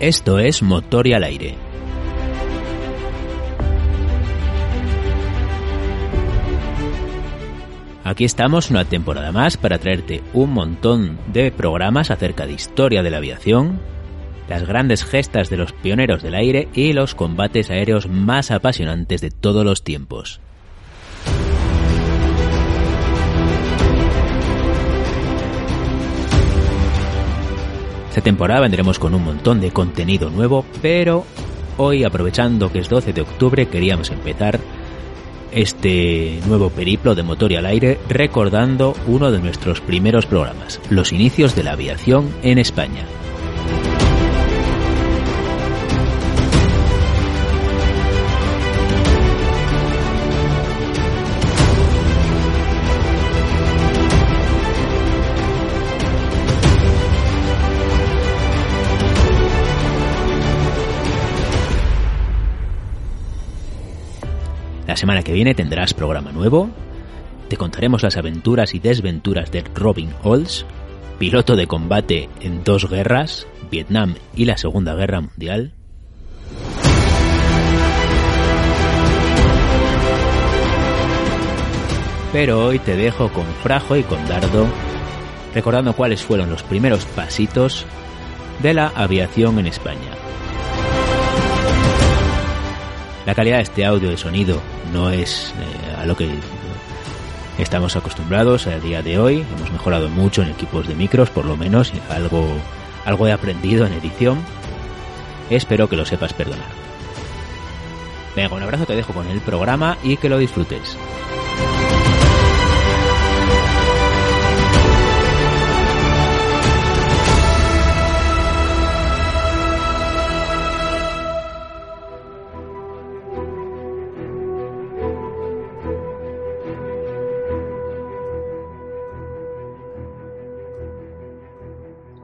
Esto es Motor y al aire. Aquí estamos una temporada más para traerte un montón de programas acerca de historia de la aviación, las grandes gestas de los pioneros del aire y los combates aéreos más apasionantes de todos los tiempos. Esta temporada vendremos con un montón de contenido nuevo, pero hoy aprovechando que es 12 de octubre queríamos empezar este nuevo periplo de motor y al aire recordando uno de nuestros primeros programas, los inicios de la aviación en España. La semana que viene tendrás programa nuevo. Te contaremos las aventuras y desventuras de Robin Olds, piloto de combate en dos guerras, Vietnam y la Segunda Guerra Mundial. Pero hoy te dejo con Frajo y con Dardo, recordando cuáles fueron los primeros pasitos de la aviación en España. La calidad de este audio de sonido no es eh, a lo que estamos acostumbrados a día de hoy. Hemos mejorado mucho en equipos de micros, por lo menos, y algo, algo he aprendido en edición. Espero que lo sepas perdonar. Venga, un abrazo, te dejo con el programa y que lo disfrutes.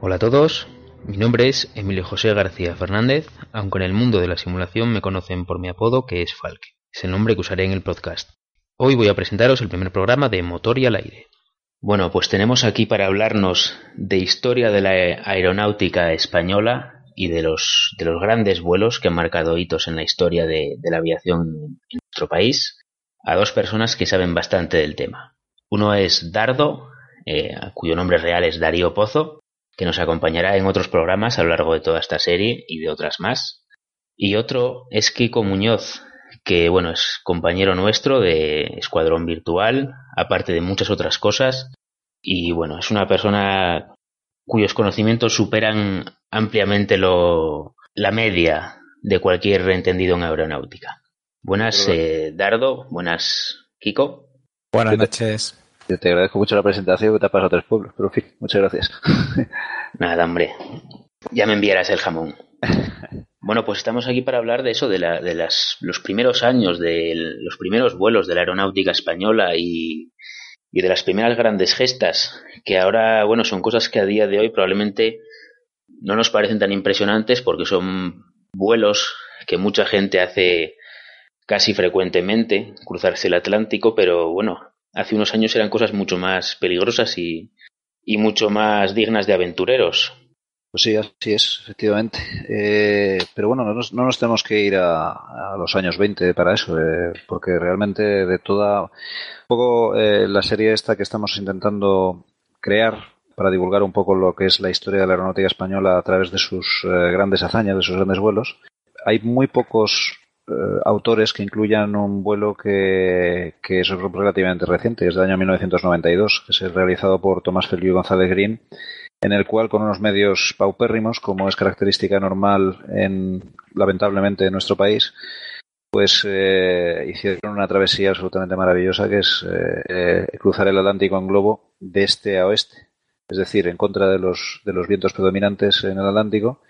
Hola a todos, mi nombre es Emilio José García Fernández, aunque en el mundo de la simulación me conocen por mi apodo que es Falke. Es el nombre que usaré en el podcast. Hoy voy a presentaros el primer programa de Motor y al aire. Bueno, pues tenemos aquí para hablarnos de historia de la aeronáutica española y de los, de los grandes vuelos que han marcado hitos en la historia de, la aviación en nuestro país, a dos personas que saben bastante del tema. Uno es Dardo, eh, cuyo nombre real es Darío Pozo, que nos acompañará en otros programas a lo largo de toda esta serie y de otras más. Y otro es Kiko Muñoz, que bueno, es compañero nuestro de Escuadrón Virtual, aparte de muchas otras cosas. Y bueno, es una persona cuyos conocimientos superan ampliamente lo, la media de cualquier entendido en aeronáutica. Buenas, eh, Dardo. Buenas, Kiko. Buenas noches. Yo te agradezco mucho la presentación que te ha pasado a tres pueblos, pero en fin, muchas gracias. Nada, hombre. Ya me enviarás el jamón. Bueno, pues estamos aquí para hablar de eso, de, la, de las, los primeros años, de los primeros vuelos de la aeronáutica española y, y de las primeras grandes gestas, que ahora, bueno, son cosas que a día de hoy probablemente no nos parecen tan impresionantes porque son vuelos que mucha gente hace casi frecuentemente, cruzarse el Atlántico, pero bueno, hace unos años eran cosas mucho más peligrosas y, y mucho más dignas de aventureros. Pues sí, así es, efectivamente. Eh, pero bueno, no nos, no nos, tenemos que ir a, los años 20 para eso, eh, porque realmente de toda. Un poco eh, la serie esta que estamos intentando crear para divulgar un poco lo que es la historia de la aeronáutica española a través de sus grandes hazañas, de sus grandes vuelos. Hay muy pocos eh, autores que incluyan un vuelo que, que, es relativamente reciente, es del año 1992, que es realizado por Tomás Feliu González Green, en el cual con unos medios paupérrimos, como es característica normal en, lamentablemente, en nuestro país, pues eh, hicieron una travesía absolutamente maravillosa que es eh, cruzar el Atlántico en globo de este a oeste, es decir, en contra de los, de los vientos predominantes en el Atlántico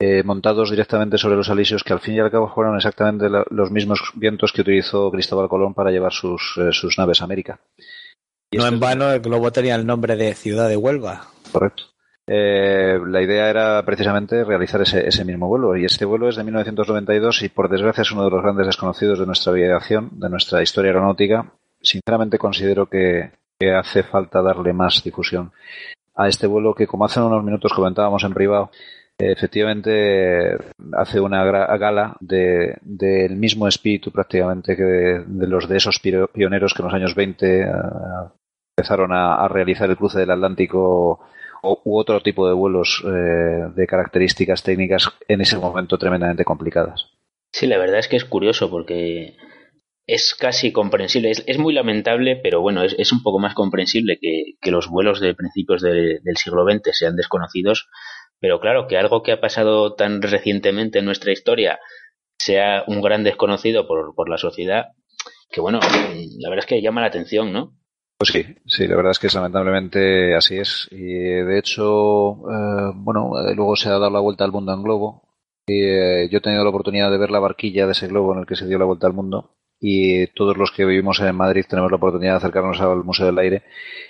eh, montados directamente sobre los alisios que al fin y al cabo fueron exactamente la, los mismos vientos que utilizó Cristóbal Colón para llevar sus, eh, sus naves a América. Y no en vano el globo tenía el nombre de Ciudad de Huelva. Correcto. Eh, la idea era precisamente realizar ese, ese, mismo vuelo y este vuelo es de 1992 y por desgracia es uno de los grandes desconocidos de nuestra aviación, de nuestra historia aeronáutica. Sinceramente considero que, que hace falta darle más difusión a este vuelo que como hace unos minutos comentábamos en privado efectivamente hace una gala del mismo espíritu prácticamente que de, los de esos pioneros que en los años 20 eh, empezaron a, realizar el cruce del Atlántico u otro tipo de vuelos eh, de características técnicas en ese momento tremendamente complicadas. Sí, la verdad es que es curioso porque es casi comprensible. Es, muy lamentable, pero bueno, es, un poco más comprensible que, los vuelos de principios del siglo XX sean desconocidos. Pero claro, que algo que ha pasado tan recientemente en nuestra historia sea un gran desconocido por, por la sociedad, que bueno, la verdad es que llama la atención, ¿no? Pues sí, sí, la verdad es que lamentablemente así es. Y de hecho, eh, bueno, eh, luego se ha dado la vuelta al mundo en globo. Y, eh, yo he tenido la oportunidad de ver la barquilla de ese globo en el que se dio la vuelta al mundo y todos los que vivimos en Madrid tenemos la oportunidad de acercarnos al Museo del Aire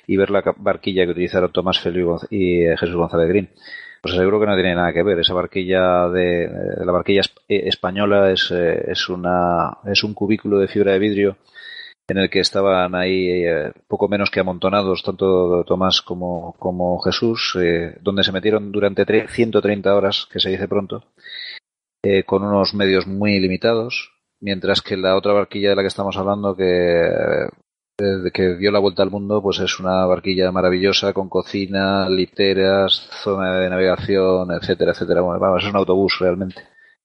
y ver la barquilla que utilizaron Tomás Feliu y Jesús González Green. Pues seguro que no tiene nada que ver. Esa barquilla de, la barquilla eh, española es, eh, es una es un cubículo de fibra de vidrio en el que estaban ahí poco menos que amontonados tanto Tomás como, como Jesús, donde se metieron durante 130 horas, que se dice pronto, con unos medios muy limitados, mientras que la otra barquilla de la que estamos hablando que que dio la vuelta al mundo, pues es una barquilla maravillosa con cocina, literas, zona de navegación, etcétera, etcétera. Bueno, vamos, es un autobús realmente.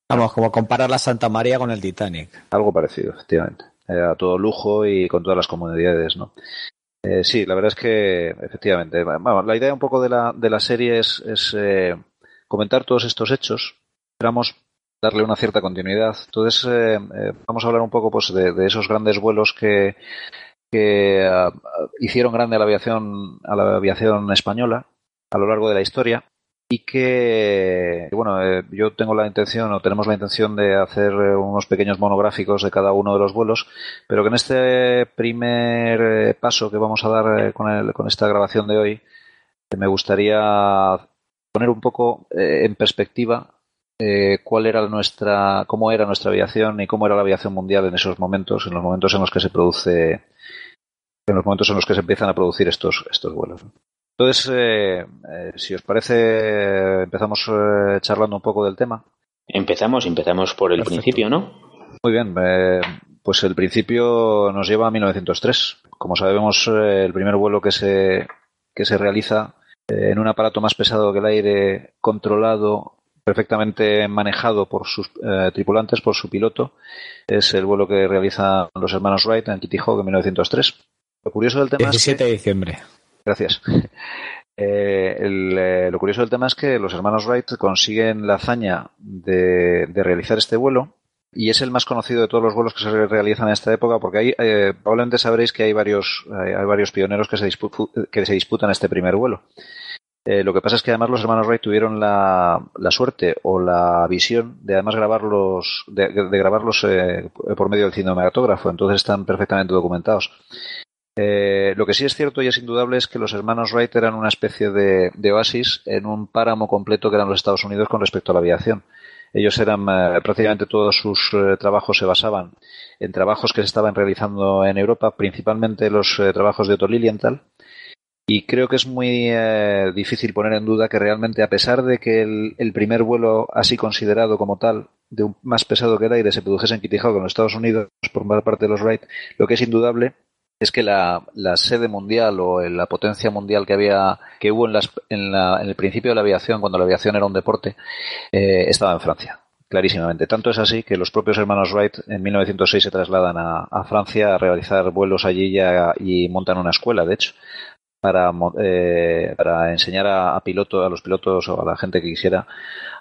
Vamos, como comparar la Santa María con el Titanic. Algo parecido, efectivamente. a todo lujo y con todas las comodidades, ¿no? Eh, sí, la verdad es que, efectivamente, vamos, la idea un poco de la, de la serie es, es eh, comentar todos estos hechos. Esperamos darle una cierta continuidad. Entonces, eh, eh, vamos a hablar un poco pues, de, esos grandes vuelos que, que ah, hicieron grande a la aviación, a la aviación española a lo largo de la historia y que, bueno, eh, yo tengo la intención o tenemos la intención de hacer unos pequeños monográficos de cada uno de los vuelos, pero que en este primer paso que vamos a dar con, el, con esta grabación de hoy, me gustaría poner un poco en perspectiva eh, cuál era nuestra, cómo era nuestra aviación y cómo era la aviación mundial en esos momentos, en los momentos en los que se produce, en los momentos en los que se empiezan a producir estos, estos vuelos. Entonces, eh, eh, si os parece, empezamos charlando un poco del tema. Empezamos, empezamos por el principio, ¿no? Muy bien, pues el principio nos lleva a 1903. Como sabemos, el primer vuelo que se, que se realiza en un aparato más pesado que el aire, controlado perfectamente manejado por sus eh, tripulantes, por su piloto. Es el vuelo que realizan los hermanos Wright en Kitty Hawk en 1903. Lo curioso del tema 17 de diciembre. Gracias. Eh, eh, lo curioso del tema es que los hermanos Wright consiguen la hazaña de, realizar este vuelo y es el más conocido de todos los vuelos que se realizan en esta época porque ahí probablemente sabréis que hay varios hay varios pioneros que se, que se disputan este primer vuelo. Eh, lo que pasa es que además los hermanos Wright tuvieron la, suerte o la visión de además grabarlos, de, grabarlos eh, por medio del cinematógrafo, entonces están perfectamente documentados. Eh, lo que sí es cierto y es indudable es que los hermanos Wright eran una especie de, oasis en un páramo completo que eran los Estados Unidos con respecto a la aviación. Ellos eran prácticamente todos sus trabajos se basaban en trabajos que se estaban realizando en Europa, principalmente los trabajos de Otto Lilienthal, y creo que es muy eh, difícil poner en duda que realmente, a pesar de que el, primer vuelo así considerado como tal, de un más pesado que el aire, se produjese en Kitty Hawk en los Estados Unidos por parte de los Wright, lo que es indudable es que la, sede mundial o la potencia mundial que había que hubo en, las, en, la, en el principio de la aviación, cuando la aviación era un deporte, eh, estaba en Francia clarísimamente. Tanto es así que los propios hermanos Wright en 1906 se trasladan a, Francia a realizar vuelos allí y montan una escuela, de hecho para, eh, para enseñar a, pilotos, a los pilotos o a la gente que quisiera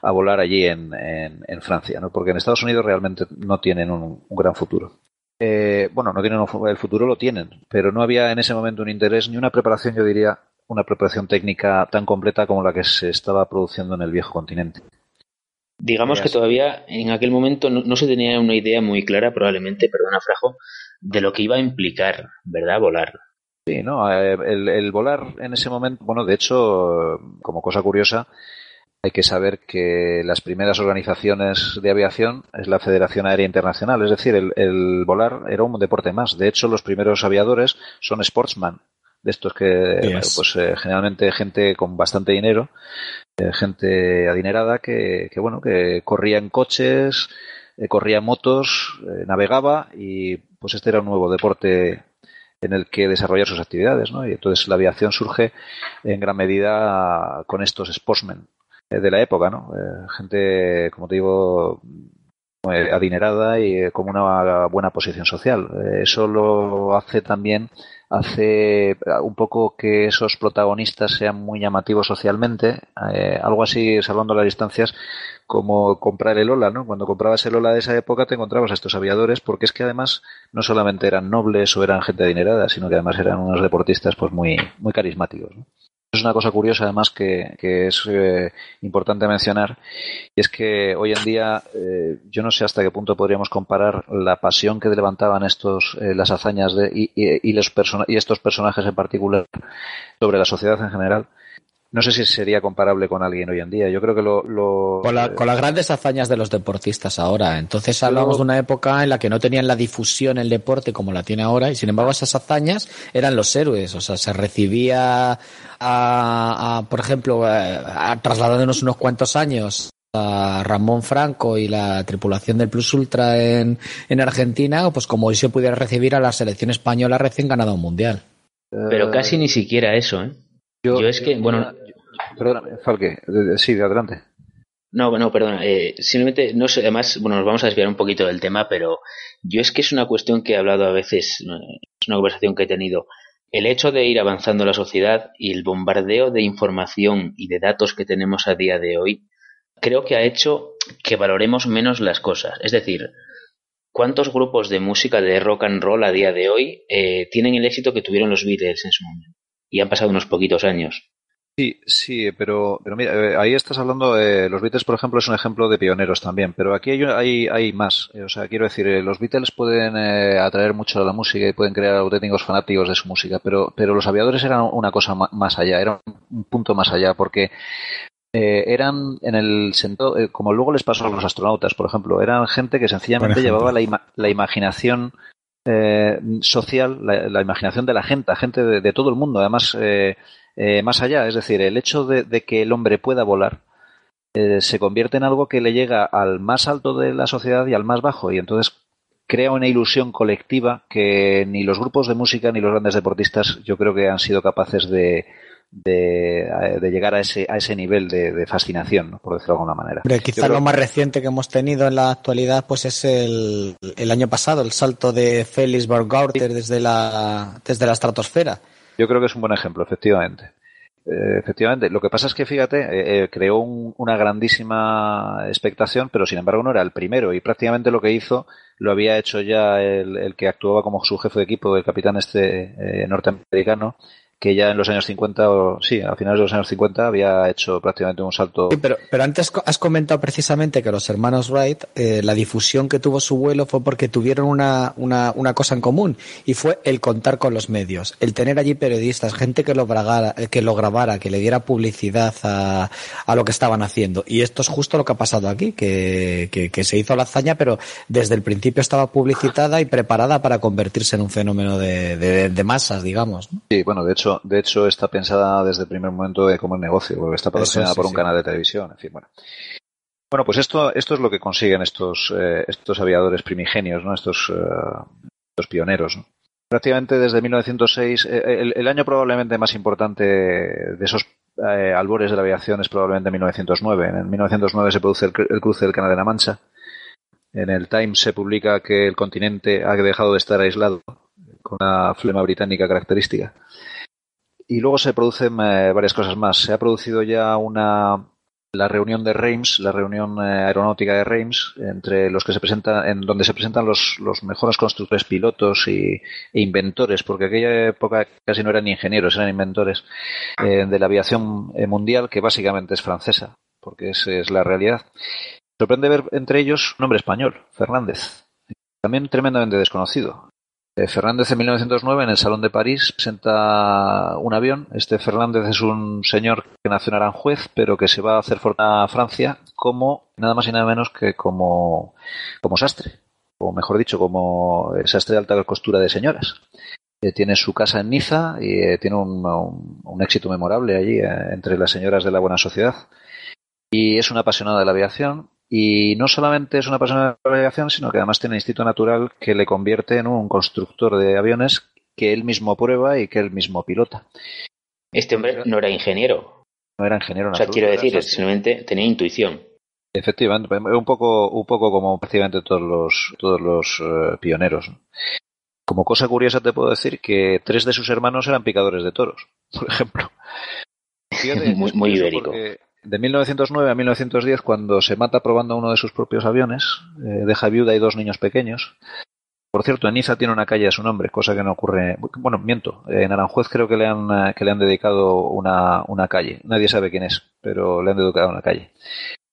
a volar allí en, en, Francia, ¿no? porque en Estados Unidos realmente no tienen un, gran futuro. Eh, bueno, no tienen el futuro, lo tienen, pero no había en ese momento un interés ni una preparación, yo diría, una preparación técnica tan completa como la que se estaba produciendo en el viejo continente. Digamos que todavía en aquel momento no, no, se tenía una idea muy clara, probablemente, perdona Frajo, de lo que iba a implicar, ¿verdad? Volar. Sí, no, eh, el, volar en ese momento, bueno, de hecho, como cosa curiosa, hay que saber que las primeras organizaciones de aviación es la Federación Aérea Internacional, es decir, el, volar era un deporte más. De hecho, los primeros aviadores son sportsman, de estos que, pues eh, generalmente gente con bastante dinero, gente adinerada que, que, bueno, que corría en coches, corría en motos, navegaba y pues este era un nuevo deporte en el que desarrollar sus actividades, ¿no? Y entonces la aviación surge en gran medida con estos sportsmen de la época, ¿no? gente, como te digo, adinerada y con una buena posición social. Eso lo hace también hace un poco que esos protagonistas sean muy llamativos socialmente, eh, algo así, salvando las distancias, como comprar el Ola, ¿no? Cuando comprabas el Ola de esa época te encontrabas a estos aviadores, porque es que además no solamente eran nobles o eran gente adinerada, sino que además eran unos deportistas pues muy, muy carismáticos. Es una cosa curiosa, además, que, es eh, importante mencionar, y es que hoy en día eh, yo no sé hasta qué punto podríamos comparar la pasión que levantaban estos eh, las hazañas de, y, y, los y estos personajes en particular sobre la sociedad en general no sé si sería comparable con alguien hoy en día. Yo creo que lo... lo con, las grandes hazañas de los deportistas ahora. Entonces hablamos de una época en la que no tenían la difusión el deporte como la tiene ahora y sin embargo esas hazañas eran los héroes. O sea, se recibía a, por ejemplo, a, trasladándonos unos cuantos años a Ramón Franco y la tripulación del Plus Ultra en, en Argentina, pues como hoy se pudiera recibir a la selección española recién ganada un mundial. Pero casi ni siquiera eso, ¿eh? Yo, es que, bueno. Perdón, Falque, sí, de adelante. No, no, perdona. Eh, simplemente, no sé, además, bueno, nos vamos a desviar un poquito del tema, pero yo es que es una cuestión que he hablado a veces, es una conversación que he tenido. El hecho de ir avanzando la sociedad y el bombardeo de información y de datos que tenemos a día de hoy, creo que ha hecho que valoremos menos las cosas. Es decir, ¿cuántos grupos de música de rock and roll a día de hoy eh, tienen el éxito que tuvieron los Beatles en su momento? y han pasado unos poquitos años. Sí, sí, pero, pero mira, eh, ahí estás hablando de los Beatles, por ejemplo, es un ejemplo de pioneros también, pero aquí hay, hay, hay más. Eh, o sea, quiero decir, eh, los Beatles pueden atraer mucho a la música y pueden crear auténticos fanáticos de su música, pero, pero los aviadores eran una cosa más allá, eran un punto más allá, porque eran en el sentido, como luego les pasó a los astronautas, por ejemplo, eran gente que sencillamente llevaba la, la imaginación eh, social, la, imaginación de la gente, gente de, todo el mundo, además eh, eh, más allá, es decir, el hecho de, que el hombre pueda volar se convierte en algo que le llega al más alto de la sociedad y al más bajo, y entonces crea una ilusión colectiva que ni los grupos de música ni los grandes deportistas yo creo que han sido capaces de, de, llegar a ese, a ese nivel de, fascinación, por decirlo de alguna manera. Pero quizá lo más reciente que hemos tenido en la actualidad pues es el, el año pasado, el salto de Félix Bergauter desde la, desde la estratosfera. Yo creo que es un buen ejemplo, efectivamente. Eh, efectivamente, lo que pasa es que, fíjate, eh, eh, creó una grandísima expectación, pero sin embargo no era el primero y prácticamente lo que hizo lo había hecho ya el, el que actuaba como su jefe de equipo, el capitán este norteamericano, que ya en los años 50, o sí, a finales de los años 50 había hecho prácticamente un salto. Sí, pero, pero antes has comentado precisamente que los hermanos Wright, eh, la difusión que tuvo su vuelo fue porque tuvieron una, una, una, cosa en común y fue el contar con los medios, el tener allí periodistas, gente que lo, bragara, que lo grabara, que le diera publicidad a, a lo que estaban haciendo. Y esto es justo lo que ha pasado aquí, que, que, que se hizo la hazaña, pero desde el principio estaba publicitada y preparada para convertirse en un fenómeno de, de, de masas, digamos. ¿no? Sí, bueno, de hecho, de hecho está pensada desde el primer momento como un negocio, porque está patrocinada por un canal de televisión, en fin, bueno. Bueno, pues esto, esto es lo que consiguen estos, eh, estos aviadores primigenios, ¿no? Estos, eh, estos pioneros, Prácticamente desde 1906, eh, el, año probablemente más importante de esos albores de la aviación es probablemente 1909. En 1909 se produce el, el cruce del Canal de la Mancha. En el Times se publica que el continente ha dejado de estar aislado con una flema británica característica y luego se producen eh, varias cosas más. Se ha producido ya una la reunión de Reims, la reunión eh, aeronáutica de Reims, entre los que se presentan, en donde se presentan los, los mejores constructores, pilotos y, e inventores, porque aquella época casi no eran ingenieros, eran inventores eh, de la aviación mundial, que básicamente es francesa, porque esa es la realidad. Sorprende ver entre ellos un nombre español, Fernández, también tremendamente desconocido. Eh, Fernández en 1909 en el Salón de París presenta un avión. Este Fernández es un señor que nació en Aranjuez, pero que se va a hacer fortuna a Francia como nada más y nada menos que como, como sastre, o mejor dicho, como sastre de alta costura de señoras. eh, tiene su casa en Niza y tiene un, un, éxito memorable allí entre las señoras de la buena sociedad. Y es una apasionada de la aviación. Y no solamente es una apasionada de la aviación, sino que además tiene instinto natural que le convierte en un constructor de aviones que él mismo prueba y que él mismo pilota. Este hombre no era ingeniero. No era ingeniero. O sea, quiero decir, simplemente tenía intuición. Efectivamente, pues, un poco, un poco como prácticamente todos los, todos los eh, pioneros. Como cosa curiosa te puedo decir que tres de sus hermanos eran picadores de toros, por ejemplo. muy, muy ibérico. De 1909 a 1910, cuando se mata probando uno de sus propios aviones, eh, deja viuda y dos niños pequeños. Por cierto, en Niza tiene una calle a su nombre, cosa que no ocurre. Bueno, miento. En Aranjuez creo que le han, eh, que le han dedicado una, una calle. Nadie sabe quién es, pero le han dedicado una calle.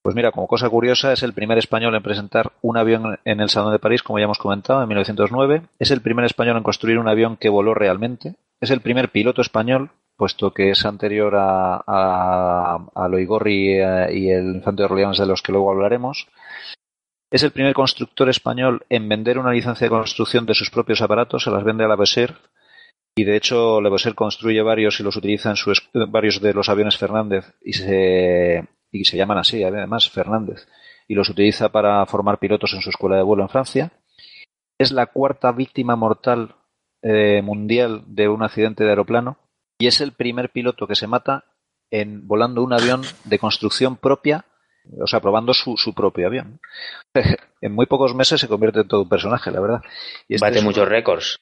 Pues mira, como cosa curiosa, es el primer español en presentar un avión en el Salón de París, como ya hemos comentado, en 1909. Es el primer español en construir un avión que voló realmente. Es el primer piloto español, puesto que es anterior a, a, Loigorri eh, y el Infante de Orleans, de los que luego hablaremos. Es el primer constructor español en vender una licencia de construcción de sus propios aparatos, se las vende a la Besser y de hecho la Besser construye varios y los utiliza en sus varios de los aviones Fernández y se y se llaman así, además Fernández, y los utiliza para formar pilotos en su escuela de vuelo en Francia. Es la cuarta víctima mortal eh, mundial de un accidente de aeroplano y es el primer piloto que se mata en volando un avión de construcción propia, o sea, probando su, su propio avión. en muy pocos meses se convierte en todo un personaje, la verdad. Y este Bate muchos récords.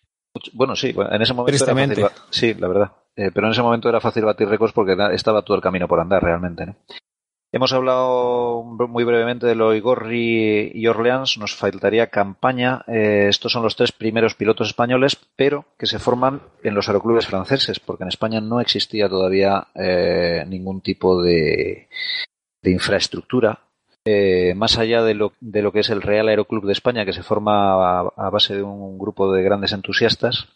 Bueno, sí, en ese momento era fácil, sí, la verdad. Eh, pero en ese momento era fácil batir récords porque estaba todo el camino por andar realmente. ¿no? Hemos hablado muy brevemente de Loigorri y Orleans, nos faltaría Campaña. Eh, estos son los tres primeros pilotos españoles, pero que se forman en los aeroclubes franceses, porque en España no existía todavía eh, ningún tipo de, infraestructura. Eh, más allá lo, de lo, que es el Real Aeroclub de España, que se forma a base de un grupo de grandes entusiastas,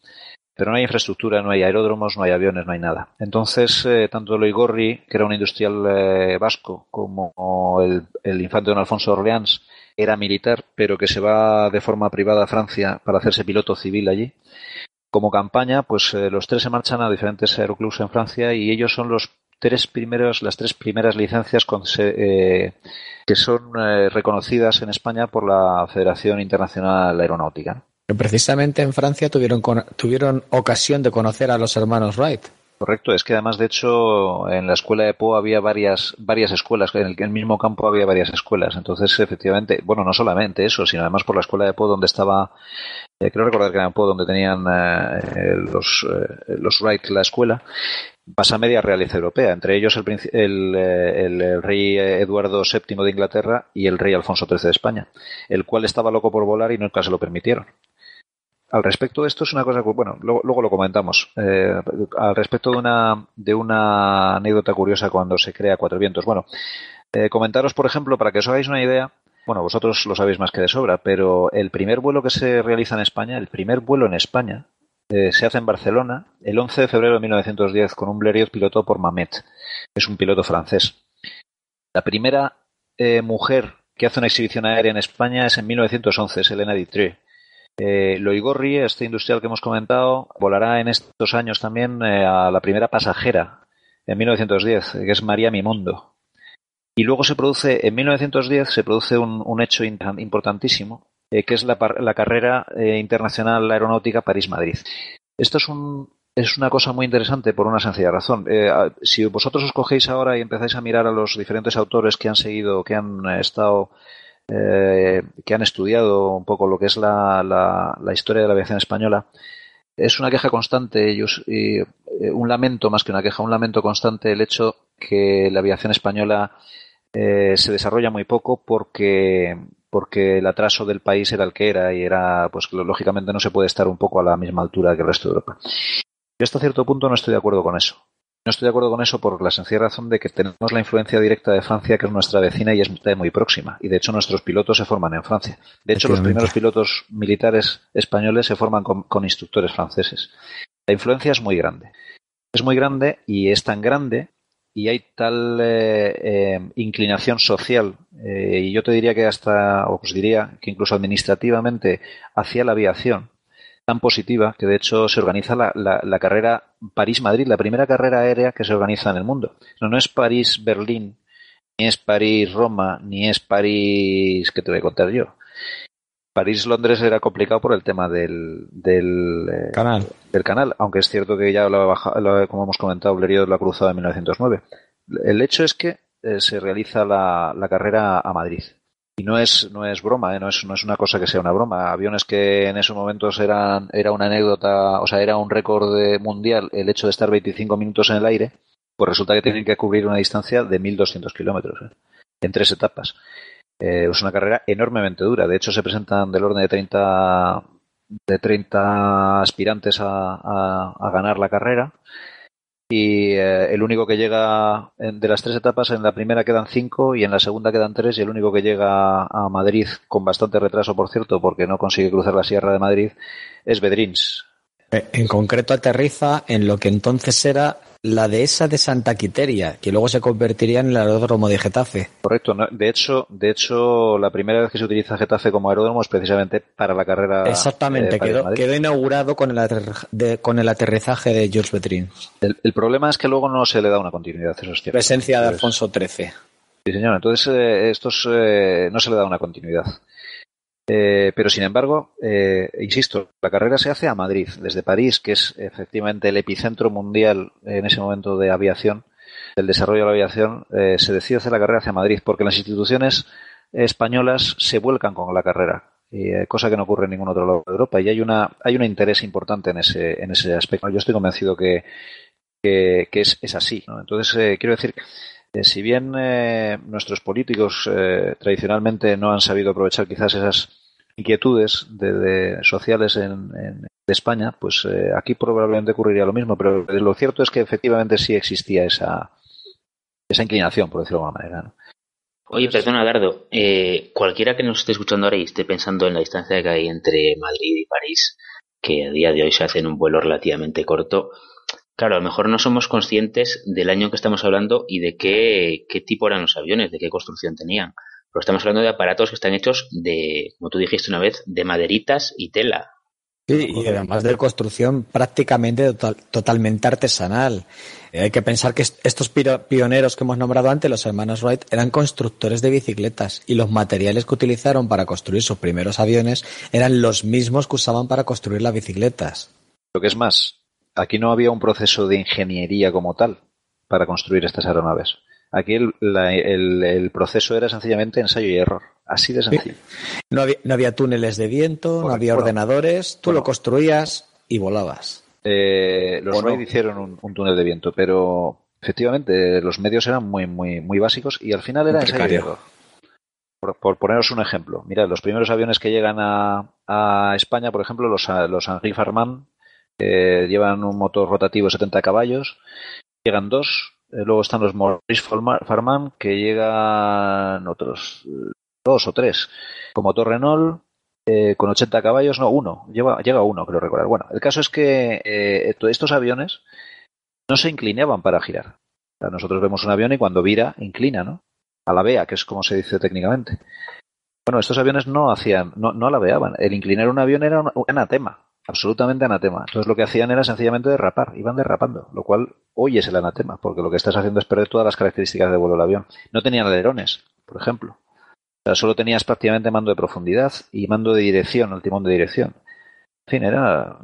pero no hay infraestructura, no hay aeródromos, no hay aviones, no hay nada. Entonces, eh, tanto Loigorri, que era un industrial eh, vasco, como el, infante don Alfonso Orleans, era militar, pero que se va de forma privada a Francia para hacerse piloto civil allí. Como campaña, pues eh, los tres se marchan a diferentes aeroclubs en Francia y ellos son los tres primeros, las tres primeras licencias que son reconocidas en España por la Federación Internacional Aeronáutica precisamente en Francia tuvieron, tuvieron ocasión de conocer a los hermanos Wright. Correcto, es que además, de hecho, en la escuela de Poe había varias, varias escuelas, en el, mismo campo había varias escuelas. Entonces, efectivamente, bueno, no solamente eso, sino además por la escuela de Poe donde estaba, eh, creo recordar que era en Poe donde tenían eh, los, eh, los Wright la escuela, pasa media realeza europea, entre ellos el, el, rey Eduardo VII de Inglaterra y el rey Alfonso XIII de España, el cual estaba loco por volar y nunca se lo permitieron. Al respecto de esto es una cosa bueno, luego, lo comentamos. Eh, al respecto de una, de una anécdota curiosa cuando se crea Cuatro Vientos. Bueno, eh, comentaros, por ejemplo, para que os hagáis una idea, bueno, vosotros lo sabéis más que de sobra, pero el primer vuelo que se realiza en España, el primer vuelo en España, eh, se hace en Barcelona el 11 de febrero de 1910 con un Blériot pilotado por Mamet. Es un piloto francés. La primera mujer que hace una exhibición aérea en España es en 1911, es Elena Ditré eh, Loigorri, este industrial que hemos comentado, volará en estos años también eh, a la primera pasajera en 1910, que es María Mimondo. Y luego se produce, en 1910, se produce un, hecho importantísimo, eh, que es la, carrera eh, internacional aeronáutica París-Madrid. Esto es, un, es una cosa muy interesante por una sencilla razón. si vosotros os cogéis ahora y empezáis a mirar a los diferentes autores que han seguido, que han estado eh, que han estudiado un poco lo que es la, la, historia de la aviación española, es una queja constante ellos y eh, un lamento más que una queja, un lamento constante el hecho que la aviación española eh, se desarrolla muy poco porque porque el atraso del país era el que era y era pues lógicamente no se puede estar un poco a la misma altura que el resto de Europa. Yo hasta cierto punto no estoy de acuerdo con eso. No estoy de acuerdo con eso por la sencilla razón de que tenemos la influencia directa de Francia, que es nuestra vecina y es muy próxima. Y de hecho nuestros pilotos se forman en Francia. De hecho, los primeros pilotos militares españoles se forman con, instructores franceses. La influencia es muy grande. Es muy grande y es tan grande y hay tal eh, eh, inclinación social eh, y yo te diría que hasta, os diría que incluso administrativamente hacia la aviación, tan positiva que de hecho se organiza la, la, carrera París-Madrid, la primera carrera aérea que se organiza en el mundo. No, no es París-Berlín, ni es París-Roma, ni es París, ¿qué te voy a contar yo? París-Londres era complicado por el tema del, del eh, canal. Del canal, aunque es cierto que ya lo, ha como hemos comentado, Blériot lo ha cruzado en 1909. El hecho es que eh, se realiza la, la, carrera a Madrid. Y no es, no es broma, ¿eh? no, es, no es una cosa que sea una broma. Aviones que en esos momentos eran, era una anécdota, o sea, era un récord mundial el hecho de estar 25 minutos en el aire, pues resulta que tienen que cubrir una distancia de 1.200 kilómetros, ¿eh? en tres etapas. Eh, es una carrera enormemente dura. De hecho, se presentan del orden de 30, de 30 aspirantes a, a ganar la carrera y eh, el único que llega de las tres etapas, en la primera quedan cinco y en la segunda quedan tres y el único que llega a Madrid con bastante retraso, por cierto, porque no consigue cruzar la Sierra de Madrid, es Bedrins. Eh, en concreto aterriza en lo que entonces era la dehesa de Santa Quiteria, que luego se convertiría en el aeródromo de Getafe. Correcto. De hecho, de hecho, la primera vez que se utiliza Getafe como aeródromo es precisamente para la carrera. Exactamente. quedó, quedó, inaugurado con el, con el aterrizaje de George Betrin. El, problema es que luego no se le da una continuidad. Eso es Presencia de Alfonso XIII. Sí, señor. Entonces, eh, estos eh, no se le da una continuidad. Eh, pero sin embargo, eh, insisto, la carrera se hace a Madrid, desde París, que es efectivamente el epicentro mundial en ese momento de aviación, del desarrollo de la aviación, eh, se decide hacer la carrera hacia Madrid, porque las instituciones españolas se vuelcan con la carrera, cosa que no ocurre en ningún otro lado de Europa, y hay una hay un interés importante en ese en ese aspecto. Yo estoy convencido que que, es, es, así. Entonces quiero decir si bien nuestros políticos tradicionalmente no han sabido aprovechar quizás esas inquietudes de, sociales en, de España, pues eh, aquí probablemente ocurriría lo mismo, pero lo cierto es que efectivamente sí existía esa, esa inclinación, por decirlo de alguna manera. Oye, perdona, Dardo, eh, cualquiera que nos esté escuchando ahora y esté pensando en la distancia que hay entre Madrid y París, que a día de hoy se hace en un vuelo relativamente corto, claro, a lo mejor no somos conscientes del año que estamos hablando y de qué, qué tipo eran los aviones, de qué construcción tenían. Pero estamos hablando de aparatos que están hechos de, como tú dijiste una vez, de maderitas y tela. Sí, y además de construcción prácticamente totalmente artesanal. Eh, hay que pensar que estos pioneros que hemos nombrado antes, los hermanos Wright, eran constructores de bicicletas y los materiales que utilizaron para construir sus primeros aviones eran los mismos que usaban para construir las bicicletas. Lo que es más, aquí no había un proceso de ingeniería como tal para construir estas aeronaves. Aquí el, proceso era sencillamente ensayo y error. Así de sencillo. No, había, túneles de viento, no había ordenadores, tú lo construías y volabas. Eh, los Wright hicieron un, túnel de viento, pero efectivamente los medios eran muy, muy, muy básicos y al final era ensayo y error. Por, poneros un ejemplo, mirad, los primeros aviones que llegan a, España, por ejemplo, los, los Henri Farman, llevan un motor rotativo de 70 caballos, llegan dos, eh, luego están los Maurice Farman, que llegan otros eh, dos o tres. Con motor eh, con 80 caballos, no, uno. Lleva, llega uno, creo recordar. Bueno, el caso es que eh, estos aviones no se inclinaban para girar. nosotros vemos un avión y cuando vira, inclina, ¿no? A la vea, que es como se dice técnicamente. Bueno, estos aviones no hacían, no, no alabeaban. El inclinar un avión era un anatema absolutamente anatema. Entonces lo que hacían era sencillamente derrapar, iban derrapando, lo cual hoy es el anatema, porque lo que estás haciendo es perder todas las características de vuelo del avión. No tenían alerones, por ejemplo. O sea, solo tenías prácticamente mando de profundidad y mando de dirección, el timón de dirección. Fin, era,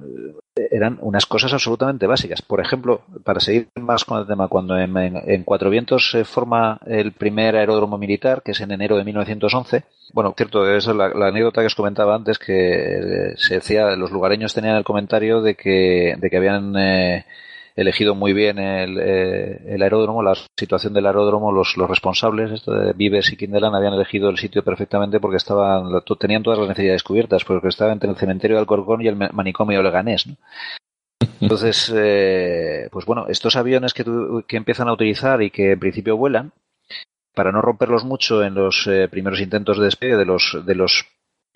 eran unas cosas absolutamente básicas. Por ejemplo, para seguir más con el tema, cuando en, Cuatro Vientos se forma el primer aeródromo militar, que es en enero de 1911, bueno, cierto, es la, anécdota que os comentaba antes, que se decía, los lugareños tenían el comentario de que, de que habían eh, elegido muy bien el, eh, el, aeródromo, la situación del aeródromo, los, los responsables, esto de Vives y Kindelan, habían elegido el sitio perfectamente porque estaban, tenían todas las necesidades cubiertas, porque estaba entre el cementerio de Alcorcón y el manicomio Leganés, ¿no? Entonces, eh, pues bueno, estos aviones que, que empiezan a utilizar y que en principio vuelan, para no romperlos mucho en los eh, primeros intentos de despegue de los, de los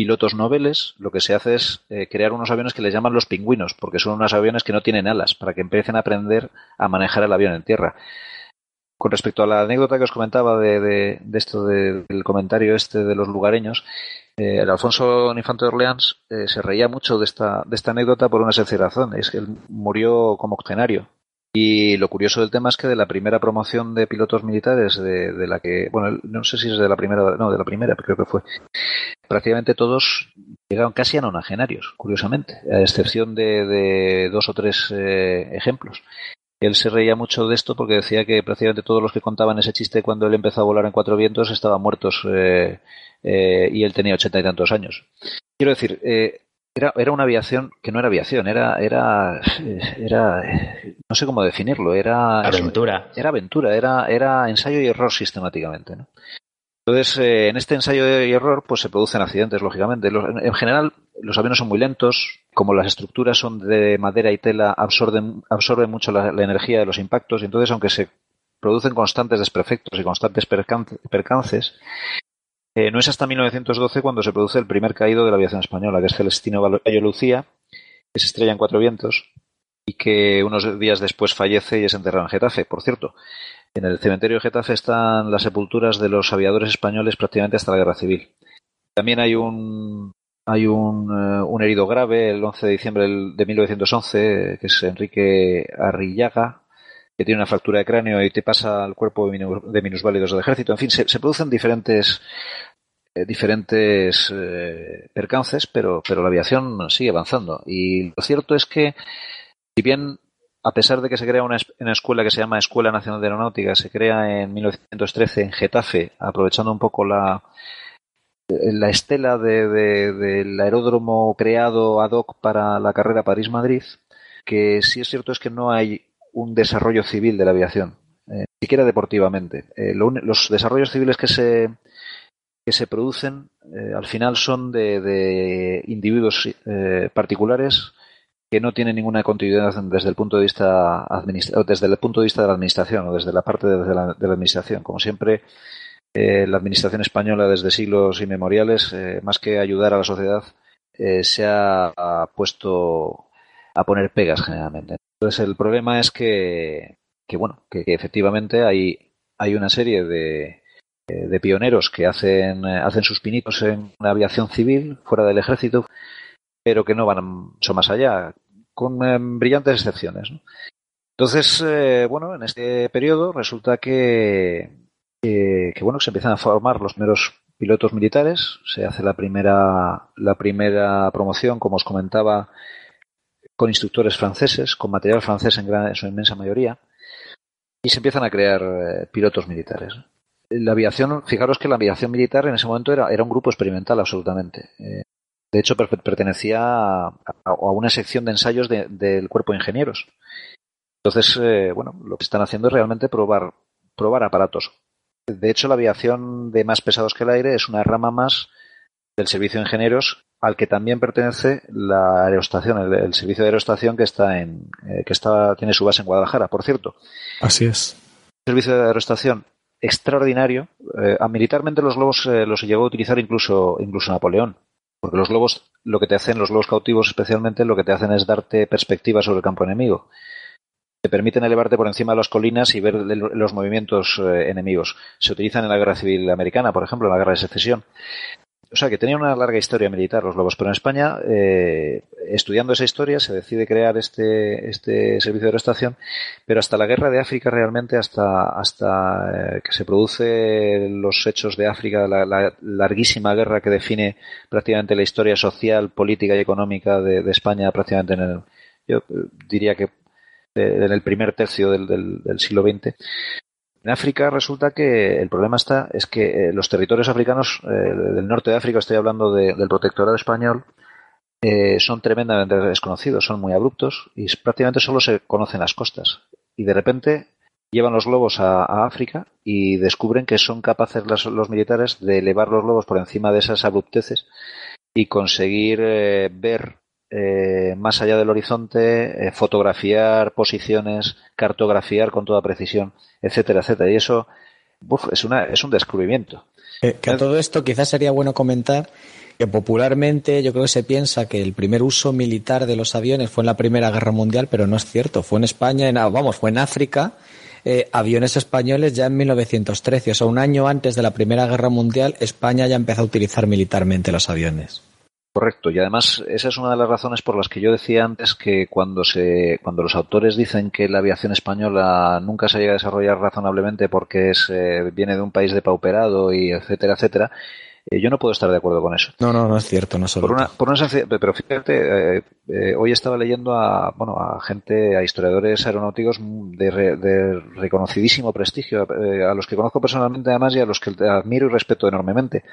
pilotos noveles, lo que se hace es eh, crear unos aviones que les llaman los pingüinos, porque son unos aviones que no tienen alas, para que empiecen a aprender a manejar el avión en tierra. con respecto a la anécdota que os comentaba de, esto del comentario este de los lugareños, eh, el Alfonso Infante de Orleans eh, se reía mucho de esta, de esta anécdota por una sencilla razón, es que él murió como octenario. Y lo curioso del tema es que de la primera promoción de pilotos militares, de, la que, bueno, no sé si es de la primera, no, de la primera, creo que fue, prácticamente todos llegaron casi a nonagenarios, curiosamente, a excepción de, de dos o tres eh, ejemplos. Él se reía mucho de esto porque decía que prácticamente todos los que contaban ese chiste cuando él empezó a volar en cuatro vientos estaban muertos eh, eh, y él tenía ochenta y tantos años. Quiero decir, eh, era, era una aviación que no era aviación, era, era, era, no sé cómo definirlo, era aventura. Era aventura, era, era ensayo y error sistemáticamente. ¿no? Entonces, eh, en este ensayo y error, pues se producen accidentes, lógicamente. en general, los aviones son muy lentos, como las estructuras son de madera y tela, absorben, absorben mucho la, energía de los impactos, y entonces, aunque se producen constantes desperfectos y constantes percances, eh, no es hasta 1912 cuando se produce el primer caído de la aviación española, que es Celestino Gallo Lucía, que se estrella en cuatro vientos y que unos días después fallece y es enterrado en Getafe. Por cierto, en el cementerio de Getafe están las sepulturas de los aviadores españoles prácticamente hasta la Guerra Civil. También hay un hay un, eh, un herido grave el 11 de diciembre de 1911, que es Enrique Arrillaga, que tiene una fractura de cráneo y te pasa al cuerpo de minusválidos del ejército. En fin, se, producen diferentes eh, diferentes eh, percances, pero, pero la aviación sigue avanzando. Y lo cierto es que, si bien a pesar de que se crea una, escuela que se llama Escuela Nacional de Aeronáutica, se crea en 1913 en Getafe, aprovechando un poco la, la estela del aeródromo creado ad hoc para la carrera París-Madrid, que sí es cierto es que no hay un desarrollo civil de la aviación, eh, ni siquiera deportivamente. Eh, los desarrollos civiles que se, que se producen eh, al final son de, de individuos particulares que no tiene ninguna continuidad desde el punto de vista desde el punto de vista de la administración o desde la parte de la, administración. Como siempre, la administración española desde siglos inmemoriales, más que ayudar a la sociedad, se ha, puesto a poner pegas generalmente. Entonces el problema es que, que bueno, que, efectivamente hay, hay una serie de, de pioneros que hacen, hacen sus pinitos en la aviación civil, fuera del ejército, pero que no van mucho más allá, con em, brillantes excepciones. Entonces, eh, bueno, en este periodo resulta que, que, bueno, se empiezan a formar los primeros pilotos militares, se hace la primera, la primera promoción, como os comentaba, con instructores franceses, con material francés en, gran, en su inmensa mayoría, y se empiezan a crear eh, pilotos militares. La aviación, fijaros que la aviación militar en ese momento era, era un grupo experimental absolutamente. Eh, de hecho, pertenecía a, una sección de ensayos del cuerpo de ingenieros. Entonces, eh, bueno, lo que están haciendo es realmente probar, probar aparatos. De hecho, la aviación de más pesados que el aire es una rama más del servicio de ingenieros al que también pertenece la aerostación, el, servicio de aerostación que está en, eh, que está, tiene su base en Guadalajara, por cierto. Así es. servicio de aerostación extraordinario. Eh, militarmente los globos los llegó a utilizar incluso, incluso Napoleón. Porque los globos, lo que te hacen, los globos cautivos especialmente, lo que te hacen es darte perspectiva sobre el campo enemigo. Te permiten elevarte por encima de las colinas y ver los movimientos eh, enemigos. Se utilizan en la guerra civil americana, por ejemplo, en la guerra de secesión o sea, que tenía una larga historia militar los lobos, pero en España, eh, estudiando esa historia, se decide crear este, este servicio de aeroestación, pero hasta la guerra de África realmente, hasta, hasta eh, que se produce los hechos de África, la, larguísima guerra que define prácticamente la historia social, política y económica de, España prácticamente en el, yo diría que eh, en el primer tercio del, del, del siglo XX, en África resulta que el problema está es que eh, los territorios africanos eh, del norte de África, estoy hablando del protectorado español, eh, son tremendamente desconocidos, son muy abruptos y prácticamente solo se conocen las costas. Y de repente llevan los globos a, África y descubren que son capaces los, militares de elevar los globos por encima de esas abrupteces y conseguir ver eh, más allá del horizonte, eh, fotografiar posiciones, cartografiar con toda precisión, etcétera, etcétera. Y eso es, una, es un descubrimiento. Eh, que a todo esto quizás sería bueno comentar que popularmente yo creo que se piensa que el primer uso militar de los aviones fue en la Primera Guerra Mundial, pero no es cierto. Fue en España, en, vamos, fue en África eh, aviones españoles ya en 1913, o sea, un año antes de la Primera Guerra Mundial, España ya empezó a utilizar militarmente los aviones. Correcto, y además esa es una de las razones por las que yo decía antes que cuando se, cuando los autores dicen que la aviación española nunca se llega a desarrollar razonablemente porque es, eh, viene de un país depauperado y etcétera, etcétera, yo no puedo estar de acuerdo con eso. No, no, no es cierto, no solo. Por una, por una pero fíjate, eh, eh, hoy estaba leyendo a, bueno, a gente, a historiadores aeronáuticos de, de reconocidísimo prestigio, a los que conozco personalmente además y a los que admiro y respeto enormemente.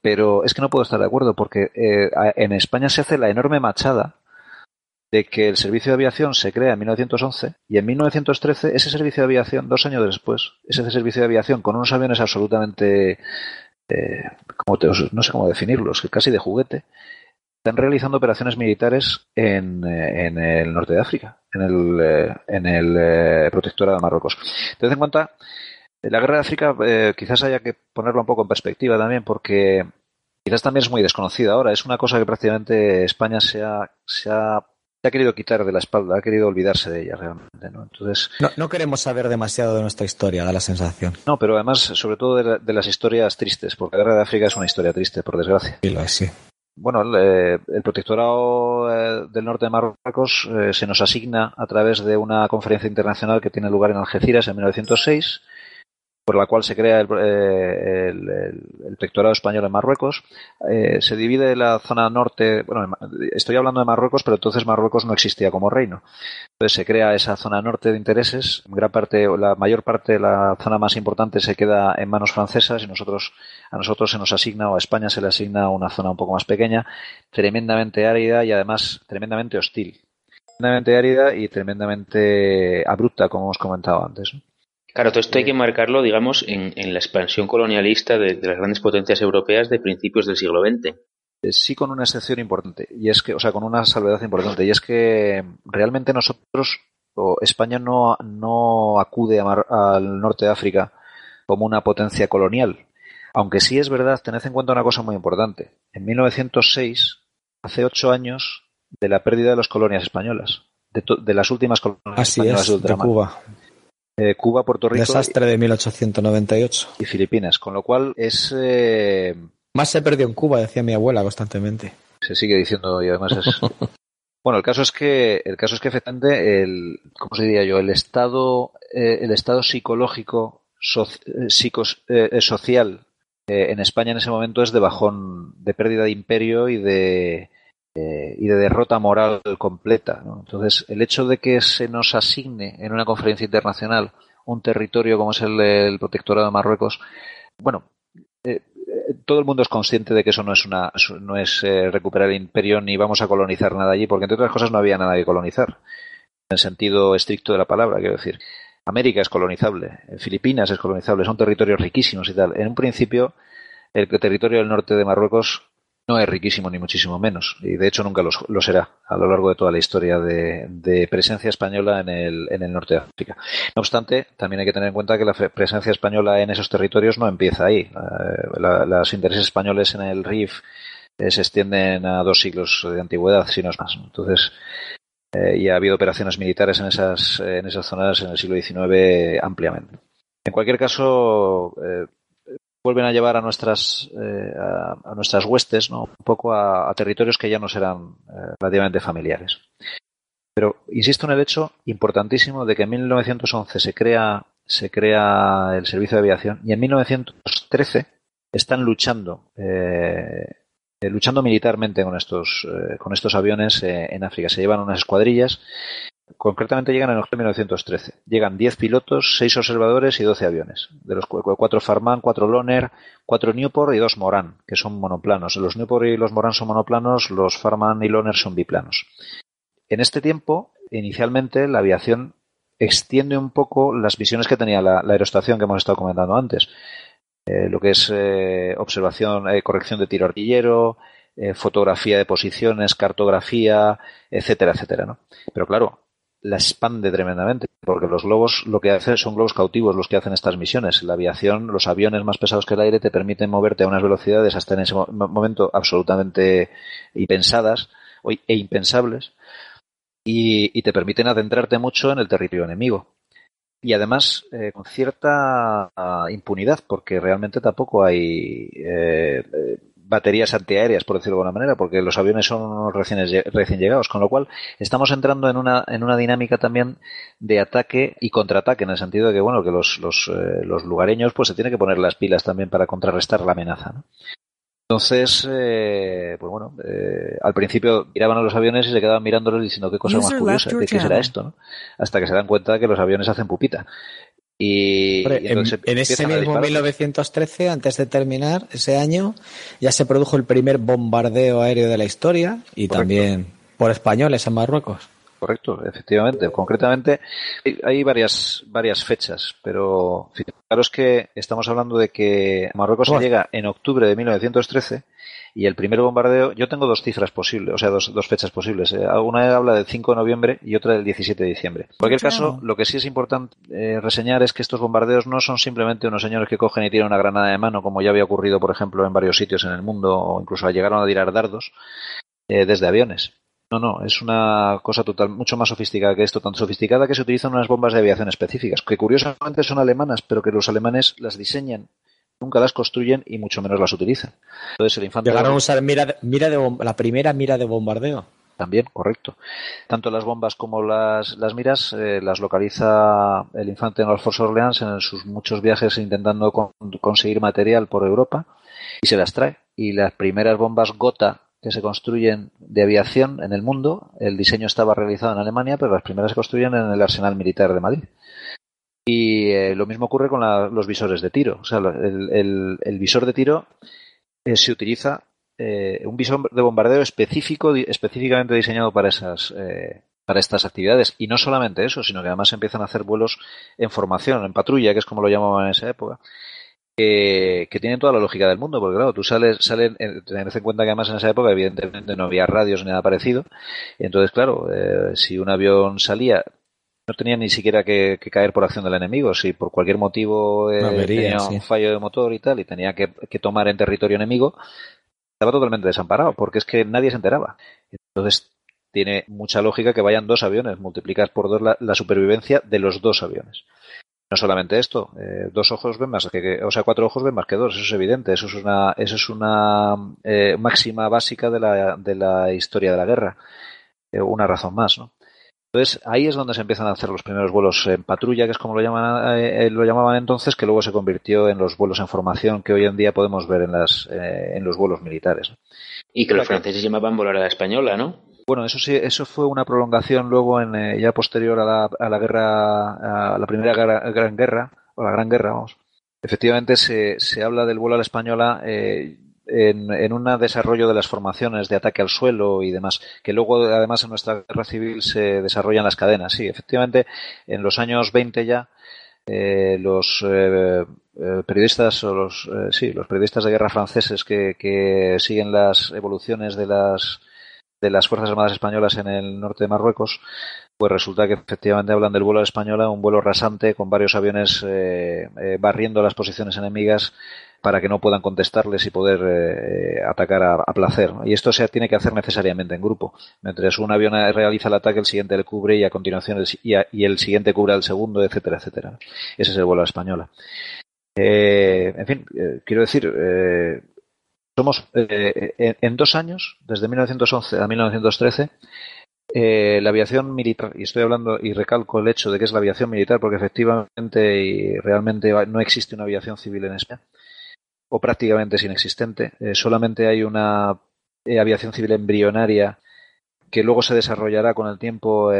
Pero es que no puedo estar de acuerdo porque en España se hace la enorme machada de que el servicio de aviación se crea en 1911 y en 1913 ese servicio de aviación, dos años después, ese servicio de aviación con unos aviones absolutamente no sé cómo definirlos, casi de juguete, están realizando operaciones militares en, eh, en el norte de África, en el, eh, en el eh, protectorado de Marruecos. Tened en cuenta, la guerra de África quizás haya que ponerlo un poco en perspectiva también, porque quizás también es muy desconocida ahora. Es una cosa que prácticamente España se ha ha querido quitar de la espalda, ha querido olvidarse de ella realmente, ¿no? Entonces no, queremos saber demasiado de nuestra historia, da la sensación. No, pero además, sobre todo de, las historias tristes, porque la guerra de África es una historia triste, por desgracia. Sí, sí. Bueno, el, eh, protectorado eh, del norte de Marruecos eh, se nos asigna a través de una conferencia internacional que tiene lugar en Algeciras en 1906 por la cual se crea el, eh, el, español en Marruecos. Eh, se divide la zona norte, bueno, estoy hablando de Marruecos, pero entonces Marruecos no existía como reino. Entonces se crea esa zona norte de intereses. gran parte, la mayor parte, la zona más importante se queda en manos francesas y nosotros, a nosotros se nos asigna o a España se le asigna una zona un poco más pequeña, tremendamente árida y además tremendamente hostil. Tremendamente árida y tremendamente abrupta, como hemos comentado antes. Claro, todo esto hay que marcarlo, digamos, en, la expansión colonialista de, las grandes potencias europeas de principios del siglo XX. Eh, sí, con una excepción importante, y es que, o sea, con una salvedad importante, y es que realmente nosotros, o España no, no acude al norte de África como una potencia colonial. Aunque sí es verdad, tened en cuenta una cosa muy importante. En 1906, hace ocho años de la pérdida de las colonias españolas, de, las últimas colonias españolas de Cuba. Eh, Cuba, Puerto Rico. Desastre de 1898. Y Filipinas, con lo cual es. Eh, Más se perdió en Cuba, decía mi abuela constantemente. Se sigue diciendo y además es. bueno, el caso es que el caso es que efectivamente el, ¿cómo se diría yo? El estado, eh, el estado psicológico, social en España en ese momento es de bajón, de pérdida de imperio y de y de derrota moral completa. Entonces, el hecho de que se nos asigne en una conferencia internacional un territorio como es el, protectorado de Marruecos, bueno, eh, eh, todo el mundo es consciente de que eso no es una no es eh, recuperar el imperio ni vamos a colonizar nada allí, porque entre otras cosas no había nada que colonizar, en el sentido estricto de la palabra, quiero decir. América es colonizable, Filipinas es colonizable, son territorios riquísimos y tal. En un principio, el territorio del norte de Marruecos no es riquísimo ni muchísimo menos y de hecho nunca lo, será a lo largo de toda la historia de, presencia española en el, en el, norte de África. No obstante, también hay que tener en cuenta que la presencia española en esos territorios no empieza ahí. Eh, los intereses españoles en el RIF eh, se extienden a dos siglos de antigüedad, si no es más. Entonces, eh, y ha habido operaciones militares en esas, en esas zonas en el siglo XIX ampliamente. En cualquier caso, vuelven a llevar a nuestras eh, a, nuestras huestes ¿no? un poco a, territorios que ya no serán eh, relativamente familiares. Pero insisto en el hecho importantísimo de que en 1911 se crea se crea el servicio de aviación y en 1913 están luchando eh, luchando militarmente con estos con estos aviones en África. Se llevan unas escuadrillas Concretamente llegan en octubre de 1913. Llegan 10 pilotos, 6 observadores y 12 aviones. De los 4 Farman, 4 Loner, 4 Newport y 2 Moran, que son monoplanos. Los Newport y los Moran son monoplanos, los Farman y Loner son biplanos. En este tiempo, inicialmente, la aviación extiende un poco las visiones que tenía la, aerostación que hemos estado comentando antes. Eh, lo que es eh, observación, eh, corrección de tiro artillero, fotografía de posiciones, cartografía, etcétera, etcétera, ¿no? Pero claro, la expande tremendamente, porque los globos lo que hacen son globos cautivos los que hacen estas misiones. La aviación, los aviones más pesados que el aire te permiten moverte a unas velocidades hasta en ese momento absolutamente impensadas e impensables y, te permiten adentrarte mucho en el territorio enemigo. y además eh, con cierta ah, impunidad, porque realmente tampoco hay eh, eh, baterías antiaéreas, por decirlo de alguna manera, porque los aviones son recién, recién llegados, con lo cual estamos entrando en una, en una dinámica también de ataque y contraataque, en el sentido de que, bueno, que los, los, los lugareños pues se tienen que poner las pilas también para contrarrestar la amenaza. ¿no? Entonces, eh, pues bueno, eh, al principio miraban a los aviones y se quedaban mirándolos diciendo qué cosa más curiosa, qué, será esto, ¿no? Hasta que se dan cuenta de que los aviones hacen pupita. Y, en, ese mismo 1913, antes de terminar ese año, ya se produjo el primer bombardeo aéreo de la historia y también por españoles en Marruecos. Correcto, efectivamente. Concretamente, hay, varias, varias fechas, pero fijaros que estamos hablando de que Marruecos se llega en octubre de 1913 y el primer bombardeo, yo tengo dos cifras posibles, o sea, dos, dos fechas posibles. Eh, una habla del 5 de noviembre y otra del 17 de diciembre. En cualquier caso, lo que sí es importante eh, reseñar es que estos bombardeos no son simplemente unos señores que cogen y tiran una granada de mano, como ya había ocurrido, por ejemplo, en varios sitios en el mundo, o incluso llegaron a tirar dardos eh, desde aviones no, no, es una cosa total, mucho más sofisticada que esto, tan sofisticada que se utilizan unas bombas de aviación específicas, que curiosamente son alemanas, pero que los alemanes las diseñan, nunca las construyen y mucho menos las utilizan. Entonces el infante llegaron a usar mira de, mira de la primera mira de bombardeo. También, correcto. Tanto las bombas como las, las miras eh, las localiza el infante en Force Orleans en sus muchos viajes intentando conseguir material por Europa y se las trae. Y las primeras bombas Gota que se construyen de aviación en el mundo. El diseño estaba realizado en Alemania, pero las primeras se construyen en el Arsenal Militar de Madrid. Y eh, lo mismo ocurre con los visores de tiro. O sea, el, visor de tiro eh, se utiliza eh, un visor de bombardeo específico, específicamente diseñado para esas, para estas actividades. Y no solamente eso, sino que además empiezan a hacer vuelos en formación, en patrulla, que es como lo llamaban en esa época que, tienen toda la lógica del mundo, porque claro, tú sales, salen, eh, tened en cuenta que además en esa época evidentemente no había radios ni nada parecido, entonces claro, eh, si un avión salía, no tenía ni siquiera que, caer por acción del enemigo, si por cualquier motivo eh, tenía un fallo de motor y tal, y tenía que, tomar en territorio enemigo, estaba totalmente desamparado, porque es que nadie se enteraba. Entonces tiene mucha lógica que vayan dos aviones, multiplicas por dos la supervivencia de los dos aviones. No solamente esto, eh, dos ojos ven más que, o sea, cuatro ojos ven más que dos, eso es evidente, eso es una, eso es una eh, máxima básica de la, de la historia de la guerra, eh, una razón más, ¿no? Entonces ahí es donde se empiezan a hacer los primeros vuelos en patrulla, que es como lo llaman, lo llamaban entonces, que luego se convirtió en los vuelos en formación que hoy en día podemos ver en las, en los vuelos militares. Y que los franceses llamaban volar a la española, ¿no? Bueno, eso sí, eso fue una prolongación luego en eh, ya posterior a la, guerra, a la primera gran guerra o la gran guerra, vamos. Efectivamente se, se habla del vuelo a la española eh, en, en un desarrollo de las formaciones de ataque al suelo y demás, que luego además en nuestra guerra civil se desarrollan las cadenas. Sí, efectivamente en los años 20 ya eh, los eh, eh, periodistas o los sí los periodistas de guerra franceses que, que siguen las evoluciones de las de las Fuerzas Armadas Españolas en el norte de Marruecos, pues resulta que efectivamente hablan del vuelo española, un vuelo rasante con varios aviones eh, eh, barriendo las posiciones enemigas para que no puedan contestarles y poder eh, atacar a, placer. Y esto se tiene que hacer necesariamente en grupo. Mientras un avión realiza el ataque, el siguiente le cubre y a continuación el, y, el siguiente cubre al segundo, etcétera, etcétera. Ese es el vuelo española. en fin, quiero decir, somos eh, eh, en, dos años, desde 1911 a 1913, eh, la aviación militar, y estoy hablando y recalco el hecho de que es la aviación militar, porque efectivamente y realmente no existe una aviación civil en España, o prácticamente es inexistente. solamente hay una aviación civil embrionaria que luego se desarrollará con el tiempo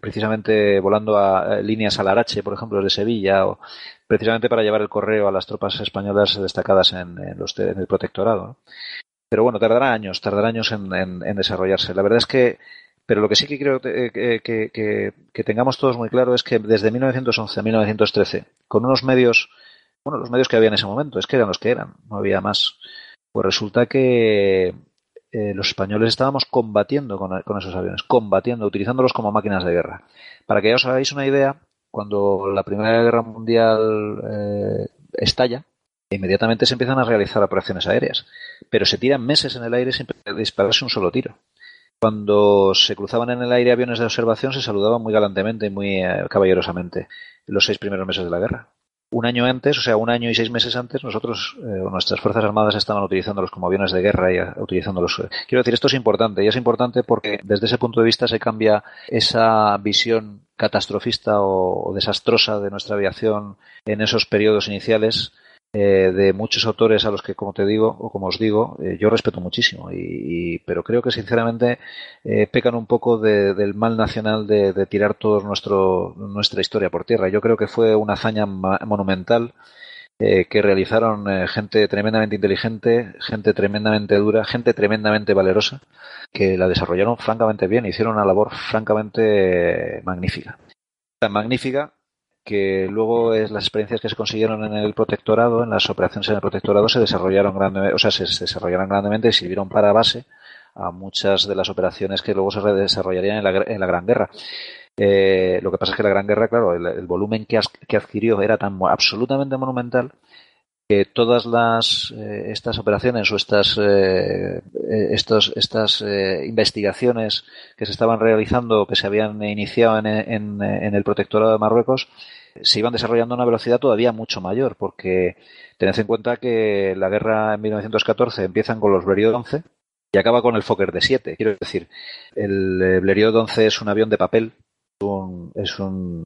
precisamente volando a, líneas al Arache, por ejemplo, de Sevilla, o precisamente para llevar el correo a las tropas españolas destacadas en, el protectorado. Pero bueno, tardará años, tardará años en, desarrollarse. La verdad es que, pero lo que sí que creo que, tengamos todos muy claro es que desde 1911 a 1913, con unos medios, bueno, los medios que había en ese momento, es que eran los que eran, no había más. Pues resulta que eh, los españoles estábamos combatiendo con, esos aviones, combatiendo, utilizándolos como máquinas de guerra. Para que os hagáis una idea, cuando la Primera Guerra Mundial eh, estalla, inmediatamente se empiezan a realizar operaciones aéreas, pero se tiran meses en el aire sin dispararse un solo tiro. Cuando se cruzaban en el aire aviones de observación se saludaban muy galantemente y muy eh, caballerosamente en los seis primeros meses de la guerra. Un año antes, o sea, un año y seis meses antes, nosotros, eh, nuestras Fuerzas Armadas estaban utilizándolos como aviones de guerra y eh, utilizándolos. Quiero decir, esto es importante y es importante porque desde ese punto de vista se cambia esa visión catastrofista o desastrosa de nuestra aviación en esos periodos iniciales eh, de muchos autores a los que, como te digo, o como os digo, eh, yo respeto muchísimo. Y, pero creo que, sinceramente, eh, pecan un poco del mal nacional de, tirar toda nuestra historia por tierra. Yo creo que fue una hazaña monumental que realizaron gente tremendamente inteligente, gente tremendamente dura, gente tremendamente valerosa, que la desarrollaron francamente bien, hicieron una labor francamente magnífica. Tan magnífica que luego es las experiencias que se consiguieron en el protectorado, en las operaciones en el protectorado se desarrollaron grandemente, o sea, se, desarrollaron grandemente y sirvieron para base a muchas de las operaciones que luego se desarrollarían en la, en la Gran Guerra. Eh, lo que pasa es que la Gran Guerra, claro, el, volumen que, que, adquirió era tan absolutamente monumental que todas las eh, estas operaciones o estas eh, estos, estas investigaciones que se estaban realizando que se habían iniciado en, en el protectorado de Marruecos se iban desarrollando a una velocidad todavía mucho mayor, porque tened en cuenta que la guerra en 1914 empiezan con los Blériot 11 y acaba con el Fokker de 7. Quiero decir, el eh, Blériot 11 es un avión de papel, es un,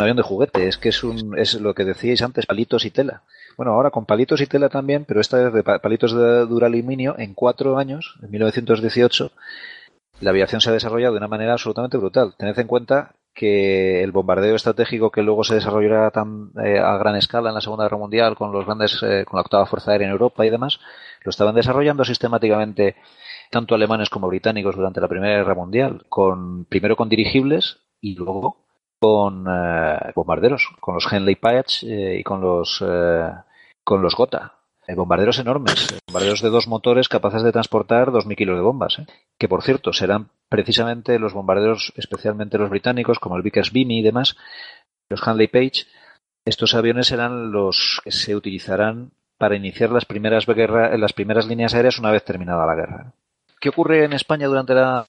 avión de juguete, es que es, un, es lo que decíais antes, palitos y tela. Bueno, ahora con palitos y tela también, pero esta vez de palitos de duraluminio, en cuatro años, en 1918, la aviación se ha desarrollado de una manera absolutamente brutal. Tened en cuenta que el bombardeo estratégico que luego se desarrollará tan, eh, a gran escala en la Segunda Guerra Mundial con los grandes, eh, con la octava fuerza aérea en Europa y demás, lo estaban desarrollando sistemáticamente tanto alemanes como británicos durante la Primera Guerra Mundial, con primero con dirigibles y luego con eh, bombarderos, con los Henley Page y con los con los Gotha bombarderos enormes, bombarderos de dos motores capaces de transportar 2.000 kilos de bombas, ¿eh? que por cierto serán precisamente los bombarderos, especialmente los británicos, como el Vickers Beamy y demás, los Handley Page, estos aviones serán los que se utilizarán para iniciar las primeras, guerra, las primeras líneas aéreas una vez terminada la guerra. ¿Qué ocurre en España durante la,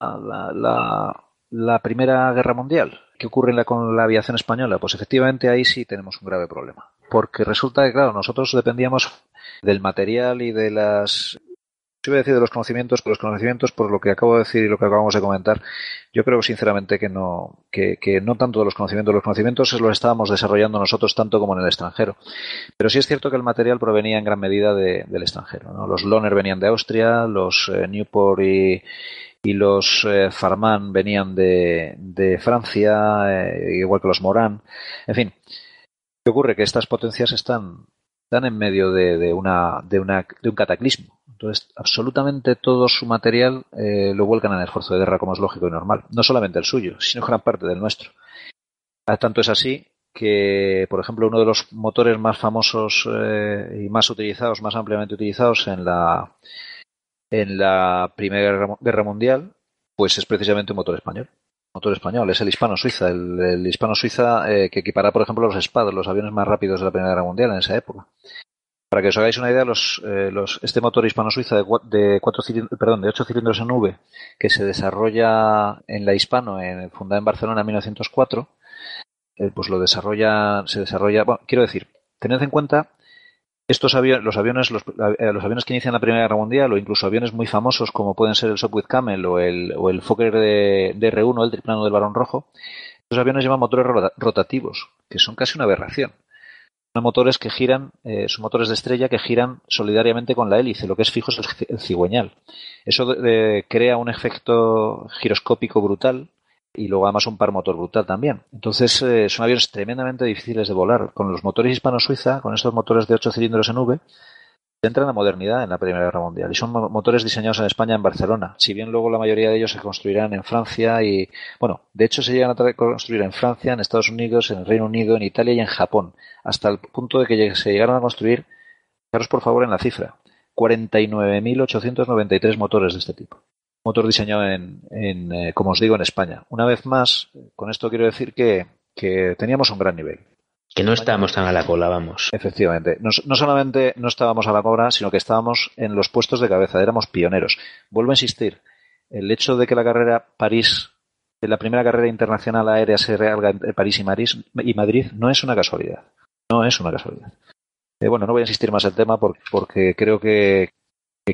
la, Primera Guerra Mundial? ¿Qué ocurre con la aviación española? Pues efectivamente ahí sí tenemos un grave problema. Porque resulta que, claro, nosotros dependíamos del material y de las voy a decir de los conocimientos, pero los conocimientos, por lo que acabo de decir y lo que acabamos de comentar, yo creo sinceramente que no, que, no tanto de los conocimientos, los conocimientos los estábamos desarrollando nosotros tanto como en el extranjero. Pero sí es cierto que el material provenía en gran medida del extranjero. Los Lohner venían de Austria, los eh, Newport y, y los eh, Farman venían de, de Francia, eh, igual que los Morán. En fin, ¿qué ocurre? Que estas potencias están están en medio de, una, de, una, de un cataclismo. Entonces, absolutamente todo su material eh, lo vuelcan en el esfuerzo de guerra, como es lógico y normal. No solamente el suyo, sino gran parte del nuestro. Ah, tanto es así que, por ejemplo, uno de los motores más famosos eh, y más utilizados, más ampliamente utilizados en la, en la Primera Guerra Mundial, pues es precisamente un motor español motor español, es el hispano-suiza, el, hispano-suiza eh, que equipara, por ejemplo, los SPAD, los aviones más rápidos de la Primera Guerra Mundial en esa época. Para que os hagáis una idea, los, eh, los, este motor hispano-suiza de, de, cuatro perdón, de 8 cilindros en V, que se desarrolla en la Hispano, en, fundada en Barcelona en 1904, eh, pues lo desarrolla, se desarrolla, bueno, quiero decir, tened en cuenta estos aviones, los aviones, eh, los, aviones que inician la Primera Guerra Mundial o incluso aviones muy famosos como pueden ser el Sopwith Camel o el, o el Fokker de, R1, el triplano del Barón Rojo, estos aviones llevan motores rotativos, que son casi una aberración. Son motores que giran, eh, son motores de estrella que giran solidariamente con la hélice, lo que es fijo es el, cigüeñal. Eso crea un efecto giroscópico brutal y luego además un par motor brutal también. Entonces eh, son aviones tremendamente difíciles de volar. Con los motores hispano-suiza, con estos motores de 8 cilindros en V, entran la modernidad en la Primera Guerra Mundial y son motores diseñados en España, en Barcelona. Si bien luego la mayoría de ellos se construirán en Francia y, bueno, de hecho se llegan a construir en Francia, en Estados Unidos, en el Reino Unido, en Italia y en Japón, hasta el punto de que se llegaron a construir, fijaros por favor en la cifra, 49.893 motores de este tipo motor diseñado en, eh, como os digo, en España. Una vez más, con esto quiero decir que, teníamos un gran nivel. Que no estábamos tan a la cola, vamos. Efectivamente. No, solamente no estábamos a la cola, sino que estábamos en los puestos de cabeza, éramos pioneros. Vuelvo a insistir, el hecho de que la carrera París, la primera carrera internacional aérea se realiza entre París y Madrid, no es una casualidad. No es una casualidad. Eh, bueno, no voy a insistir más en el tema porque, creo que,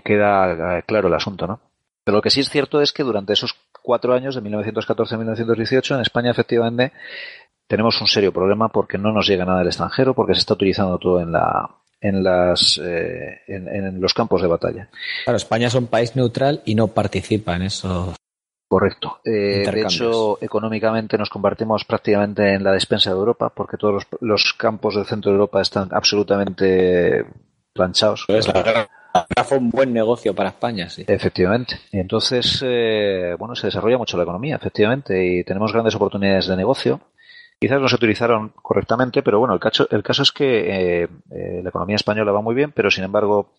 queda eh, claro el asunto, ¿no? Pero lo que sí es cierto es que durante esos cuatro años, de 1914 a 1918, en España efectivamente tenemos un serio problema porque no nos llega nada del extranjero, porque se está utilizando todo en la, en, las, eh, en, los campos de batalla. Claro, España es un país neutral y no participa en eso. Correcto. Eh, de hecho, económicamente nos convertimos prácticamente en la despensa de Europa, porque todos los, campos del centro de Europa están absolutamente planchados. Pues la guerra fue un buen negocio para España, sí. Efectivamente. Entonces, eh, bueno, se desarrolla mucho la economía, efectivamente, y tenemos grandes oportunidades de negocio. Quizás no se utilizaron correctamente, pero bueno, el caso, el caso es que eh, eh, la economía española va muy bien, pero sin embargo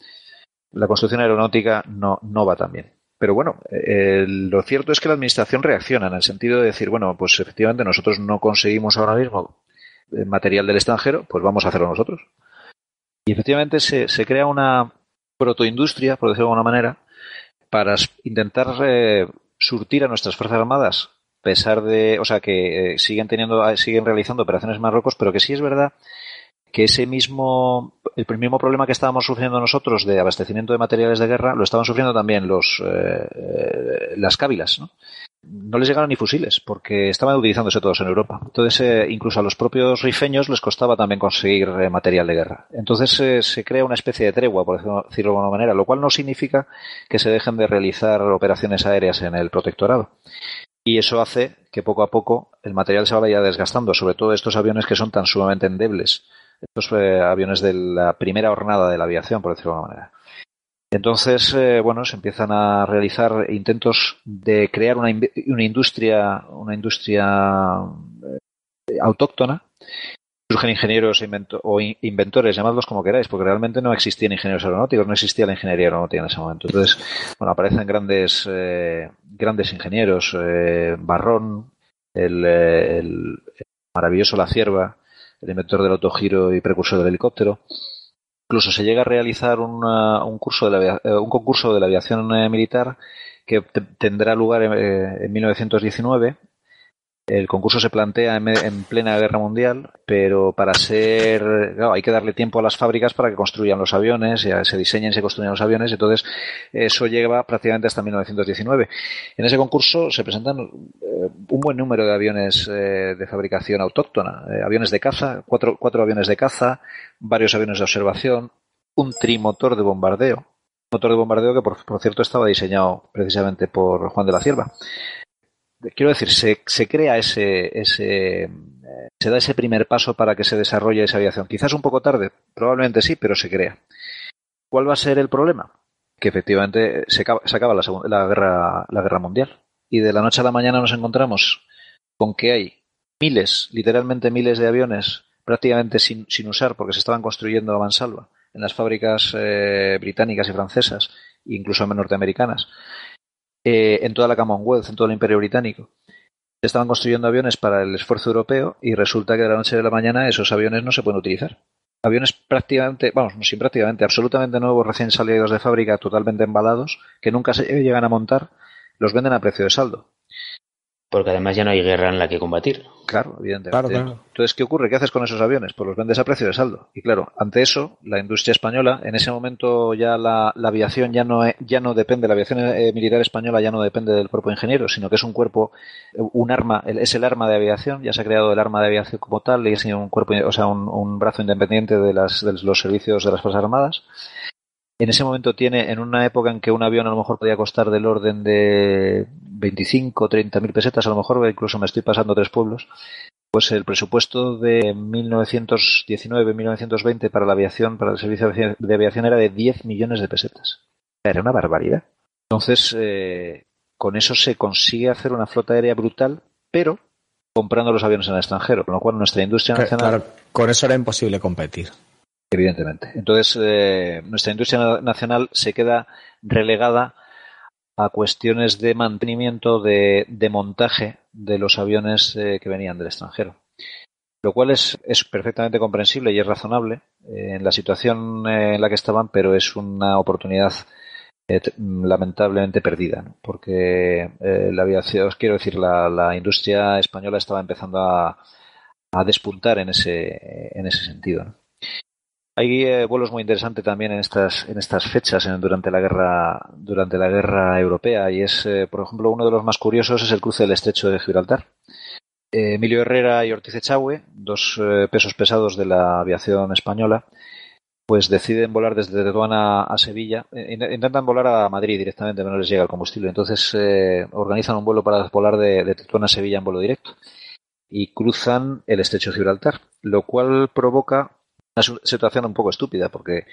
la construcción aeronáutica no, no va tan bien. Pero bueno, eh, lo cierto es que la administración reacciona en el sentido de decir, bueno, pues efectivamente nosotros no conseguimos ahora mismo material del extranjero, pues vamos a hacerlo nosotros. Y efectivamente se, se crea una protoindustria, por decirlo de alguna manera, para intentar surtir a nuestras Fuerzas Armadas pesar de, o sea, que eh, siguen teniendo, eh, siguen realizando operaciones en Marruecos, pero que sí es verdad que ese mismo, el mismo problema que estábamos sufriendo nosotros de abastecimiento de materiales de guerra, lo estaban sufriendo también los, eh, las cávilas, ¿no? No les llegaron ni fusiles, porque estaban utilizándose todos en Europa. Entonces, incluso a los propios rifeños les costaba también conseguir material de guerra. Entonces, se crea una especie de tregua, por decirlo de alguna manera, lo cual no significa que se dejen de realizar operaciones aéreas en el protectorado y eso hace que poco a poco el material se vaya desgastando, sobre todo estos aviones que son tan sumamente endebles, estos eh, aviones de la primera hornada de la aviación, por decirlo de alguna manera. Entonces, eh, bueno, se empiezan a realizar intentos de crear una, una industria, una industria eh, autóctona surgen ingenieros o inventores, llamadlos como queráis, porque realmente no existían ingenieros aeronáuticos, no existía la ingeniería aeronáutica en ese momento. Entonces, bueno, aparecen grandes, eh, grandes ingenieros, eh, Barrón, el, el, maravilloso La Cierva, el inventor del autogiro y precursor del helicóptero. Incluso se llega a realizar un, curso de la, eh, un concurso de la aviación militar que tendrá lugar en, en 1919 el concurso se plantea en, plena guerra mundial, pero para ser, claro, hay que darle tiempo a las fábricas para que construyan los aviones, ya se diseñen, se construyan los aviones, entonces eso lleva prácticamente hasta 1919. En ese concurso se presentan eh, un buen número de aviones eh, de fabricación autóctona, eh, aviones de caza, cuatro, cuatro aviones de caza, varios aviones de observación, un trimotor de bombardeo, motor de bombardeo que por, por cierto estaba diseñado precisamente por Juan de la Cierva quiero decir, se, se crea ese, ese, eh, se da ese primer paso para que se desarrolle esa aviación. Quizás un poco tarde, probablemente sí, pero se crea. ¿Cuál va a ser el problema? Que efectivamente se acaba, la, la, guerra, la guerra mundial. Y de la noche a la mañana nos encontramos con que hay miles, literalmente miles de aviones prácticamente sin, sin usar porque se estaban construyendo a mansalva en las fábricas eh, británicas y francesas, incluso norteamericanas, eh, en toda la Commonwealth, en todo el Imperio Británico. Se estaban construyendo aviones para el esfuerzo europeo y resulta que de la noche a la mañana esos aviones no se pueden utilizar. Aviones prácticamente, vamos, no sin prácticamente, absolutamente nuevos, recién salidos de fábrica, totalmente embalados, que nunca se llegan a montar, los venden a precio de saldo. Porque además ya no hay guerra en la que combatir. Claro, evidentemente. Entonces, ¿qué ocurre? ¿Qué haces con esos aviones? Pues los vendes a precio de saldo. Y claro, ante eso, la industria española, en ese momento ya la, aviación ya no, ya no depende, la aviación eh, militar española ya no depende del cuerpo de ingenieros, sino que es un cuerpo, un arma, es el arma de aviación, ya se ha creado el arma de aviación como tal, y es un cuerpo, o sea, un, brazo independiente de, las, de los servicios de las Fuerzas Armadas en ese momento tiene, en una época en que un avión a lo mejor podía costar del orden de 25 o 30 mil pesetas, a lo mejor incluso me estoy pasando tres pueblos, pues el presupuesto de 1919-1920 para la aviación, para el servicio de aviación era de 10 millones de pesetas. Era una barbaridad. Entonces, eh, con eso se consigue hacer una flota aérea brutal, pero comprando los aviones en el extranjero, con lo cual nuestra industria nacional... con eso era imposible competir. Evidentemente. Entonces, eh, nuestra industria nacional se queda relegada a cuestiones de mantenimiento, de, montaje de los aviones eh, que venían del extranjero. Lo cual es, es perfectamente comprensible y es razonable eh, en la situación en la que estaban, pero es una oportunidad lamentablemente perdida, porque la aviación, quiero decir, la, industria española estaba empezando a, despuntar en ese, en ese sentido. Hay eh, vuelos muy interesantes también en estas, en estas fechas durante la guerra durante la guerra europea y es, eh, por ejemplo, uno de los más curiosos es el cruce del Estrecho de Gibraltar. Eh, Emilio Herrera y Ortiz Echagüe, dos pesos pesados de la aviación española, pues deciden volar desde Tetuán a, Sevilla. intentan volar a Madrid directamente, pero no les llega el combustible. Entonces organizan un vuelo para volar de, de Tetuán a Sevilla en vuelo directo y cruzan el Estrecho de Gibraltar, lo cual provoca una situación un poco estúpida porque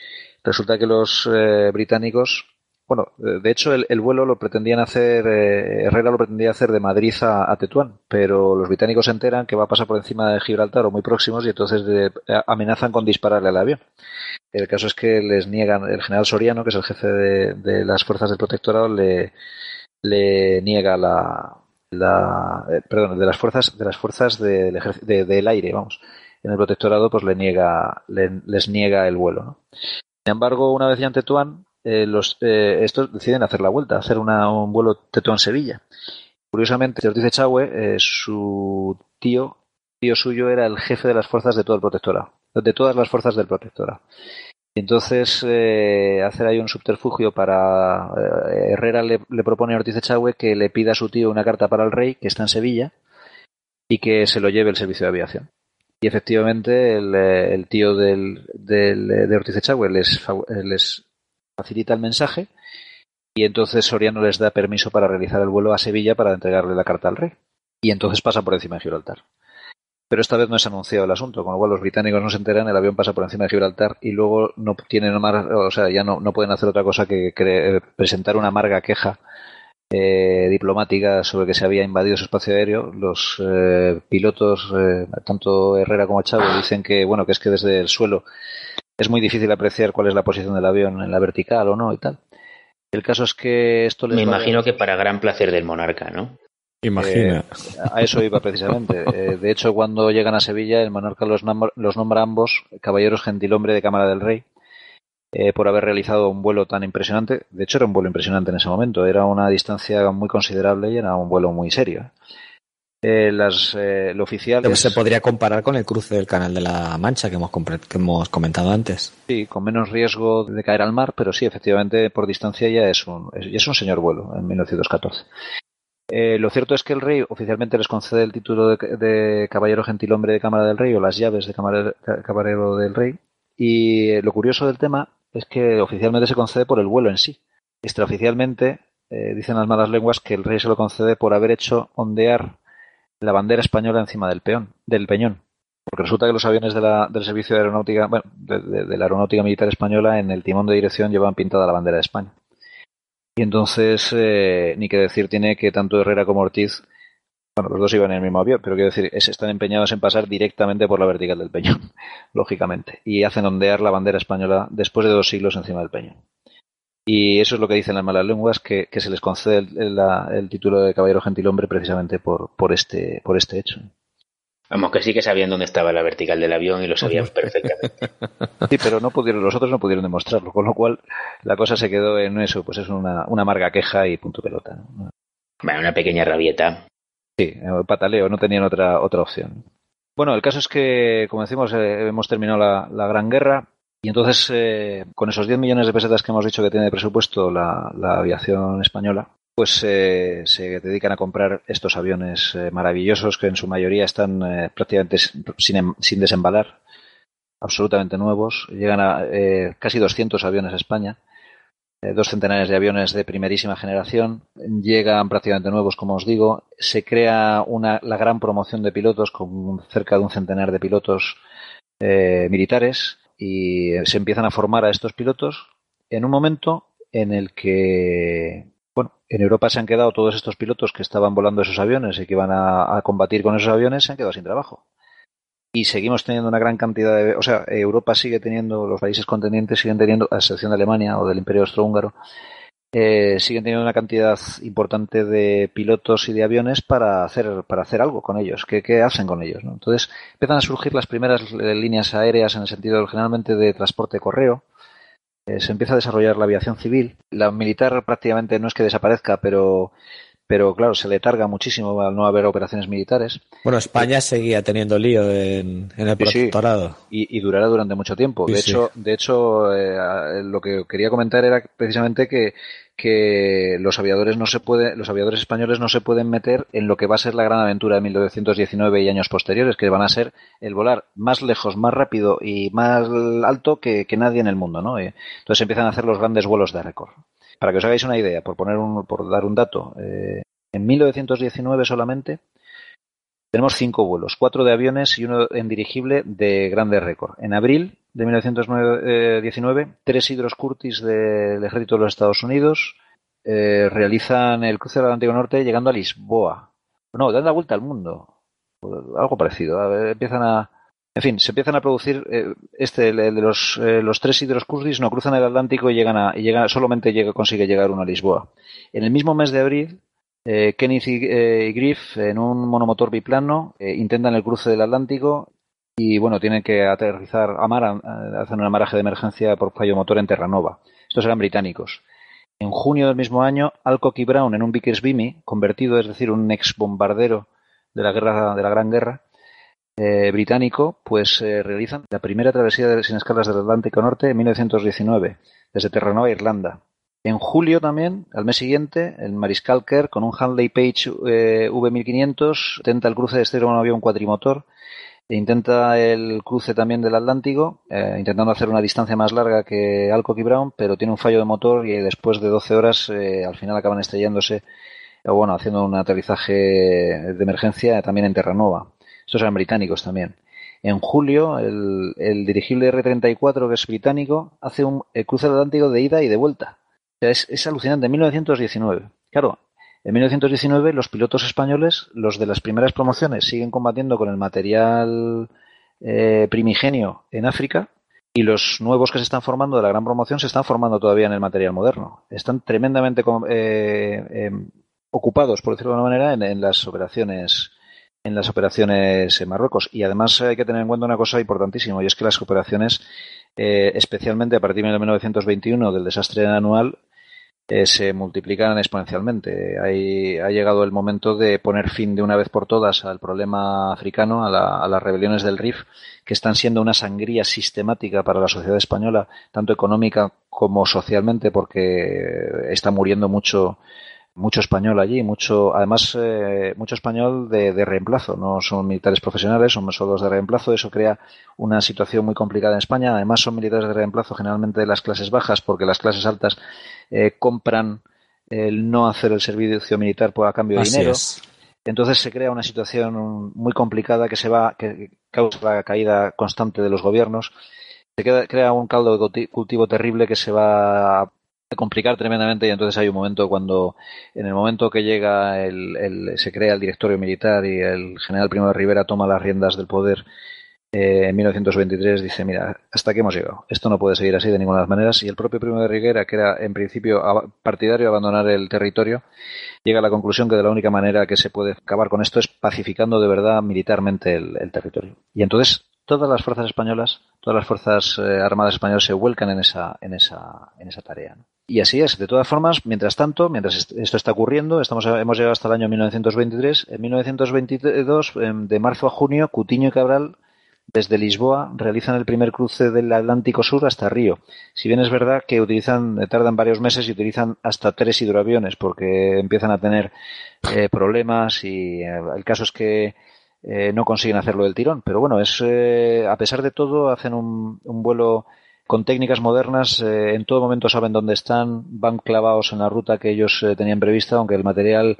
resulta que los eh, británicos, bueno, eh, de hecho el, vuelo lo pretendían hacer, eh, lo pretendía hacer de Madrid a, Tetuán, pero los británicos se enteran que va a pasar por encima de Gibraltar o muy próximos y entonces amenazan con dispararle al avión. El caso es que les niegan, el general Soriano, que es el jefe de, las fuerzas del protectorado, le, niega la, la perdón, de las fuerzas, de las fuerzas del, del aire, vamos, en el protectorado pues le niega, les niega el vuelo. Sin embargo, una vez ya en Tetuán, eh, eh, estos deciden hacer la vuelta, hacer un vuelo Tetuán-Sevilla. Curiosamente, Ortiz Echagüe, eh, su tío, tío suyo era el jefe de las fuerzas de todo el protectorado, de todas las fuerzas del protectorado. Entonces, hacer ahí un subterfugio para. Herrera le, le, propone a Ortiz Echagüe que le pida a su tío una carta para el rey, que está en Sevilla, y que se lo lleve el servicio de aviación. Y efectivamente el, eh, tío del, del, de Ortiz Echagüe les, eh, les facilita el mensaje y entonces Soriano les da permiso para realizar el vuelo a Sevilla para entregarle la carta al rey. Y entonces pasa por encima de Gibraltar. Pero esta vez no es anunciado el asunto, con lo cual los británicos no se enteran, el avión pasa por encima de Gibraltar y luego no tienen más, o sea, ya no, no pueden hacer otra cosa que presentar una amarga queja eh, diplomática sobre que se había invadido su espacio aéreo, los eh, pilotos, eh, tanto Herrera como Chávez, dicen que bueno que es que desde el suelo es muy difícil apreciar cuál es la posición del avión en la vertical o no y tal. El caso es que esto les Me imagino que para gran placer del monarca, ¿no? Imagina. a eso iba precisamente. de hecho, cuando llegan a Sevilla, el monarca los, los nombra ambos caballeros gentilhombre de Cámara del Rey eh, por haber realizado un vuelo tan impresionante. De hecho, era un vuelo impresionante en ese momento. Era una distancia muy considerable y era un vuelo muy serio. Eh, las, eh, lo oficial se podría comparar con el cruce del Canal de la Mancha que hemos, que hemos comentado antes. Sí, con menos riesgo de caer al mar, pero sí, efectivamente, por distancia ya es un, es un señor vuelo en 1914. lo cierto es que el rey oficialmente les concede el título de, caballero gentilhombre de Cámara del Rey o las llaves de caballero del Rey. Y lo curioso del tema es que oficialmente se concede por el vuelo en sí. Extraoficialmente, eh, dicen las malas lenguas que el rey se lo concede por haber hecho ondear la bandera española encima del peón, del peñón. Porque resulta que los aviones de la, del servicio de aeronáutica, bueno, de, la aeronáutica militar española en el timón de dirección llevan pintada la bandera de España. Y entonces, eh, ni que decir tiene que tanto Herrera como Ortiz bueno, los dos iban en el mismo avión, pero quiero decir, están empeñados en pasar directamente por la vertical del peñón, lógicamente, y hacen ondear la bandera española después de dos siglos encima del peñón. Y eso es lo que dicen las malas lenguas, que, se les concede el, título de caballero gentilhombre precisamente por, por, este, por este hecho. Vamos, que sí que sabían dónde estaba la vertical del avión y lo sabían perfectamente. Sí, pero no pudieron, los otros no pudieron demostrarlo, con lo cual la cosa se quedó en eso, pues es una, una amarga queja y punto pelota. Bueno, una pequeña rabieta. Sí, pataleo, no tenían otra, otra opción. Bueno, el caso es que, como decimos, eh, hemos terminado la, Gran Guerra y entonces, eh, con esos 10 millones de pesetas que hemos dicho que tiene de presupuesto la, aviación española, pues eh, se dedican a comprar estos aviones maravillosos que en su mayoría están prácticamente sin, em, sin, desembalar, absolutamente nuevos. Llegan a casi 200 aviones a España eh, dos centenares de aviones de primerísima generación, llegan prácticamente nuevos, como os digo, se crea una, la gran promoción de pilotos con cerca de un centenar de pilotos eh, militares y se empiezan a formar a estos pilotos en un momento en el que, bueno, en Europa se han quedado todos estos pilotos que estaban volando esos aviones y que iban a combatir con esos aviones, se han quedado sin trabajo y seguimos teniendo una gran cantidad de, o sea, Europa sigue teniendo, los países contendientes siguen teniendo, a excepción de Alemania o del Imperio Austrohúngaro, eh, siguen teniendo una cantidad importante de pilotos y de aviones para hacer, para hacer algo con ellos. ¿Qué, hacen con ellos? ¿no? Entonces empiezan a surgir las primeras líneas aéreas en el sentido generalmente de transporte correo, eh, se empieza a desarrollar la aviación civil. La militar prácticamente no es que desaparezca, pero pero claro, se le targa muchísimo al no haber operaciones militares. Bueno, España seguía teniendo lío en, el protectorado. y, durará durante mucho tiempo. de hecho, de hecho eh, lo que quería comentar era precisamente que, que los aviadores no se puede, los aviadores españoles no se pueden meter en lo que va a ser la gran aventura de 1919 y años posteriores, que van a ser el volar más lejos, más rápido y más alto que, que nadie en el mundo, ¿no? Eh, entonces empiezan a hacer los grandes vuelos de récord. Para que os hagáis una idea, por poner un, por dar un dato, eh, en 1919 solamente tenemos cinco vuelos, cuatro de aviones y uno en dirigible de grande récord. En abril de 1919, tres Hidros Curtis del ejército de los Estados Unidos eh, realizan el cruce del Atlántico Norte llegando a Lisboa. No, dan la vuelta al mundo. Algo parecido. empiezan a, en fin, se empiezan a producir eh, este, el, de los, eh, los tres hidroscurdis no cruzan el Atlántico y llegan a, y llegan, solamente llega, consigue llegar uno a Lisboa. En el mismo mes de abril, eh, Kenneth y, Griff, en un monomotor biplano, intentan el cruce del Atlántico y bueno, tienen que aterrizar, amar, hacen un amaraje de emergencia por fallo motor en Terranova. Estos eran británicos. En junio del mismo año, Alcock y Brown, en un Vickers Beamy, convertido, es decir, un ex bombardero de la guerra, de la Gran Guerra, eh, británico, pues eh, realizan la primera travesía de, sin escalas del Atlántico Norte en 1919, desde Terranova Irlanda. En julio también, al mes siguiente, el Mariscal Kerr con un Handley Page eh, V1500 intenta el cruce de este un avión cuatrimotor e intenta el cruce también del Atlántico, intentando hacer una distancia más larga que Alcock y Brown, pero tiene un fallo de motor y después de 12 horas al final acaban estrellándose, o bueno, haciendo un aterrizaje de emergencia también en Terranova. Estos eran británicos también. En julio, el, dirigible R-34, que es británico, hace un cruce atlántico de ida y de vuelta. O sea, es, alucinante. En 1919. Claro, en 1919 los pilotos españoles, los de las primeras promociones, siguen combatiendo con el material eh, primigenio en África y los nuevos que se están formando de la gran promoción se están formando todavía en el material moderno. Están tremendamente eh, eh, ocupados, por decirlo de alguna manera, en las operaciones en las operaciones en Marruecos. Y además hay que tener en cuenta una cosa importantísima, y es que las operaciones, eh, especialmente a partir de 1921 del desastre anual, eh, se multiplican exponencialmente. Hay, ha llegado el momento de poner fin de una vez por todas al problema africano, a, a las rebeliones del RIF, que están siendo una sangría sistemática para la sociedad española, tanto económica como socialmente, porque está muriendo mucho mucho español allí, mucho, además, eh, mucho español de, reemplazo. No son militares profesionales, son soldados de reemplazo. Eso crea una situación muy complicada en España. Además, son militares de reemplazo generalmente de las clases bajas, porque las clases altas eh, compran el no hacer el servicio militar por a cambio de dinero. Entonces se crea una situación muy complicada que se va, que causa la caída constante de los gobiernos. Se crea un caldo de cultivo terrible que se va complicar tremendamente y entonces hay un momento cuando en el momento que llega el, se crea el directorio militar y el general Primo de Rivera toma las riendas del poder eh, en 1923 dice mira hasta aquí hemos llegado. Esto no puede seguir así de ninguna de las maneras y el propio Primo de Rivera que era en principio partidario de abandonar el territorio llega a la conclusión que de la única manera que se puede acabar con esto es pacificando de verdad militarmente el, territorio. Y entonces todas las fuerzas españolas todas las fuerzas eh, armadas españolas se vuelcan en esa en esa en esa tarea y así es. De todas formas, mientras tanto, mientras esto está ocurriendo, estamos, hemos llegado hasta el año 1923. En 1922, em, de marzo a junio, Cutiño y Cabral, desde Lisboa, realizan el primer cruce del Atlántico Sur hasta Río. Si bien es verdad que utilizan, tardan varios meses y utilizan hasta tres hidroaviones porque empiezan a tener eh, problemas y eh, el caso es que eh, no consiguen hacerlo del tirón. Pero bueno, es a pesar de todo hacen un vuelo con técnicas modernas eh, en todo momento saben dónde están, van clavados en la ruta que ellos eh, tenían prevista, aunque el material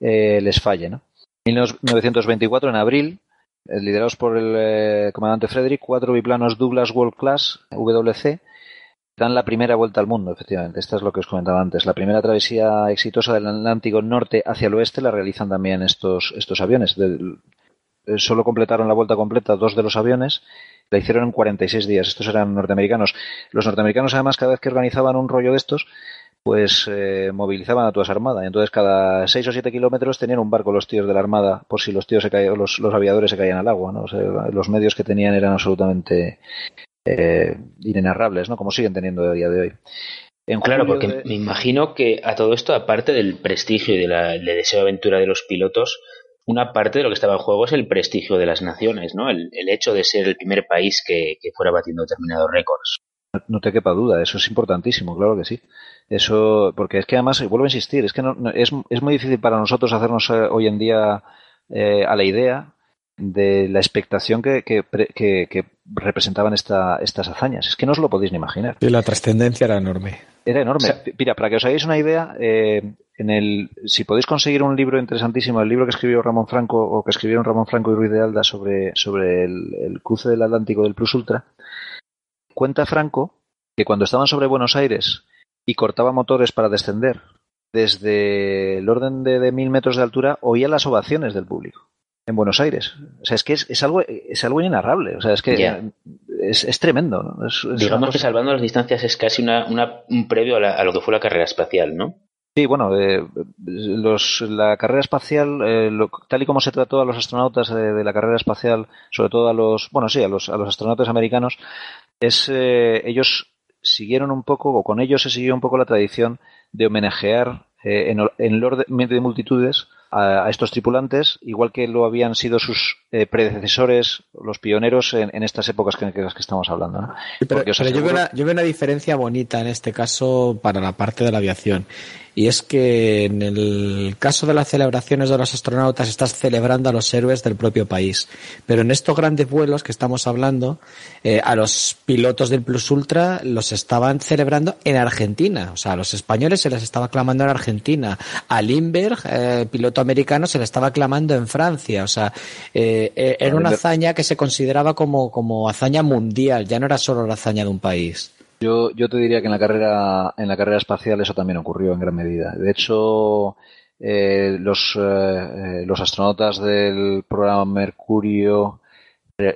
eh, les falle. ¿no? En 1924, en abril, liderados por el comandante Frederick, cuatro biplanos Douglas World Class WC dan la primera vuelta al mundo, efectivamente. Esta es lo que os comentaba antes. La primera travesía exitosa del Atlántico Norte hacia el oeste la realizan también estos, estos aviones. solo completaron la vuelta completa dos de los aviones la hicieron en 46 días. Estos eran norteamericanos. Los norteamericanos, además, cada vez que organizaban un rollo de estos, pues eh, movilizaban a toda esa armada. Entonces, cada 6 o 7 kilómetros tenían un barco los tíos de la armada por si los tíos se caían, los, los aviadores se caían al agua. ¿no? los medios que tenían eran absolutamente eh, inenarrables, ¿no? Como siguen teniendo a día de hoy. claro, porque me imagino que a todo esto, aparte del prestigio y de la, del deseo de aventura de los pilotos, una parte de lo que estaba en juego es el prestigio de las naciones, ¿no? El, hecho de ser el primer país que, fuera batiendo determinados récords. No te quepa duda, eso es importantísimo, claro que sí. Eso, porque es que además, vuelvo a insistir, es que no, es, es, muy difícil para nosotros hacernos eh, hoy en día eh, a la idea de la expectación que, que, representaban esta, estas hazañas. Es que no os lo podéis ni imaginar. Y la trascendencia era enorme. Era enorme. Mira, para que os hagáis una idea, eh, en el, si podéis conseguir un libro interesantísimo, el libro que escribió Ramón Franco o que escribieron Ramón Franco y Ruiz de Alda sobre, sobre el, el cruce del Atlántico del Plus Ultra, cuenta Franco que cuando estaban sobre Buenos Aires y cortaba motores para descender, desde el orden de, mil metros de altura oía las ovaciones del público en Buenos Aires. O sea, es que es, algo es algo inenarrable. O sea, es que es, tremendo. Digamos que salvando las distancias es casi una, un previo a, lo que fue la carrera espacial, ¿no? Sí, bueno, eh, los, la carrera espacial, eh, tal y como se trató a los astronautas de, la carrera espacial, sobre todo a los, bueno, sí, a los, a los astronautas americanos, es eh, ellos siguieron un poco, o con ellos se siguió un poco la tradición de homenajear eh, en, en el orden de multitudes a, estos tripulantes, igual que lo habían sido sus eh, predecesores, los pioneros en, estas épocas que, que, que estamos hablando. ¿no? pero, yo, veo una, yo, veo una, diferencia bonita en este caso para la parte de la aviación. Y es que en el caso de las celebraciones de los astronautas estás celebrando a los héroes del propio país. Pero en estos grandes vuelos que estamos hablando, eh, a los pilotos del Plus Ultra los estaban celebrando en Argentina. O sea, a los españoles se les estaba clamando en Argentina. A Lindbergh, eh, piloto americano, se le estaba clamando en Francia. O sea, eh, eh, era una hazaña que se consideraba como, como hazaña mundial, ya no era solo la hazaña de un país. Yo, yo te diría que en la carrera, en la carrera espacial eso también ocurrió en gran medida. De hecho, eh, los, eh, los astronautas del programa Mercurio,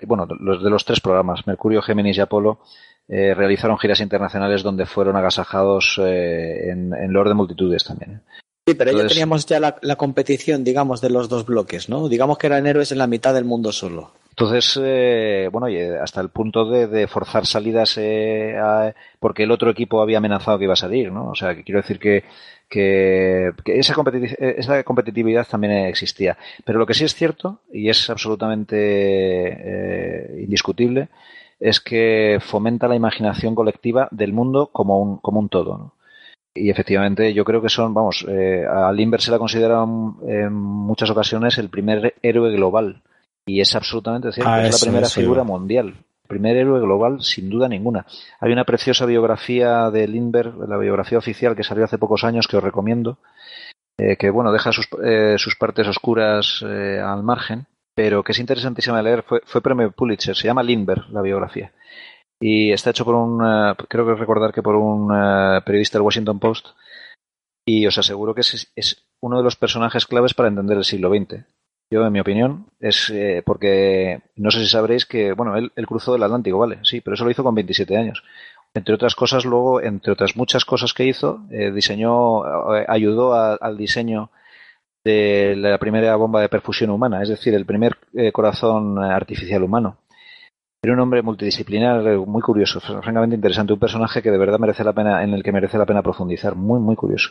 bueno, los de los tres programas, Mercurio, Géminis y Apolo, realizaron giras internacionales donde fueron agasajados en, en orden de multitudes también. Sí, pero ya teníamos ya la, competición, digamos, de los dos bloques, ¿no? Digamos que eran héroes en la mitad del mundo solo. Entonces, eh, bueno, hasta el punto de, forzar salidas eh, porque el otro equipo había amenazado que iba a salir, ¿no? O sea, que quiero decir que, que, esa, esa, competitividad también existía. Pero lo que sí es cierto, y es absolutamente eh, indiscutible, es que fomenta la imaginación colectiva del mundo como un, como un todo, ¿no? Y efectivamente, yo creo que son, vamos, eh, a Limber se la considera en muchas ocasiones el primer héroe global. Y es absolutamente cierto, ah, es la primera figura mundial. Primer héroe global, sin duda ninguna. Hay una preciosa biografía de Lindbergh, la biografía oficial que salió hace pocos años, que os recomiendo, eh, que bueno, deja sus, eh, sus partes oscuras eh, al margen, pero que es interesantísima de leer. Fue, fue premio Pulitzer, se llama Lindbergh, la biografía y está hecho por un, eh, creo que recordar que por un eh, periodista del Washington Post y os aseguro que es, es, uno de los personajes claves para entender el siglo XX. Yo, en mi opinión, es eh, porque no sé si sabréis que, bueno, él, cruzó el Atlántico, vale, sí, pero eso lo hizo con 27 años. Entre otras cosas, luego, entre otras muchas cosas que hizo, diseñó, ayudó al diseño de la primera bomba de perfusión humana, es decir, el primer corazón artificial humano. Era un hombre multidisciplinar eh, muy curioso, francamente interesante, un personaje que de verdad merece la pena, en el que merece la pena profundizar, muy, muy curioso.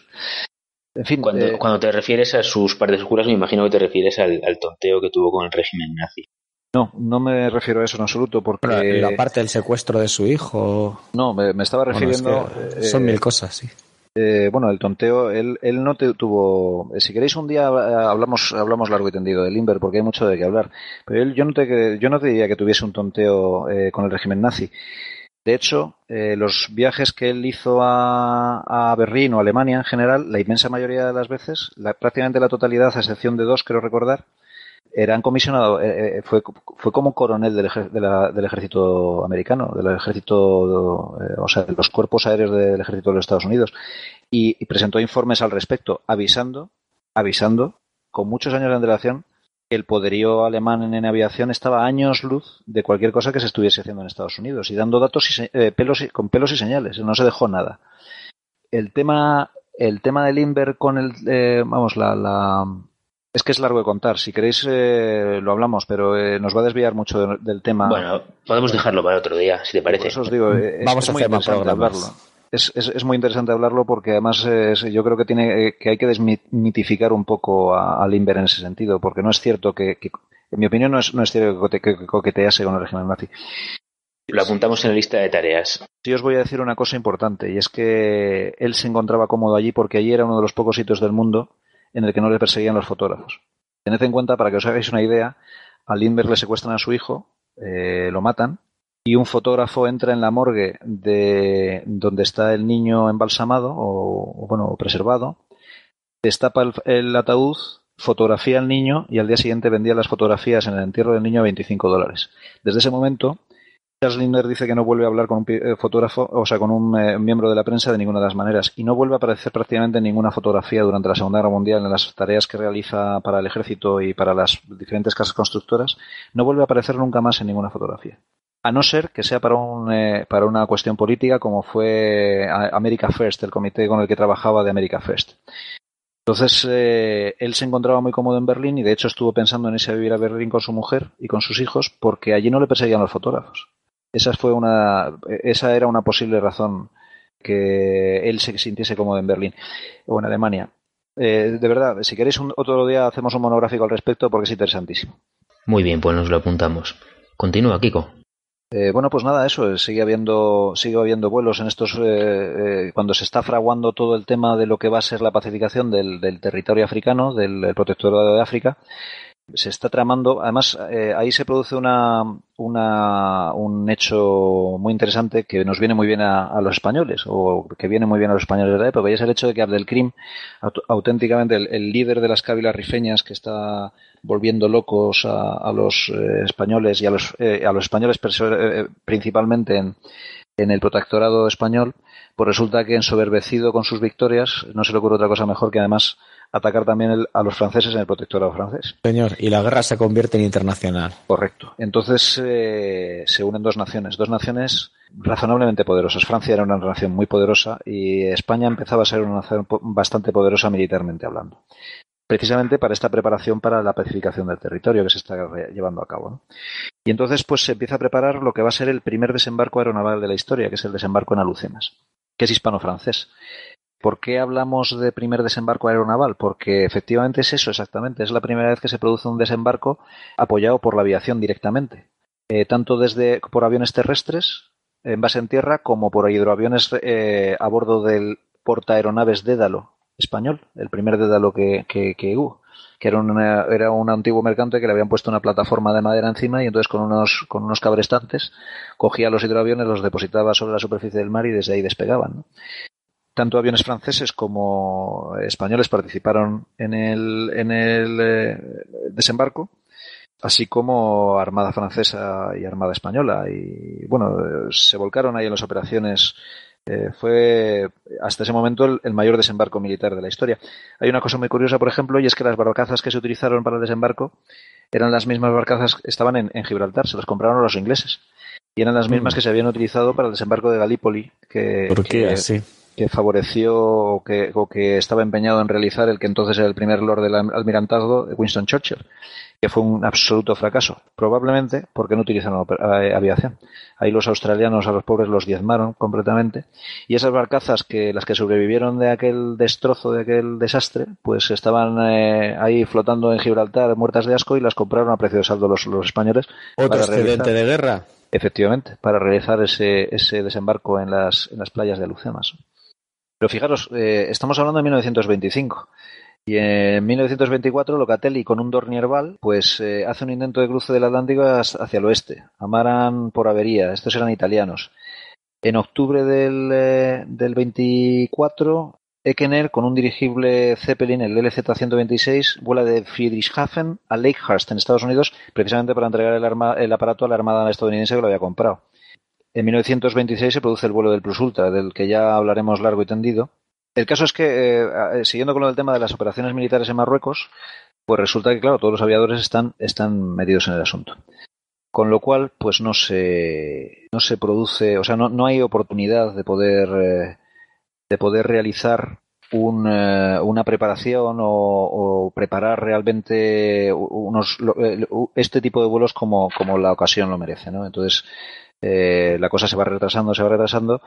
En fin, cuando, eh, cuando te refieres a sus partes oscuras, me imagino que te refieres al, tonteo que tuvo con el régimen nazi. No, no me refiero a eso en absoluto, porque... La, parte del secuestro de su hijo... No, me, estaba refiriendo... son mil cosas, sí. Eh, bueno, el tonteo, él, él no te tuvo. Eh, si queréis un día eh, hablamos, hablamos largo y tendido de Limber porque hay mucho de qué hablar. Pero él, yo no te, yo no te diría que tuviese un tonteo con el régimen nazi. De hecho, los viajes que él hizo a, a, Berlín o Alemania en general, la inmensa mayoría de las veces, la, prácticamente la totalidad, a excepción de dos, quiero recordar, eran comisionados, eh, eh, fue, fue como coronel del, del, ejército americano, del ejército, eh, o sea, de los cuerpos aéreos del ejército de los Estados Unidos, y, presentó informes al respecto, avisando, avisando, con muchos años de antelación, que el poderío alemán en, aviación estaba años luz de cualquier cosa que se estuviese haciendo en Estados Unidos, y dando datos y, pelos con pelos y señales, no se dejó nada. El tema, el tema de Limber con el, vamos, la Es que es largo de contar. Si queréis, eh, lo hablamos, pero eh, nos va a desviar mucho del tema. Bueno, podemos dejarlo para otro día, si te parece. os digo, eh, Vamos a muy interesante hablarlo. Es, es, muy interesante hablarlo porque además yo creo que tiene que hay que desmitificar un poco a, Limber en ese sentido, porque no es cierto que, en mi opinión, no es, no es cierto que, que coquetease con el régimen nazi. Lo apuntamos en la lista de tareas. Sí, os voy a decir una cosa importante, y es que él se encontraba cómodo allí porque allí era uno de los pocos sitios del mundo en el que no le perseguían los fotógrafos. Tened en cuenta, para que os hagáis una idea, a Lindbergh le secuestran a su hijo, eh, lo matan, y un fotógrafo entra en la morgue de donde está el niño embalsamado o, bueno preservado, destapa el, ataúd, fotografía al niño y al día siguiente vendía las fotografías en el entierro del niño a 25 dólares. Desde ese momento Charles Lindner dice que no vuelve a hablar con un eh, fotógrafo, o sea, con un eh, miembro de la prensa de ninguna de las maneras y no vuelve a aparecer prácticamente en ninguna fotografía durante la Segunda Guerra Mundial en las tareas que realiza para el ejército y para las diferentes casas constructoras. No vuelve a aparecer nunca más en ninguna fotografía. A no ser que sea para, un, eh, para una cuestión política como fue America First, el comité con el que trabajaba de America First. Entonces, él se encontraba muy cómodo en Berlín y de hecho estuvo pensando en irse a vivir a Berlín con su mujer y con sus hijos porque allí no le perseguían los fotógrafos. Esa fue una, esa era una posible razón que él se sintiese cómodo en Berlín o en Alemania. Eh, de verdad, si queréis un, otro día hacemos un monográfico al respecto porque es interesantísimo. Muy bien, pues nos lo apuntamos. Continúa, Kiko. Eh, bueno, pues nada, eso, sigue habiendo, sigue habiendo vuelos en estos, eh, cuando se está fraguando todo el tema de lo que va a ser la pacificación del, del territorio africano, del protectorado de África, se está tramando. Además, eh, ahí se produce una, una, un hecho muy interesante que nos viene muy bien a, los españoles, o que viene muy bien a los españoles de la época, y es el hecho de que Abdelkrim, auténticamente el, líder de las cávilas rifeñas que está volviendo locos a, los eh, españoles y a los, eh, a los españoles principalmente en, en el protectorado español, pues resulta que ensoberbecido con sus victorias, no se le ocurre otra cosa mejor que además atacar también a los franceses en el protectorado francés. Señor, y la guerra se convierte en internacional. Correcto. Entonces eh, se unen dos naciones, dos naciones razonablemente poderosas. Francia era una nación muy poderosa y España empezaba a ser una nación bastante poderosa militarmente hablando. Precisamente para esta preparación para la pacificación del territorio que se está llevando a cabo. Y entonces pues se empieza a preparar lo que va a ser el primer desembarco aeronaval de la historia, que es el desembarco en Alucemas, que es hispano-francés. ¿Por qué hablamos de primer desembarco aeronaval? Porque efectivamente es eso exactamente. Es la primera vez que se produce un desembarco apoyado por la aviación directamente. Eh, tanto desde por aviones terrestres en base en tierra como por hidroaviones eh, a bordo del portaaeronaves Dédalo español, el primer Dédalo que, que, hubo que era, era un antiguo mercante que le habían puesto una plataforma de madera encima y entonces con unos, con unos cabrestantes cogía los hidroaviones, los depositaba sobre la superficie del mar y desde ahí despegaban. Tanto aviones franceses como españoles participaron en el, en el eh, desembarco, así como Armada Francesa y Armada Española. Y bueno, se volcaron ahí en las operaciones. Eh, fue hasta ese momento el, mayor desembarco militar de la historia. Hay una cosa muy curiosa, por ejemplo, y es que las barcazas que se utilizaron para el desembarco eran las mismas barcazas que estaban en, Gibraltar, se las compraron los ingleses. Y eran las mismas mm. que se habían utilizado para el desembarco de Galípoli. Que, ¿Por qué así? que favoreció o que, o que estaba empeñado en realizar el que entonces era el primer Lord del Almirantazgo, Winston Churchill, que fue un absoluto fracaso, probablemente porque no utilizaron eh, aviación. Ahí los australianos a los pobres los diezmaron completamente y esas barcazas que las que sobrevivieron de aquel destrozo, de aquel desastre, pues estaban eh, ahí flotando en Gibraltar muertas de asco y las compraron a precio de saldo los, los españoles. Otro excedente de guerra. Efectivamente, para realizar ese, ese desembarco en las, en las playas de Lucemas. Pero fijaros, eh, estamos hablando de 1925. Y en 1924 Locatelli con un Dornier Ball pues eh, hace un intento de cruce del Atlántico hacia el oeste. Amaran por avería, estos eran italianos. En octubre del, eh, del 24 Ekener con un dirigible Zeppelin, el LZ-126, vuela de Friedrichshafen a Lakehurst en Estados Unidos precisamente para entregar el, aparato a la Armada estadounidense que lo había comprado. En 1926 se produce el vuelo del Plus Ultra, del que ya hablaremos largo y tendido. El caso es que, eh, eh, siguiendo con del tema de las operaciones militares en Marruecos, pues resulta que, claro, todos los aviadores están, están metidos en el asunto. Con lo cual, pues no se, no se produce, o sea, no, no hay oportunidad de poder, eh, de poder realizar una preparación o, preparar realmente unos, este tipo de vuelos como, como la ocasión lo merece. ¿no? Entonces, la cosa se va retrasando, se va retrasando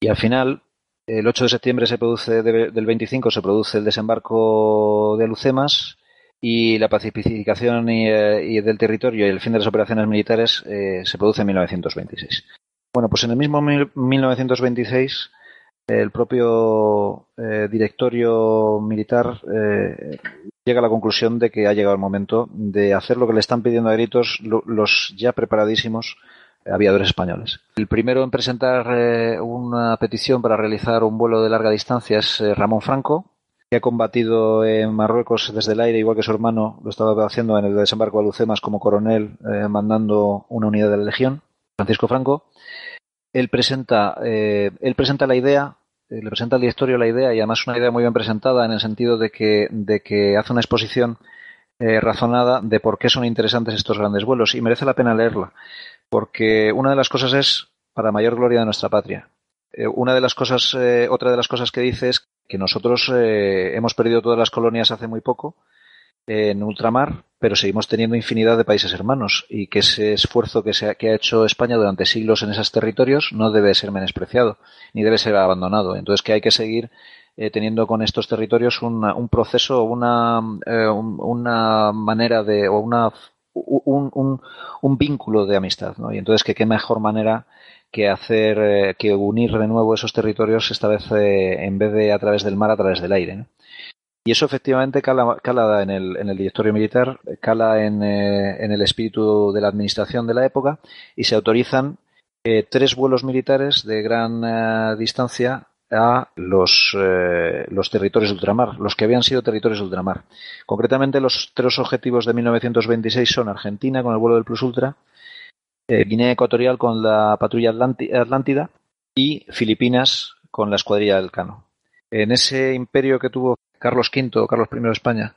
y al final el 8 de septiembre se produce, del 25 se produce el desembarco de Alucemas y la pacificación eh, y, del territorio y el fin de las operaciones militares eh, se produce en 1926. Bueno, pues en el mismo 1926 el propio eh, directorio militar llega a la conclusión de que ha llegado el momento de hacer lo que le están pidiendo a gritos los ya preparadísimos aviadores españoles. El primero en presentar eh, una petición para realizar un vuelo de larga distancia es eh, Ramón Franco, que ha combatido en Marruecos desde el aire, igual que su hermano lo estaba haciendo en el desembarco de Lucemas como coronel, eh, mandando una unidad de la Legión, Francisco Franco. Él presenta, él presenta la idea, le presenta al directorio la idea y además una idea muy bien presentada en el sentido de que, de que hace una exposición razonada de por qué son interesantes estos grandes vuelos y merece la pena leerla porque una de las cosas es para mayor gloria de nuestra patria. Eh, una de las cosas, eh, otra de las cosas que dice es que nosotros eh, hemos perdido todas las colonias hace muy poco en ultramar, pero seguimos teniendo infinidad de países hermanos y que ese esfuerzo que, se ha, que ha hecho España durante siglos en esos territorios no debe ser menospreciado ni debe ser abandonado. Entonces que hay que seguir teniendo con estos territorios un proceso, una, una manera de, o una un, un, vínculo de amistad, ¿no? Y entonces, que qué mejor manera que hacer, eh, que unir de nuevo esos territorios, esta vez eh, en vez de a través del mar, a través del aire. Y eso efectivamente cala, cala en, el, en, el, directorio militar, cala en, eh, en, el espíritu de la administración de la época y se autorizan tres vuelos militares de gran distancia a los, eh, los territorios de ultramar, los que habían sido territorios de ultramar. Concretamente, los tres objetivos de 1926 son Argentina con el vuelo del Plus Ultra, eh, Guinea Ecuatorial con la patrulla Atlántida y Filipinas con la escuadrilla del Cano. En ese imperio que tuvo Carlos V, Carlos I de España,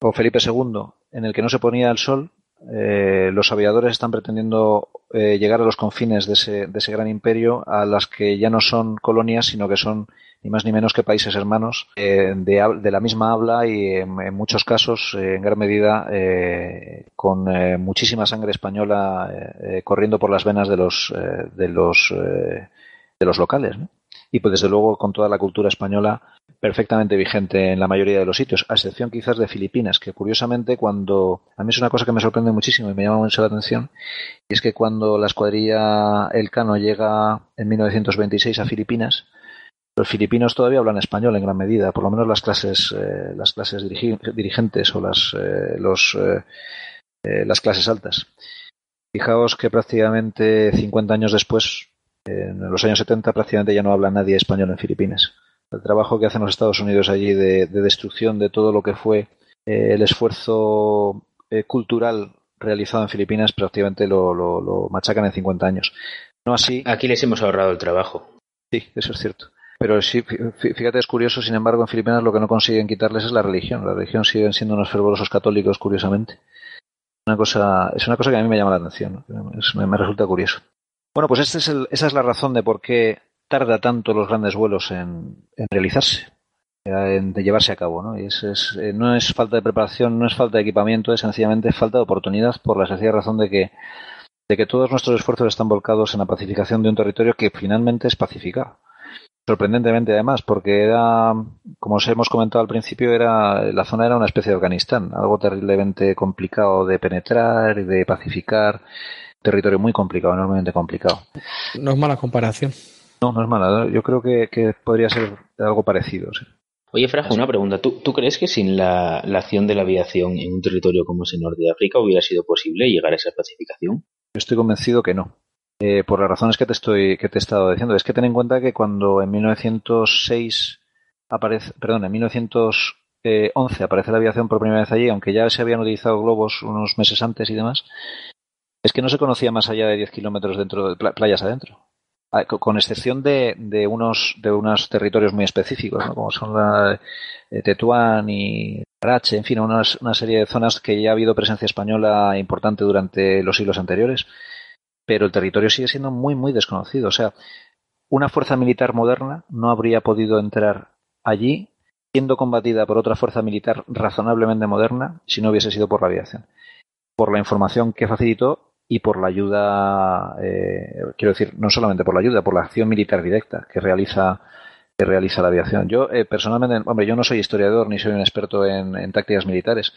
o Felipe II, en el que no se ponía el sol, eh, los aviadores están pretendiendo eh, llegar a los confines de ese, de ese gran imperio, a las que ya no son colonias, sino que son ni más ni menos que países hermanos eh, de, la misma habla y en, muchos casos, en gran medida, con muchísima sangre española corriendo por las venas de los, de los, de los locales. ¿no? Y pues desde luego con toda la cultura española perfectamente vigente en la mayoría de los sitios, a excepción quizás de Filipinas, que curiosamente cuando, a mí es una cosa que me sorprende muchísimo y me llama mucho la atención, y es que cuando la escuadrilla Elcano llega en 1926 a Filipinas, los filipinos todavía hablan español en gran medida, por lo menos las clases, eh, las clases dirigentes o las, eh, los, eh, las clases altas. Fijaos que prácticamente 50 años después en los años 70 prácticamente ya no habla nadie español en Filipinas. El trabajo que hacen los Estados Unidos allí de, destrucción de todo lo que fue eh, el esfuerzo eh, cultural realizado en Filipinas prácticamente lo, machacan en 50 años. No así. Aquí les hemos ahorrado el trabajo. Sí, eso es cierto. Pero sí, fíjate, es curioso, sin embargo, en Filipinas lo que no consiguen quitarles es la religión. La religión siguen siendo unos fervorosos católicos, curiosamente. Una cosa, es una cosa que a mí me llama la atención, me resulta curioso. Bueno, pues es esa es la razón de por qué tarda tanto los grandes vuelos en, realizarse, en, de llevarse a cabo. ¿no? Y es, eh, no es falta de preparación, no es falta de equipamiento, es sencillamente falta de oportunidad por la sencilla razón de que, de que todos nuestros esfuerzos están volcados en la pacificación de un territorio que finalmente es pacificado. Sorprendentemente, además, porque era, como os hemos comentado al principio, era la zona era una especie de Afganistán, algo terriblemente complicado de penetrar y de pacificar territorio muy complicado, enormemente complicado. No es mala comparación. No, no es mala. Yo creo que, podría ser algo parecido. Oye, Frajo, una pregunta. ¿Tú, ¿Tú, crees que sin la, acción de la aviación en un territorio como es el norte de África hubiera sido posible llegar a esa pacificación? Yo estoy convencido que no. Eh, por las razones que te estoy que te he estado diciendo. Es que ten en cuenta que cuando en 1906 aparece, perdón, en 1911 aparece la aviación por primera vez allí, aunque ya se habían utilizado globos unos meses antes y demás, es que no se conocía más allá de 10 kilómetros dentro de playas adentro. Ah, con excepción de, de, unos, de unos territorios muy específicos, como son la, eh, Tetuán y Arache, en fin, una serie de zonas que ya ha habido presencia española importante durante los siglos anteriores, pero el territorio sigue siendo muy, muy desconocido. O sea, una fuerza militar moderna no habría podido entrar allí siendo combatida por otra fuerza militar razonablemente moderna si no hubiese sido por la aviación. Por la información que facilitó y por la ayuda, eh, quiero decir, no solamente por la ayuda, por la acción militar directa que realiza que realiza la aviación. Yo eh, personalmente, hombre, yo no soy historiador ni soy un experto en, tácticas militares,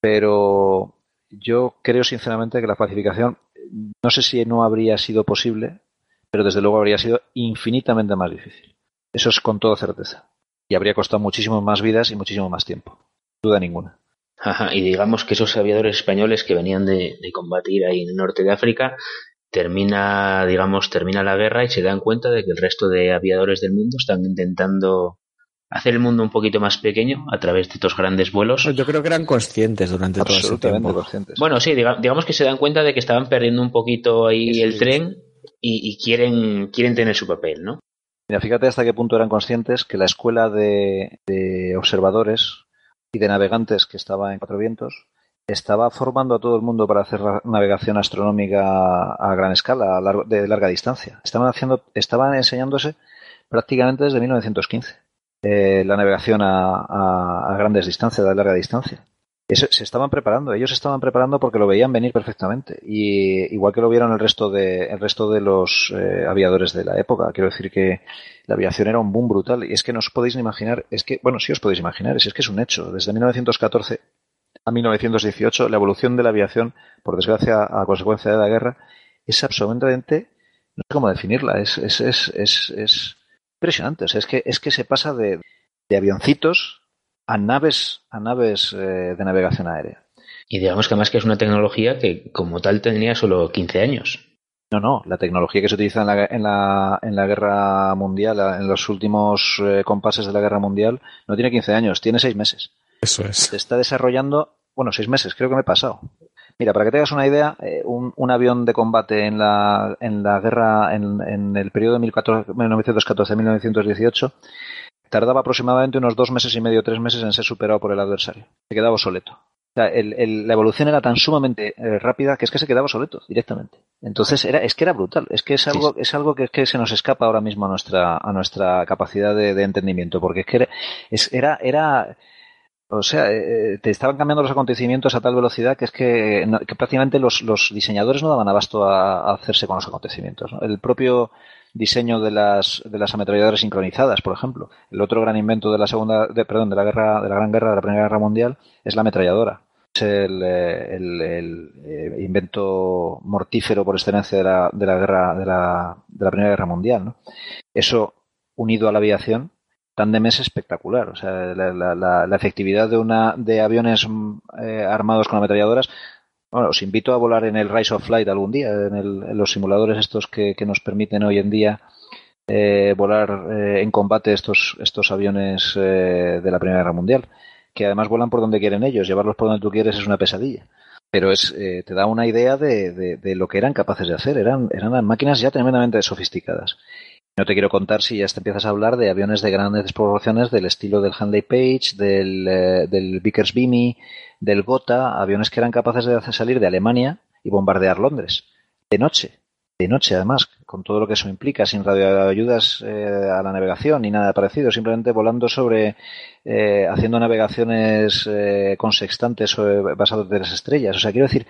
pero yo creo sinceramente que la pacificación, no sé si no habría sido posible, pero desde luego habría sido infinitamente más difícil. Eso es con toda certeza. Y habría costado muchísimo más vidas y muchísimo más tiempo. Duda ninguna y digamos que esos aviadores españoles que venían de, combatir ahí en el norte de África termina, digamos, termina la guerra y se dan cuenta de que el resto de aviadores del mundo están intentando hacer el mundo un poquito más pequeño a través de estos grandes vuelos. Yo creo que eran conscientes durante todo ese tiempo. Conscientes. Bueno, sí, digamos que se dan cuenta de que estaban perdiendo un poquito ahí el tren y, quieren, quieren tener su papel, ¿no? Mira, fíjate hasta qué punto eran conscientes que la escuela de observadores y de navegantes que estaba en Cuatro Vientos, estaba formando a todo el mundo para hacer navegación astronómica a gran escala, de larga distancia. Estaban haciendo, estaban enseñándose prácticamente desde 1915 eh, la navegación a, grandes distancias, a larga distancia se estaban preparando, ellos estaban preparando porque lo veían venir perfectamente. Y igual que lo vieron el resto de, el resto de los eh, aviadores de la época. Quiero decir que la aviación era un boom brutal. Y es que no os podéis imaginar, es que, bueno, sí os podéis imaginar, es, que es un hecho. Desde 1914 a 1918, la evolución de la aviación, por desgracia, a consecuencia de la guerra, es absolutamente, no sé cómo definirla, es, es, es, es, es impresionante. O sea, es que, es que se pasa de, de avioncitos a naves, a naves eh, de navegación aérea. Y digamos que además que es una tecnología que como tal tenía solo 15 años. No, no, la tecnología que se utiliza en la, en la, en la guerra mundial, en los últimos eh, compases de la guerra mundial, no tiene 15 años, tiene 6 meses. Eso es. Se está desarrollando, bueno, 6 meses, creo que me he pasado. Mira, para que tengas una idea, eh, un, un, avión de combate en la, en la guerra, en, en el periodo de 1914-1918, tardaba aproximadamente unos dos meses y medio, tres meses en ser superado por el adversario. Se quedaba obsoleto. O sea, la evolución era tan sumamente eh, rápida que es que se quedaba obsoleto directamente. Entonces era, es que era brutal. Es que es algo, es algo que, que, se nos escapa ahora mismo a nuestra, a nuestra capacidad de, entendimiento, porque es que era, es, era, era o sea, eh, te estaban cambiando los acontecimientos a tal velocidad que es que, que prácticamente los, los, diseñadores no daban abasto a, hacerse con los acontecimientos. El propio diseño de las, de las ametralladoras sincronizadas, por ejemplo. El otro gran invento de la segunda, perdón, de la guerra, de la Gran Guerra, de la Primera Guerra Mundial, es la ametralladora. Es el, eh, el, eh, invento mortífero por excelencia de la, de la guerra, de la, de la Primera Guerra Mundial, ¿no? Eso, unido a la aviación, tan de mes espectacular. O sea, la, la, efectividad de una, de aviones eh, armados con ametralladoras bueno, os invito a volar en el Rise of Flight algún día, en, los simuladores estos que, nos permiten hoy en día eh, volar eh, en combate estos, estos aviones eh, de la Primera Guerra Mundial, que además vuelan por donde quieren ellos, llevarlos por donde tú quieres es una pesadilla. Pero es, te da una idea de, de, lo que eran capaces de hacer, eran, eran máquinas ya tremendamente sofisticadas. No te quiero contar si ya te empiezas a hablar de aviones de grandes proporciones del estilo del Handley Page, del, del Vickers Beamy, del Gotha, aviones que eran capaces de hacer salir de Alemania y bombardear Londres. De noche, de noche además, con todo lo que eso implica, sin radioayudas eh, a la navegación ni nada parecido, simplemente volando sobre, eh, haciendo navegaciones eh, con sextantes basados de las estrellas. O sea, quiero decir,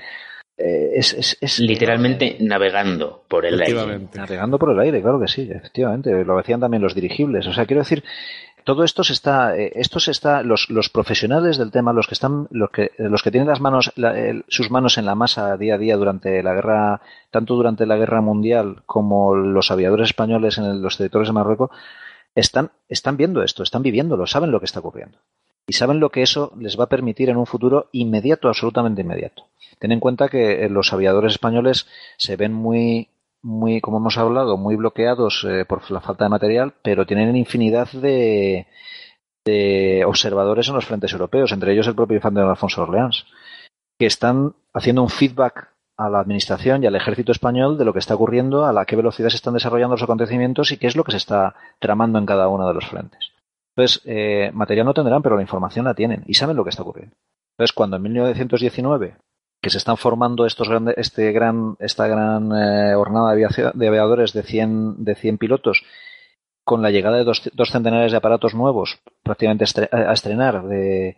es, es, literalmente navegando por el aire. Navegando por el aire, claro que sí, efectivamente. Lo decían también los dirigibles. O sea, quiero decir todo esto se está, eh, esto se está, los, los, profesionales del tema, los que están, los que, los que tienen las manos, sus manos en la masa día a día durante la guerra, tanto durante la guerra mundial como los aviadores españoles en los territorios de Marruecos, están, están viendo esto, están viviéndolo, saben lo que está ocurriendo. Y saben lo que eso les va a permitir en un futuro inmediato, absolutamente inmediato. Ten en cuenta que eh, los aviadores españoles se ven muy muy, como hemos hablado, muy bloqueados eh, por la falta de material, pero tienen infinidad de, observadores en los frentes europeos, entre ellos el propio infante Alfonso Orleans, que están haciendo un feedback a la administración y al ejército español de lo que está ocurriendo, a la qué velocidad se están desarrollando los acontecimientos y qué es lo que se está tramando en cada uno de los frentes. Entonces, eh, material no tendrán, pero la información la tienen y saben lo que está ocurriendo. Entonces, cuando en 1919 que se están formando estos grandes, este gran, esta gran eh, jornada de, aviadores de 100, de 100 pilotos con la llegada de dos, centenares de aparatos nuevos, prácticamente a estrenar, de,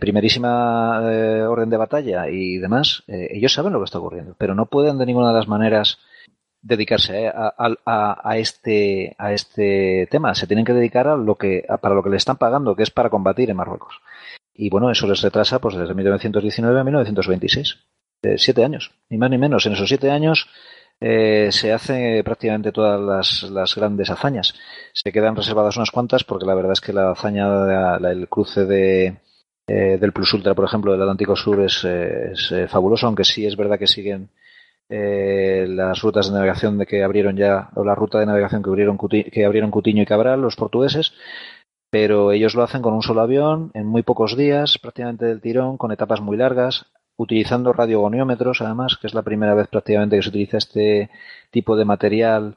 primerísima eh, orden de batalla y demás, eh, ellos saben lo que está ocurriendo, pero no pueden de ninguna de las maneras dedicarse eh, a, este, a este tema. Se tienen que dedicar a lo que, para lo que le están pagando, que es para combatir en Marruecos. Y bueno, eso les retrasa pues desde 1919 a 1926. siete años, ni más ni menos. En esos siete años eh, se hace prácticamente todas las, grandes hazañas. Se quedan reservadas unas cuantas porque la verdad es que la hazaña, el cruce de, eh, del Plus Ultra, por ejemplo, del Atlántico Sur es, eh, fabuloso, aunque sí es verdad que siguen las rutas de navegación de que abrieron ya, o la ruta de navegación que abrieron, que abrieron Cutiño y Cabral, los portugueses, pero ellos lo hacen con un solo avión, en muy pocos días, prácticamente del tirón, con etapas muy largas, utilizando radiogoniómetros, además, que es la primera vez prácticamente que se utiliza este tipo de material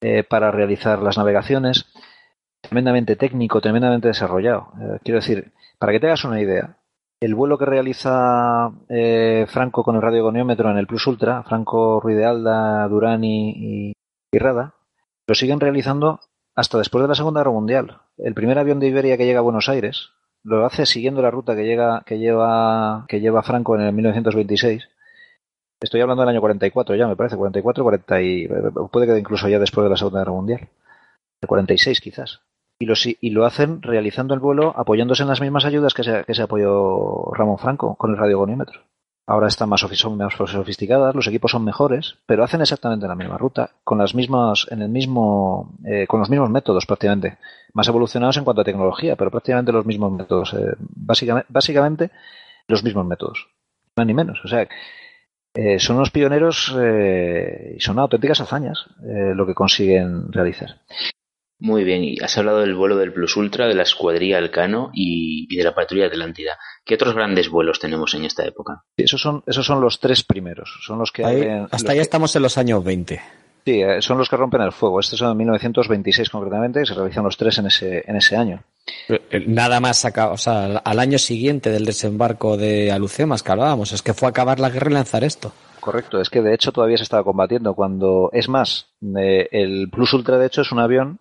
eh, para realizar las navegaciones. Tremendamente técnico, tremendamente desarrollado. Eh, quiero decir, para que te hagas una idea, el vuelo que realiza eh, Franco con el radiogoniómetro en el Plus Ultra, Franco Ruidealda, Durani y Rada, lo siguen realizando hasta después de la Segunda Guerra Mundial. El primer avión de Iberia que llega a Buenos Aires, lo hace siguiendo la ruta que llega que lleva que lleva Franco en el 1926. Estoy hablando del año 44 ya, me parece, 44, 40 y puede que incluso ya después de la Segunda Guerra Mundial. El 46 quizás. Y lo, y lo hacen realizando el vuelo apoyándose en las mismas ayudas que se, apoyó Ramón Franco con el radiogonímetro. Ahora están más, son más sofisticadas, los equipos son mejores, pero hacen exactamente la misma ruta, con las mismas, en el mismo, eh, con los mismos métodos prácticamente, más evolucionados en cuanto a tecnología, pero prácticamente los mismos métodos, eh, básicamente, los mismos métodos, más ni menos. O sea, eh, son unos pioneros y son auténticas hazañas lo que consiguen realizar. Muy bien, y has hablado del vuelo del Plus Ultra, de la escuadrilla Alcano y, y de la patrulla Atlántida. ¿Qué otros grandes vuelos tenemos en esta época? esos son, esos son los tres primeros. Son los que hasta ya estamos en los años 20. Sí, eh, son los que rompen el fuego. Este es en 1926 concretamente, se realizan los tres en ese, en ese año. Eh, nada más o sea, al año siguiente del desembarco de Alucemas que hablábamos, es que fue a acabar la guerra y lanzar esto. Correcto, es que de hecho todavía se estaba combatiendo cuando, es más, eh, el Plus Ultra de hecho es un avión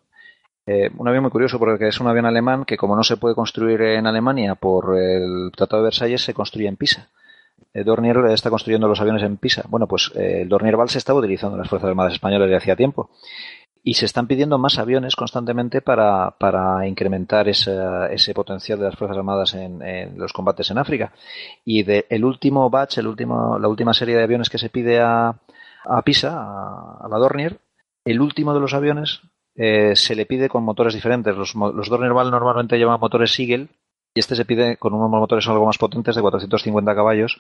eh, un avión muy curioso porque es un avión alemán que como no se puede construir en Alemania por el Tratado de Versalles, se construye en Pisa. Eh, Dornier está construyendo los aviones en Pisa. Bueno, pues eh, el Dornier Val se estaba utilizando en las Fuerzas Armadas Españolas de hacía tiempo. Y se están pidiendo más aviones constantemente para, incrementar ese potencial de las Fuerzas Armadas en, los combates en África. Y de, el último batch, el último, la última serie de aviones que se pide a, Pisa, a, a la Dornier, el último de los aviones eh, se le pide con motores diferentes. Los, los Dornier-Val normalmente llevan motores Siegel y este se pide con unos motores algo más potentes de 450 caballos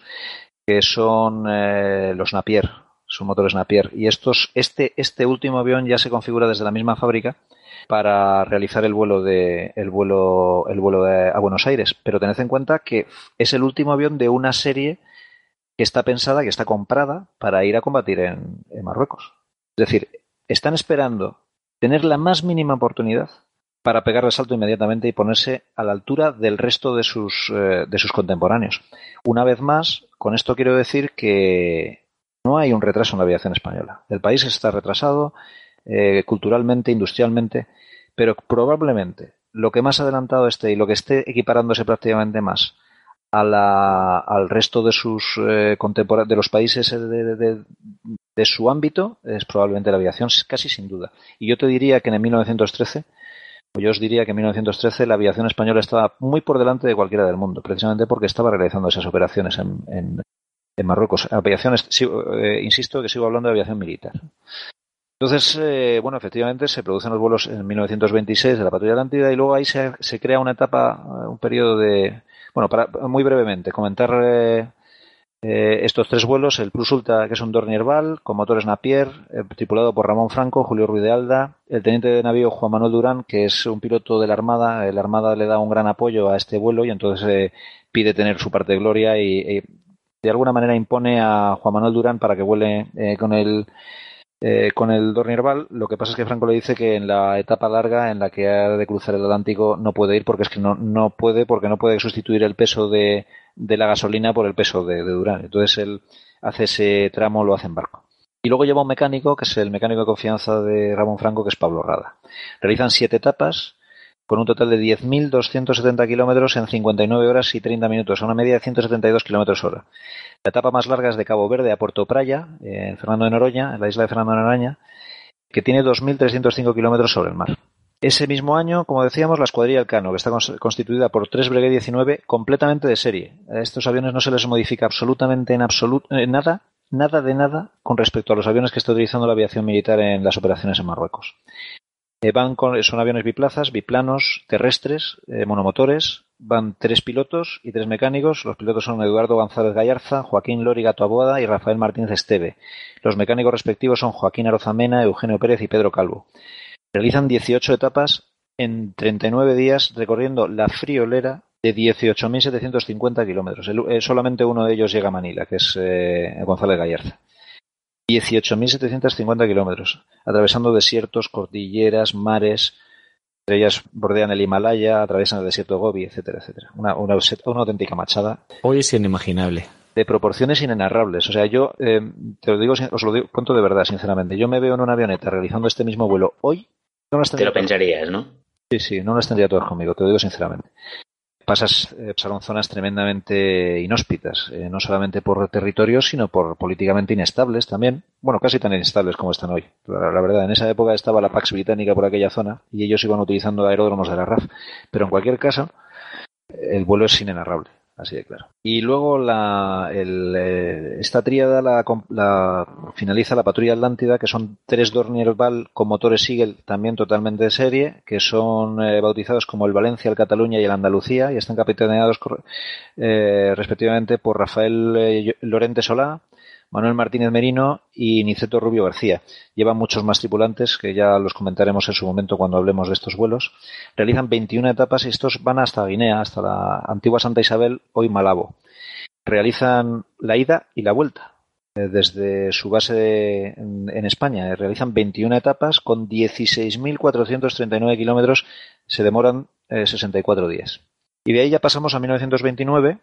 que son eh, los Napier, son motores Napier. Y estos, este, este último avión ya se configura desde la misma fábrica para realizar el vuelo de el vuelo el vuelo a Buenos Aires. Pero tened en cuenta que es el último avión de una serie que está pensada, que está comprada para ir a combatir en Marruecos. Es decir, están esperando tener la más mínima oportunidad para pegar el salto inmediatamente y ponerse a la altura del resto de sus, eh, de sus contemporáneos. Una vez más, con esto quiero decir que no hay un retraso en la aviación española. El país está retrasado eh, culturalmente, industrialmente, pero probablemente lo que más adelantado esté y lo que esté equiparándose prácticamente más a la, al resto de sus eh, de los países de, de, su ámbito es probablemente la aviación, casi sin duda. Y yo te diría que en 1913, o yo os diría que en 1913 la aviación española estaba muy por delante de cualquiera del mundo, precisamente porque estaba realizando esas operaciones en, en, Marruecos. Aviaciones, eh, insisto que sigo hablando de aviación militar. Entonces, eh, bueno, efectivamente se producen los vuelos en 1926 de la patrulla Atlántida y luego ahí se, se crea una etapa, un periodo de, bueno, para, muy brevemente, comentar eh, eh, estos tres vuelos, el Plus que es un Dornier Val, con motores Napier, eh, tripulado por Ramón Franco, Julio Ruiz de Alda, el teniente de navío Juan Manuel Durán, que es un piloto de la Armada, la Armada le da un gran apoyo a este vuelo y entonces pide tener su parte de gloria y, de alguna manera impone a Juan Manuel Durán para que vuele con el eh, con el Dornierval, lo que pasa es que Franco le dice que en la etapa larga en la que ha de cruzar el Atlántico no puede ir porque es que no, no puede, porque no puede sustituir el peso de, de la gasolina por el peso de, Durán. Entonces él hace ese tramo, lo hace en barco. Y luego lleva un mecánico, que es el mecánico de confianza de Ramón Franco, que es Pablo Rada. Realizan siete etapas con un total de 10.270 kilómetros en 59 horas y 30 minutos, a una media de 172 kilómetros hora. La etapa más larga es de Cabo Verde a Puerto Praya, en Fernando de Noroña, en la isla de Fernando de Noroña, que tiene 2.305 kilómetros sobre el mar. Ese mismo año, como decíamos, la escuadrilla Elcano, que está constituida por tres Breguet 19 completamente de serie. A estos aviones no se les modifica absolutamente en absoluto nada nada de nada con respecto a los aviones que está utilizando la aviación militar en las operaciones en Marruecos. Eh, van son aviones biplazas, biplanos, terrestres, eh, monomotores. Van tres pilotos y tres mecánicos. Los pilotos son Eduardo González Gallarza, Joaquín Lori Aboada y Rafael Martínez Esteve. Los mecánicos respectivos son Joaquín Arozamena, Eugenio Pérez y Pedro Calvo. Realizan 18 etapas en 39 días recorriendo la friolera de 18.750 kilómetros. Eh, solamente uno de ellos llega a Manila, que es eh, González Gallarza. 18.750 kilómetros, atravesando desiertos, cordilleras, mares, entre ellas bordean el Himalaya, atraviesan el desierto de Gobi, etcétera, etcétera. Una, una, auténtica machada. Hoy es inimaginable. De proporciones inenarrables. O sea, yo eh, te lo digo, os lo digo, cuento de verdad, sinceramente. Yo me veo en una avioneta realizando este mismo vuelo hoy. No te lo pensarías, ¿no? Sí, sí, no las tendría todas conmigo, te lo digo sinceramente pasas eh, pasaron zonas tremendamente inhóspitas, eh, no solamente por territorios, sino por políticamente inestables también. Bueno, casi tan inestables como están hoy. La, la, verdad, en esa época estaba la Pax británica por aquella zona y ellos iban utilizando aeródromos de la RAF. Pero en cualquier caso, el vuelo es inenarrable así de claro. Y luego la, eh, esta tríada la, finaliza la patrulla Atlántida, que son tres Dornier Val con motores Siegel también totalmente de serie, que son eh, bautizados como el Valencia, el Cataluña y el Andalucía, y están capitaneados eh, respectivamente por Rafael Lorente Solá, Manuel Martínez Merino y Niceto Rubio García. Llevan muchos más tripulantes, que ya los comentaremos en su momento cuando hablemos de estos vuelos. Realizan 21 etapas y estos van hasta Guinea, hasta la antigua Santa Isabel, hoy Malabo. Realizan la ida y la vuelta eh, desde su base en, España. Realizan 21 etapas con 16.439 kilómetros. Se demoran 64 eh, días. Y de ahí ya pasamos a 1929.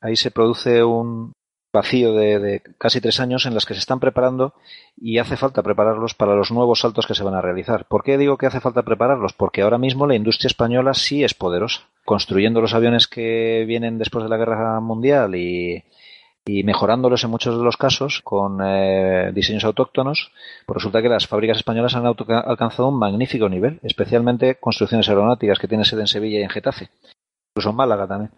Ahí se produce un, vacío de, casi tres años en las que se están preparando y hace falta prepararlos para los nuevos saltos que se van a realizar. ¿Por qué digo que hace falta prepararlos? Porque ahora mismo la industria española sí es poderosa, construyendo los aviones que vienen después de la guerra mundial y, mejorándolos en muchos de los casos con eh, diseños autóctonos, pues resulta que las fábricas españolas han alcanzado un magnífico nivel, especialmente construcciones aeronáuticas que tienen sede en Sevilla y en Getafe, incluso en Málaga también.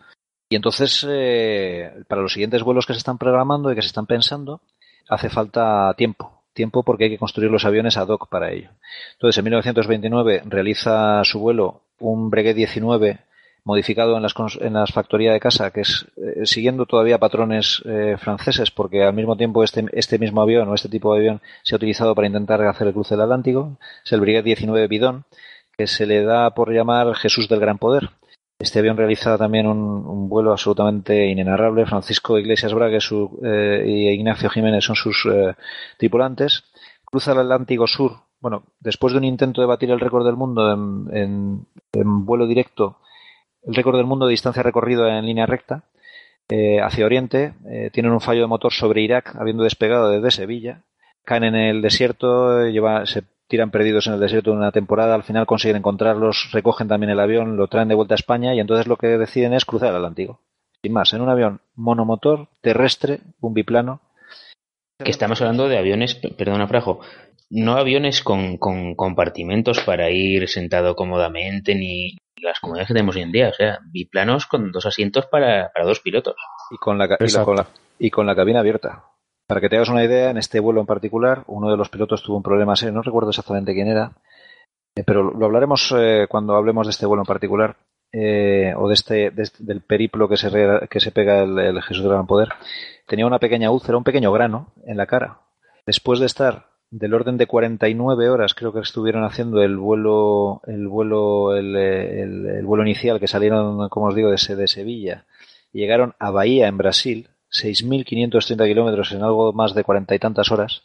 Y entonces, eh, para los siguientes vuelos que se están programando y que se están pensando, hace falta tiempo. Tiempo porque hay que construir los aviones ad hoc para ello. Entonces, en 1929 realiza su vuelo un Breguet 19 modificado en las, en las factorías de casa, que es eh, siguiendo todavía patrones eh, franceses, porque al mismo tiempo este, este mismo avión o este tipo de avión se ha utilizado para intentar hacer el cruce del Atlántico. Es el Breguet 19 Bidón, que se le da por llamar Jesús del Gran Poder, este avión realiza también un, vuelo absolutamente inenarrable. Francisco Iglesias Braga su, eh, y Ignacio Jiménez son sus eh, tripulantes. Cruza el Atlántico Sur. Bueno, después de un intento de batir el récord del mundo en, vuelo directo, el récord del mundo de distancia recorrida en línea recta, eh, hacia Oriente, tienen un fallo de motor sobre Irak, habiendo despegado desde Sevilla. Caen en el desierto, lleva, se tiran perdidos en el desierto de una temporada, al final consiguen encontrarlos, recogen también el avión, lo traen de vuelta a España y entonces lo que deciden es cruzar el Atlántico. Sin más, en un avión monomotor, terrestre, un biplano. Que estamos hablando de aviones, perdona Frajo, no aviones con, compartimentos para ir sentado cómodamente ni las comodidades que tenemos hoy en día, o sea, biplanos con dos asientos para, dos pilotos. Y con la, y con la cabina abierta. Para que te hagas una idea, en este vuelo en particular, uno de los pilotos tuvo un problema serio, no recuerdo exactamente quién era, eh, pero lo hablaremos eh, cuando hablemos de este vuelo en particular, eh, o de este, del periplo que se, que se pega el, Jesús del Gran Poder. Tenía una pequeña úlcera, un pequeño grano en la cara. Después de estar del orden de 49 horas, creo que estuvieron haciendo el vuelo, el vuelo, el, el vuelo inicial que salieron, como os digo, de, de Sevilla, y llegaron a Bahía en Brasil, 6.530 kilómetros en algo más de cuarenta y tantas horas,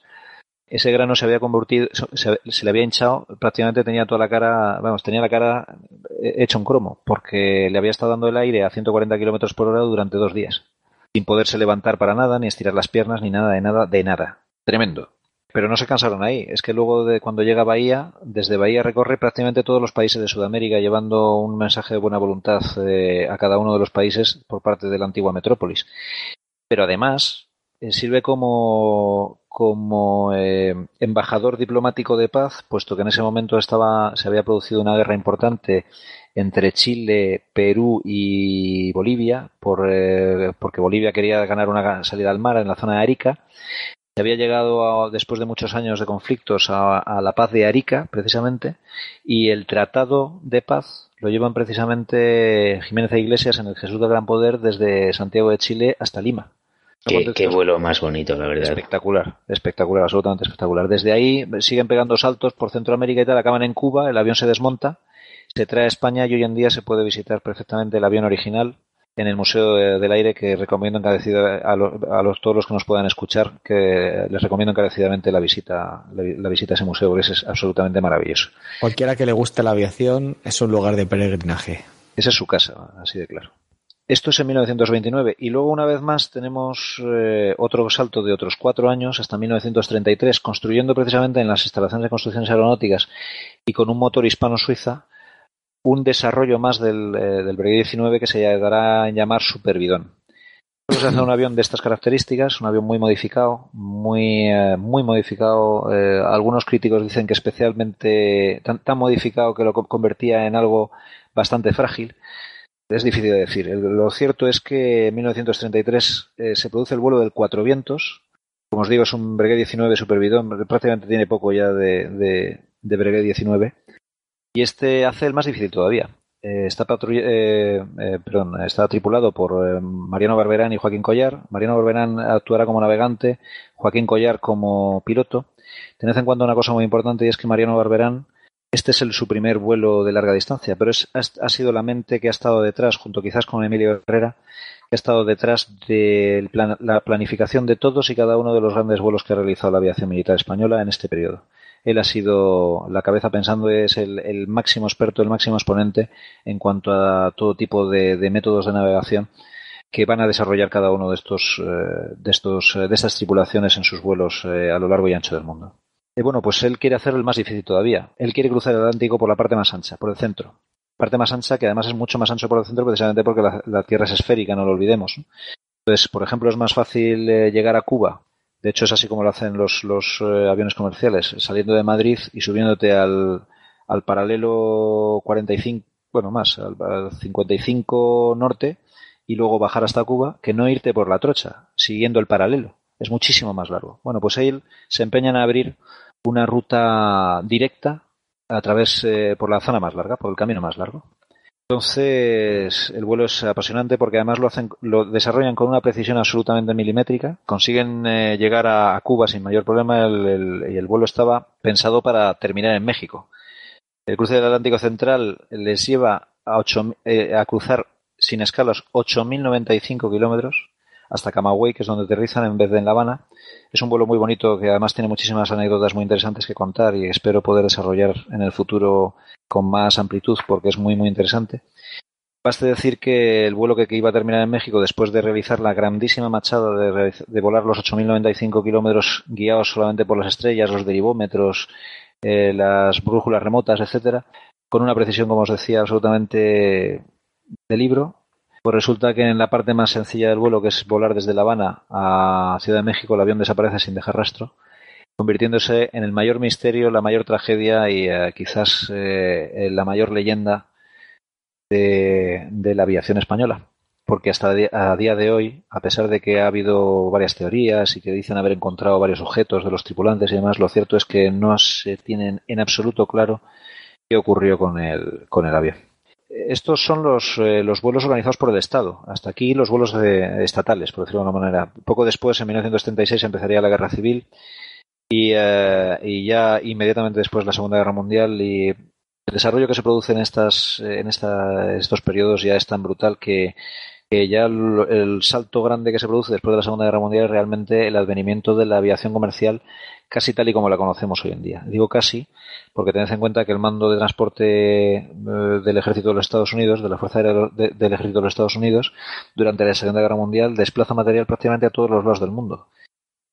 ese grano se había convertido, se, le había hinchado, prácticamente tenía toda la cara, vamos, tenía la cara hecha un cromo, porque le había estado dando el aire a 140 kilómetros por hora durante dos días, sin poderse levantar para nada, ni estirar las piernas, ni nada de nada, de nada. Tremendo. Pero no se cansaron ahí. Es que luego de cuando llega a Bahía, desde Bahía recorre prácticamente todos los países de Sudamérica, llevando un mensaje de buena voluntad eh, a cada uno de los países por parte de la antigua metrópolis. Pero además eh, sirve como, como eh, embajador diplomático de paz, puesto que en ese momento estaba, se había producido una guerra importante entre Chile, Perú y Bolivia, por, porque Bolivia quería ganar una salida al mar en la zona de Arica se había llegado después de muchos años de conflictos a, la paz de Arica, precisamente, y el tratado de paz lo llevan precisamente Jiménez e Iglesias en el Jesús del Gran Poder desde Santiago de Chile hasta Lima. Qué, vuelo más bonito, la verdad. Espectacular, espectacular, absolutamente espectacular. Desde ahí siguen pegando saltos por Centroamérica y tal, acaban en Cuba, el avión se desmonta, se trae a España y hoy en día se puede visitar perfectamente el avión original en el Museo del Aire que recomiendo encarecidamente a, los, todos los que nos puedan escuchar que les recomiendo encarecidamente la visita la, visita a ese museo porque es absolutamente maravilloso. Cualquiera que le guste la aviación es un lugar de peregrinaje. Esa es su casa, así de claro. Esto es en 1929 y luego una vez más tenemos eh, otro salto de otros cuatro años hasta 1933 construyendo precisamente en las instalaciones de construcciones aeronáuticas y con un motor hispano-suiza un desarrollo más del, eh, del Breguet 19 que se dará a llamar Superbidón. Se hace un avión de estas características, un avión muy modificado, muy, eh, muy modificado. Eh, algunos críticos dicen que especialmente tan, tan, modificado que lo convertía en algo bastante frágil. Es difícil de decir. Lo cierto es que en 1933 se produce el vuelo del Cuatro Vientos. Como os digo, es un Breguet 19 Superbidón. Prácticamente tiene poco ya de, de, Breguet 19 y este hace el más difícil todavía. Eh, está, eh, eh, perdón, está tripulado por Mariano Barberán y Joaquín Collar. Mariano Barberán actuará como navegante, Joaquín Collar como piloto. Tened en cuenta una cosa muy importante y es que Mariano Barberán, este es el, su primer vuelo de larga distancia, pero es, ha, sido la mente que ha estado detrás, junto quizás con Emilio Herrera, que ha estado detrás de la planificación de todos y cada uno de los grandes vuelos que ha realizado la aviación militar española en este periodo él ha sido la cabeza pensando, es el, máximo experto, el máximo exponente en cuanto a todo tipo de, métodos de navegación que van a desarrollar cada uno de estos, eh, de estos, eh, de estas tripulaciones en sus vuelos eh, a lo largo y ancho del mundo. Y bueno, pues él quiere hacer el más difícil todavía. Él quiere cruzar el Atlántico por la parte más ancha, por el centro. Parte más ancha que además es mucho más ancho por el centro precisamente porque la, Tierra es esférica, no lo olvidemos. Entonces, por ejemplo, es más fácil llegar a Cuba de hecho, es así como lo hacen los, los eh, aviones comerciales, saliendo de Madrid y subiéndote al, al paralelo 45, bueno, más, al, 55 norte y luego bajar hasta Cuba, que no irte por la trocha, siguiendo el paralelo. Es muchísimo más largo. Bueno, pues él se empeña en abrir una ruta directa a través eh, por la zona más larga, por el camino más largo. Entonces, el vuelo es apasionante porque además lo hacen, lo desarrollan con una precisión absolutamente milimétrica. Consiguen eh, llegar a, Cuba sin mayor problema y el vuelo estaba pensado para terminar en México. El cruce del Atlántico Central les lleva a, eh, a cruzar sin escalas 8.095 kilómetros hasta Camagüey, que es donde aterrizan en vez de en La Habana. Es un vuelo muy bonito que además tiene muchísimas anécdotas muy interesantes que contar y espero poder desarrollar en el futuro con más amplitud porque es muy muy interesante. Baste decir que el vuelo que, iba a terminar en México después de realizar la grandísima machada de, volar los 8.095 kilómetros guiados solamente por las estrellas, los derivómetros, eh, las brújulas remotas, etcétera, con una precisión, como os decía, absolutamente de libro, pues resulta que en la parte más sencilla del vuelo, que es volar desde La Habana a Ciudad de México, el avión desaparece sin dejar rastro, convirtiéndose en el mayor misterio, la mayor tragedia y eh, quizás eh, la mayor leyenda de, la aviación española. Porque hasta a día de hoy, a pesar de que ha habido varias teorías y que dicen haber encontrado varios objetos de los tripulantes y demás, lo cierto es que no se tienen en absoluto claro qué ocurrió con el, con el avión estos son los, eh, los vuelos organizados por el Estado. Hasta aquí los vuelos estatales, por decirlo de alguna manera. Poco después, en 1936, empezaría la Guerra Civil y, eh, y ya inmediatamente después la Segunda Guerra Mundial y el desarrollo que se produce en estas en esta, estos periodos ya es tan brutal que, que ya el, el, salto grande que se produce después de la Segunda Guerra Mundial es realmente el advenimiento de la aviación comercial casi tal y como la conocemos hoy en día. Digo casi porque tened en cuenta que el mando de transporte eh, del ejército de los Estados Unidos, de la Fuerza Aérea del ejército de los Estados Unidos, durante la Segunda Guerra Mundial desplaza material prácticamente a todos los lados del mundo.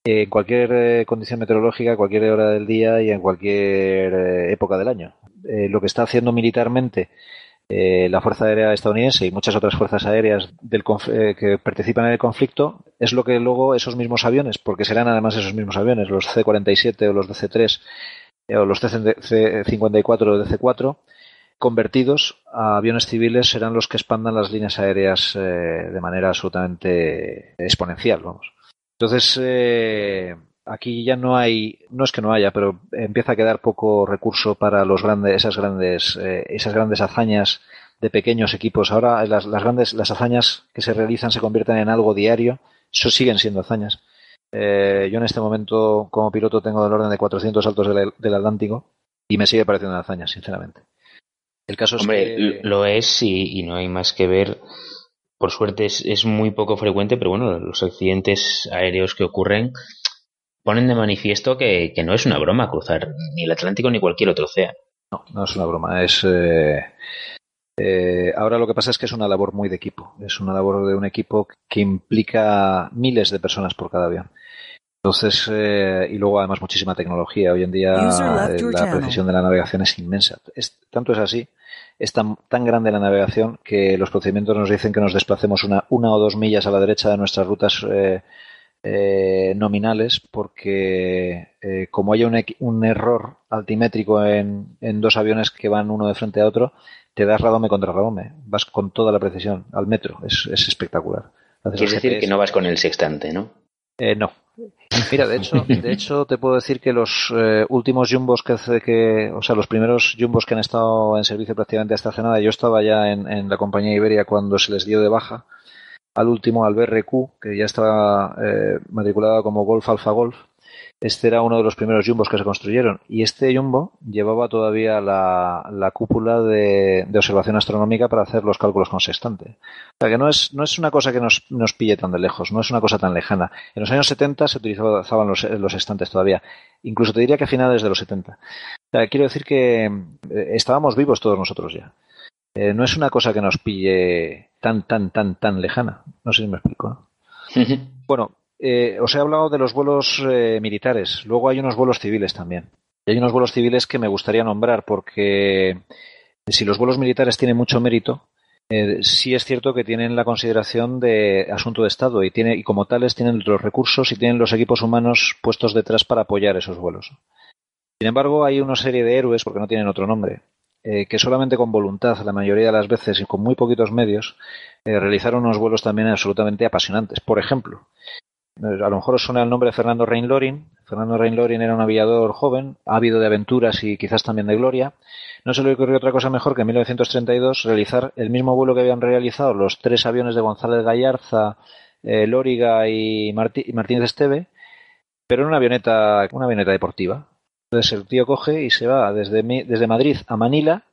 en cualquier eh, condición meteorológica, cualquier hora del día y en cualquier eh, época del año. Eh, lo que está haciendo militarmente la Fuerza Aérea estadounidense y muchas otras fuerzas aéreas del que participan en el conflicto es lo que luego esos mismos aviones, porque serán además esos mismos aviones, los C-47 o los DC-3 o los C-54 o DC-4, convertidos a aviones civiles serán los que expandan las líneas aéreas de manera absolutamente exponencial, vamos. Entonces, eh, aquí ya no hay, no es que no haya, pero empieza a quedar poco recurso para los grandes, esas grandes, eh, esas grandes hazañas de pequeños equipos. Ahora las, las, grandes, las hazañas que se realizan se convierten en algo diario. Eso siguen siendo hazañas. Eh, yo en este momento, como piloto, tengo del orden de 400 saltos del, Atlántico y me sigue pareciendo una hazaña, sinceramente. El caso es que... lo es y, y no hay más que ver por suerte es, muy poco frecuente, pero bueno, los accidentes aéreos que ocurren ponen de manifiesto que, no es una broma cruzar ni el Atlántico ni cualquier otro océano. No, no es una broma. Es eh, eh, ahora lo que pasa es que es una labor muy de equipo. Es una labor de un equipo que implica miles de personas por cada avión. Entonces, eh, y luego además muchísima tecnología. Hoy en día la precisión de la navegación es inmensa. Es, tanto es así es tan, grande la navegación que los procedimientos nos dicen que nos desplacemos una, una o dos millas a la derecha de nuestras rutas eh, eh, nominales porque eh, como haya un, un, error altimétrico en, en, dos aviones que van uno de frente a otro, te das radome contra radome. Vas con toda la precisión al metro. Es, es espectacular. Es decir que no vas con el sextante, ¿no? no, Mira, de hecho, de hecho te puedo decir que los eh, últimos jumbos que hace que, o sea, los primeros jumbos que han estado en servicio prácticamente hasta hace nada, yo estaba ya en, la compañía Iberia cuando se les dio de baja, al último al BRQ, que ya estaba eh, matriculado como Golf Alfa Golf, este era uno de los primeros jumbos que se construyeron y este jumbo llevaba todavía la, cúpula de, observación astronómica para hacer los cálculos con sextante. O sea que no es, no es una cosa que nos, nos pille tan de lejos, no es una cosa tan lejana. En los años 70 se utilizaban los, los estantes todavía, incluso te diría que a finales de los 70. O sea, quiero decir que eh, estábamos vivos todos nosotros ya. Eh, no es una cosa que nos pille tan, tan, tan, tan lejana. No sé si me explico. bueno, eh, os he hablado de los vuelos eh, militares, luego hay unos vuelos civiles también. Y hay unos vuelos civiles que me gustaría nombrar porque si los vuelos militares tienen mucho mérito, eh, sí es cierto que tienen la consideración de asunto de Estado y, tiene, y como tales tienen los recursos y tienen los equipos humanos puestos detrás para apoyar esos vuelos. Sin embargo, hay una serie de héroes, porque no tienen otro nombre, que solamente con voluntad, la mayoría de las veces y con muy poquitos medios, realizaron unos vuelos también absolutamente apasionantes. Por ejemplo, a lo mejor os suena el nombre de Fernando Reinlorin. Fernando Reinlorin era un aviador joven, ávido de aventuras y quizás también de gloria. No se le ocurrió otra cosa mejor que en 1932 realizar el mismo vuelo que habían realizado los tres aviones de González Gallarza, eh, Lóriga y, Martínez Esteve, pero en una avioneta, una avioneta deportiva. Entonces el tío coge y se va desde, desde Madrid a Manila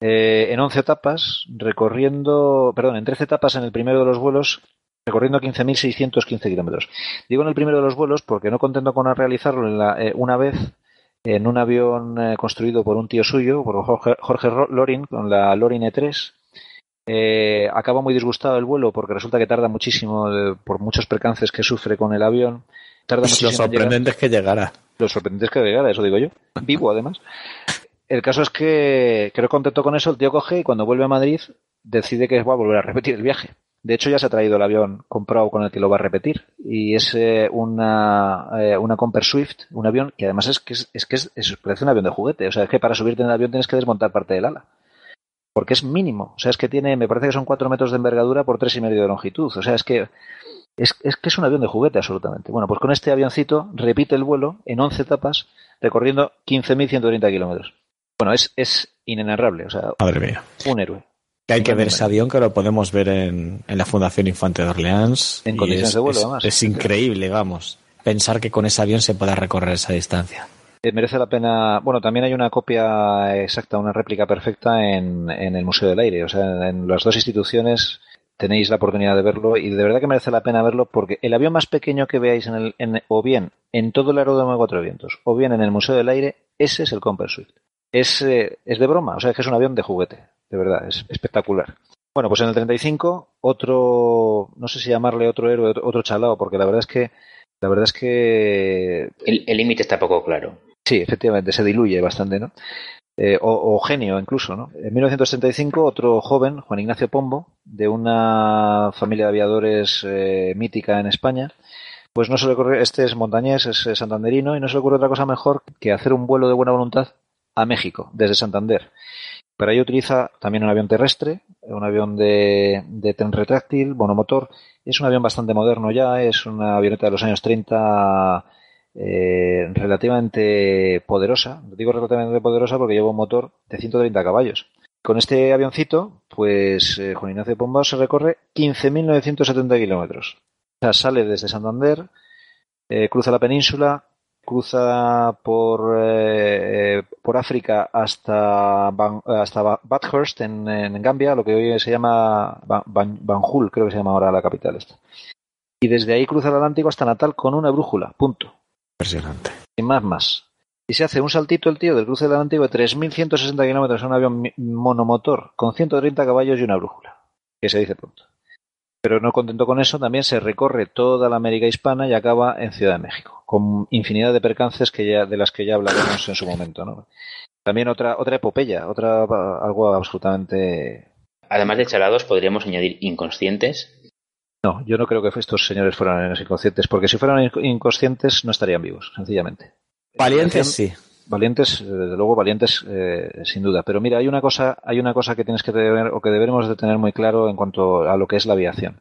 eh, en 11 etapas, recorriendo, perdón, en 13 etapas en el primero de los vuelos recorriendo 15.615 kilómetros. Digo en el primero de los vuelos porque no contento con realizarlo eh, una vez en un avión eh, construido por un tío suyo, por Jorge, Lorin, con la Lorin E3. Eh, acaba muy disgustado el vuelo porque resulta que tarda muchísimo por muchos percances que sufre con el avión. Tarda pues lo sorprendente es que llegara. Lo sorprendente es que llegara, eso digo yo. Vivo además. El caso es que creo contento con eso, el tío coge y cuando vuelve a Madrid decide que va a volver a repetir el viaje. De hecho, ya se ha traído el avión comprado con el que lo va a repetir. Y es eh, una, eh, una Comper Swift, un avión que además es que, es, que es, parece un avión de juguete. O sea, es que para subirte en el avión tienes que desmontar parte del ala. Porque es mínimo. O sea, es que tiene, me parece que son cuatro metros de envergadura por tres y medio de longitud. O sea, es que es, es que es un avión de juguete absolutamente. Bueno, pues con este avioncito repite el vuelo en 11 etapas, recorriendo 15.130 kilómetros. Bueno, es, es inenarrable. O sea, Madre mía. un héroe hay que ver ese avión que lo podemos ver en, la Fundación Infante de Orleans. En condiciones de vuelo, además. Es increíble, vamos. Pensar que con ese avión se pueda recorrer esa distancia. Eh, merece la pena. Bueno, también hay una copia exacta, una réplica perfecta en, el Museo del Aire. O sea, en las dos instituciones tenéis la oportunidad de verlo y de verdad que merece la pena verlo porque el avión más pequeño que veáis en el, o bien en todo el aeródromo de cuatro vientos o bien en el Museo del Aire, ese es el Comper Suite. Es, eh, es de broma, o sea, es que es un avión de juguete de verdad, es espectacular. Bueno, pues en el 35, otro, no sé si llamarle otro héroe, otro chalao, porque la verdad es que La verdad es que... El límite está poco claro. Sí, efectivamente, se diluye bastante, ¿no? Eh, o, genio incluso, ¿no? En 1935, otro joven, Juan Ignacio Pombo, de una familia de aviadores eh, mítica en España, pues no se le ocurre, este es montañés, es santanderino, y no se le ocurre otra cosa mejor que hacer un vuelo de buena voluntad a México, desde Santander. Para ello utiliza también un avión terrestre, un avión de, de tren retráctil, monomotor. Es un avión bastante moderno ya, es una avioneta de los años 30 eh, relativamente poderosa. Digo relativamente poderosa porque lleva un motor de 130 caballos. Con este avioncito, pues eh, Juan Ignacio Pomba se recorre 15.970 kilómetros. O sea, sale desde Santander, eh, cruza la península, cruza por, por África hasta, hasta Bathurst en, Gambia, lo que hoy se llama Banjul, creo que se llama ahora la capital esta. Y desde ahí cruza el Atlántico hasta Natal con una brújula, punto. Impresionante. Y más, más. Y se hace un saltito el tío del cruce del Atlántico de 3.160 kilómetros en un avión monomotor con 130 caballos y una brújula. Que se dice pronto. Pero no contento con eso, también se recorre toda la América hispana y acaba en Ciudad de México, con infinidad de percances que ya, de las que ya hablaremos en su momento. ¿no? También otra, otra epopeya, otra algo absolutamente. Además de chalados, podríamos añadir inconscientes, no, yo no creo que estos señores fueran inconscientes, porque si fueran inconscientes no estarían vivos, sencillamente. Valientes, sí. Valientes, desde luego valientes, eh, sin duda. Pero mira, hay una cosa, hay una cosa que tienes que tener o que debemos de tener muy claro en cuanto a lo que es la aviación.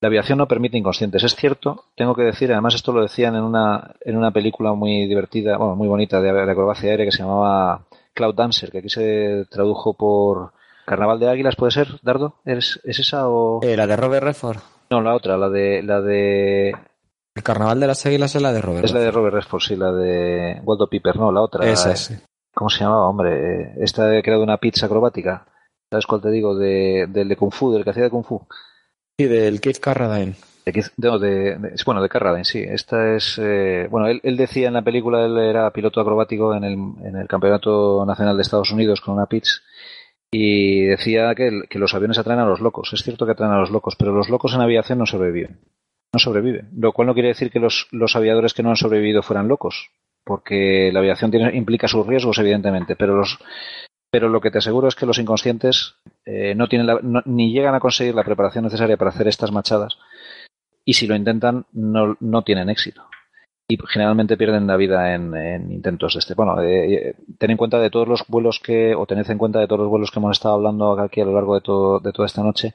La aviación no permite inconscientes. Es cierto, tengo que decir, además esto lo decían en una, en una película muy divertida, bueno, muy bonita de, de acrobacia aérea que se llamaba Cloud Dancer, que aquí se tradujo por Carnaval de Águilas, ¿puede ser, Dardo? ¿Es, es esa o...? Eh, la de Robert Redford. No, la otra, la de... La de... El Carnaval de las Águilas es la de Robert Es la de Robert Redford, sí, la de Waldo Piper, no, la otra. Esa, sí. ¿Cómo se llamaba, hombre? Esta ha creado una pizza acrobática. ¿Sabes cuál te digo? De, del de Kung Fu, del que hacía de Kung Fu. Sí, del Keith Carradine. De, no, de, bueno, de Carradine, sí. Esta es, eh, bueno, él, él, decía en la película, él era piloto acrobático en el, en el Campeonato Nacional de Estados Unidos con una pizza y decía que, los aviones atraen a los locos. Es cierto que atraen a los locos, pero los locos en aviación no sobreviven. No sobreviven. Lo cual no quiere decir que los, aviadores que no han sobrevivido fueran locos, porque la aviación tiene, implica sus riesgos, evidentemente, pero los, pero lo que te aseguro es que los inconscientes eh, no tienen ni llegan a conseguir la preparación necesaria para hacer estas machadas y si lo intentan no, no tienen éxito y generalmente pierden la vida en, intentos de este. Bueno, eh, ten en cuenta de todos los vuelos que, o tened en cuenta de todos los vuelos que hemos estado hablando aquí a lo largo de, todo, de toda esta noche,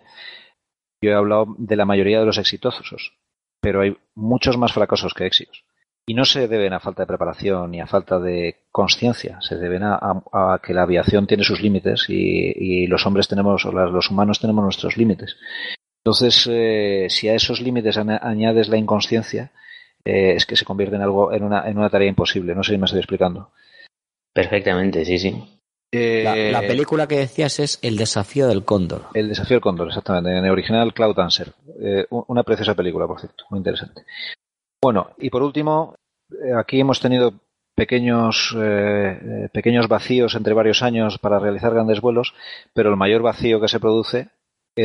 yo he hablado de la mayoría de los exitosos, pero hay muchos más fracasos que éxitos. Y no se deben a falta de preparación ni a falta de conciencia, se deben a, que la aviación tiene sus límites y, los hombres tenemos, o los humanos tenemos nuestros límites. Entonces, eh, si a esos límites añades la inconsciencia, eh, es que se convierte en algo, en una, en una tarea imposible. No sé si me estoy explicando. Perfectamente, sí, sí. Eh, la, película que decías es El desafío del cóndor. El desafío del cóndor, exactamente. En el original Cloud Dancer. Eh, una preciosa película, por cierto. Muy interesante. Bueno, y por último, aquí hemos tenido pequeños, pequeños vacíos entre varios años para realizar grandes vuelos, pero el mayor vacío que se produce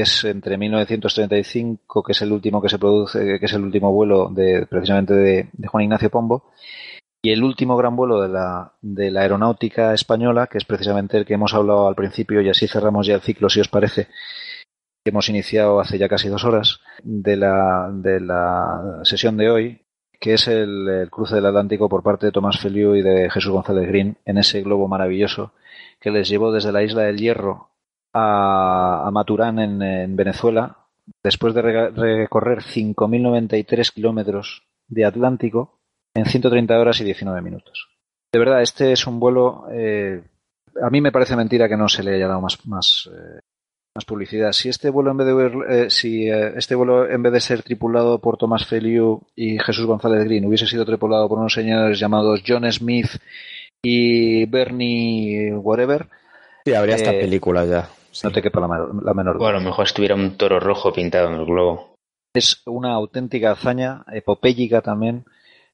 es entre 1935, que es el último que se produce, que es el último vuelo de precisamente de, Juan Ignacio Pombo, y el último gran vuelo de la, de la aeronáutica española, que es precisamente el que hemos hablado al principio, y así cerramos ya el ciclo, si os parece, que hemos iniciado hace ya casi dos horas de la, de la sesión de hoy, que es el, cruce del Atlántico por parte de Tomás Feliu y de Jesús González Green en ese globo maravilloso que les llevó desde la isla del Hierro a, Maturán en, Venezuela, después de recorrer 5.093 kilómetros de Atlántico en 130 horas y 19 minutos. De verdad, este es un vuelo. Eh, a mí me parece mentira que no se le haya dado más, más, eh, más publicidad. Si este vuelo en vez de eh, si este vuelo en vez de ser tripulado por Tomás Feliu y Jesús González Green hubiese sido tripulado por unos señores llamados John Smith y Bernie whatever. Sí, habría esta película ya. No te quepa la, menor duda. Bueno, a lo mejor estuviera un toro rojo pintado en el globo. Es una auténtica hazaña, epopélica también,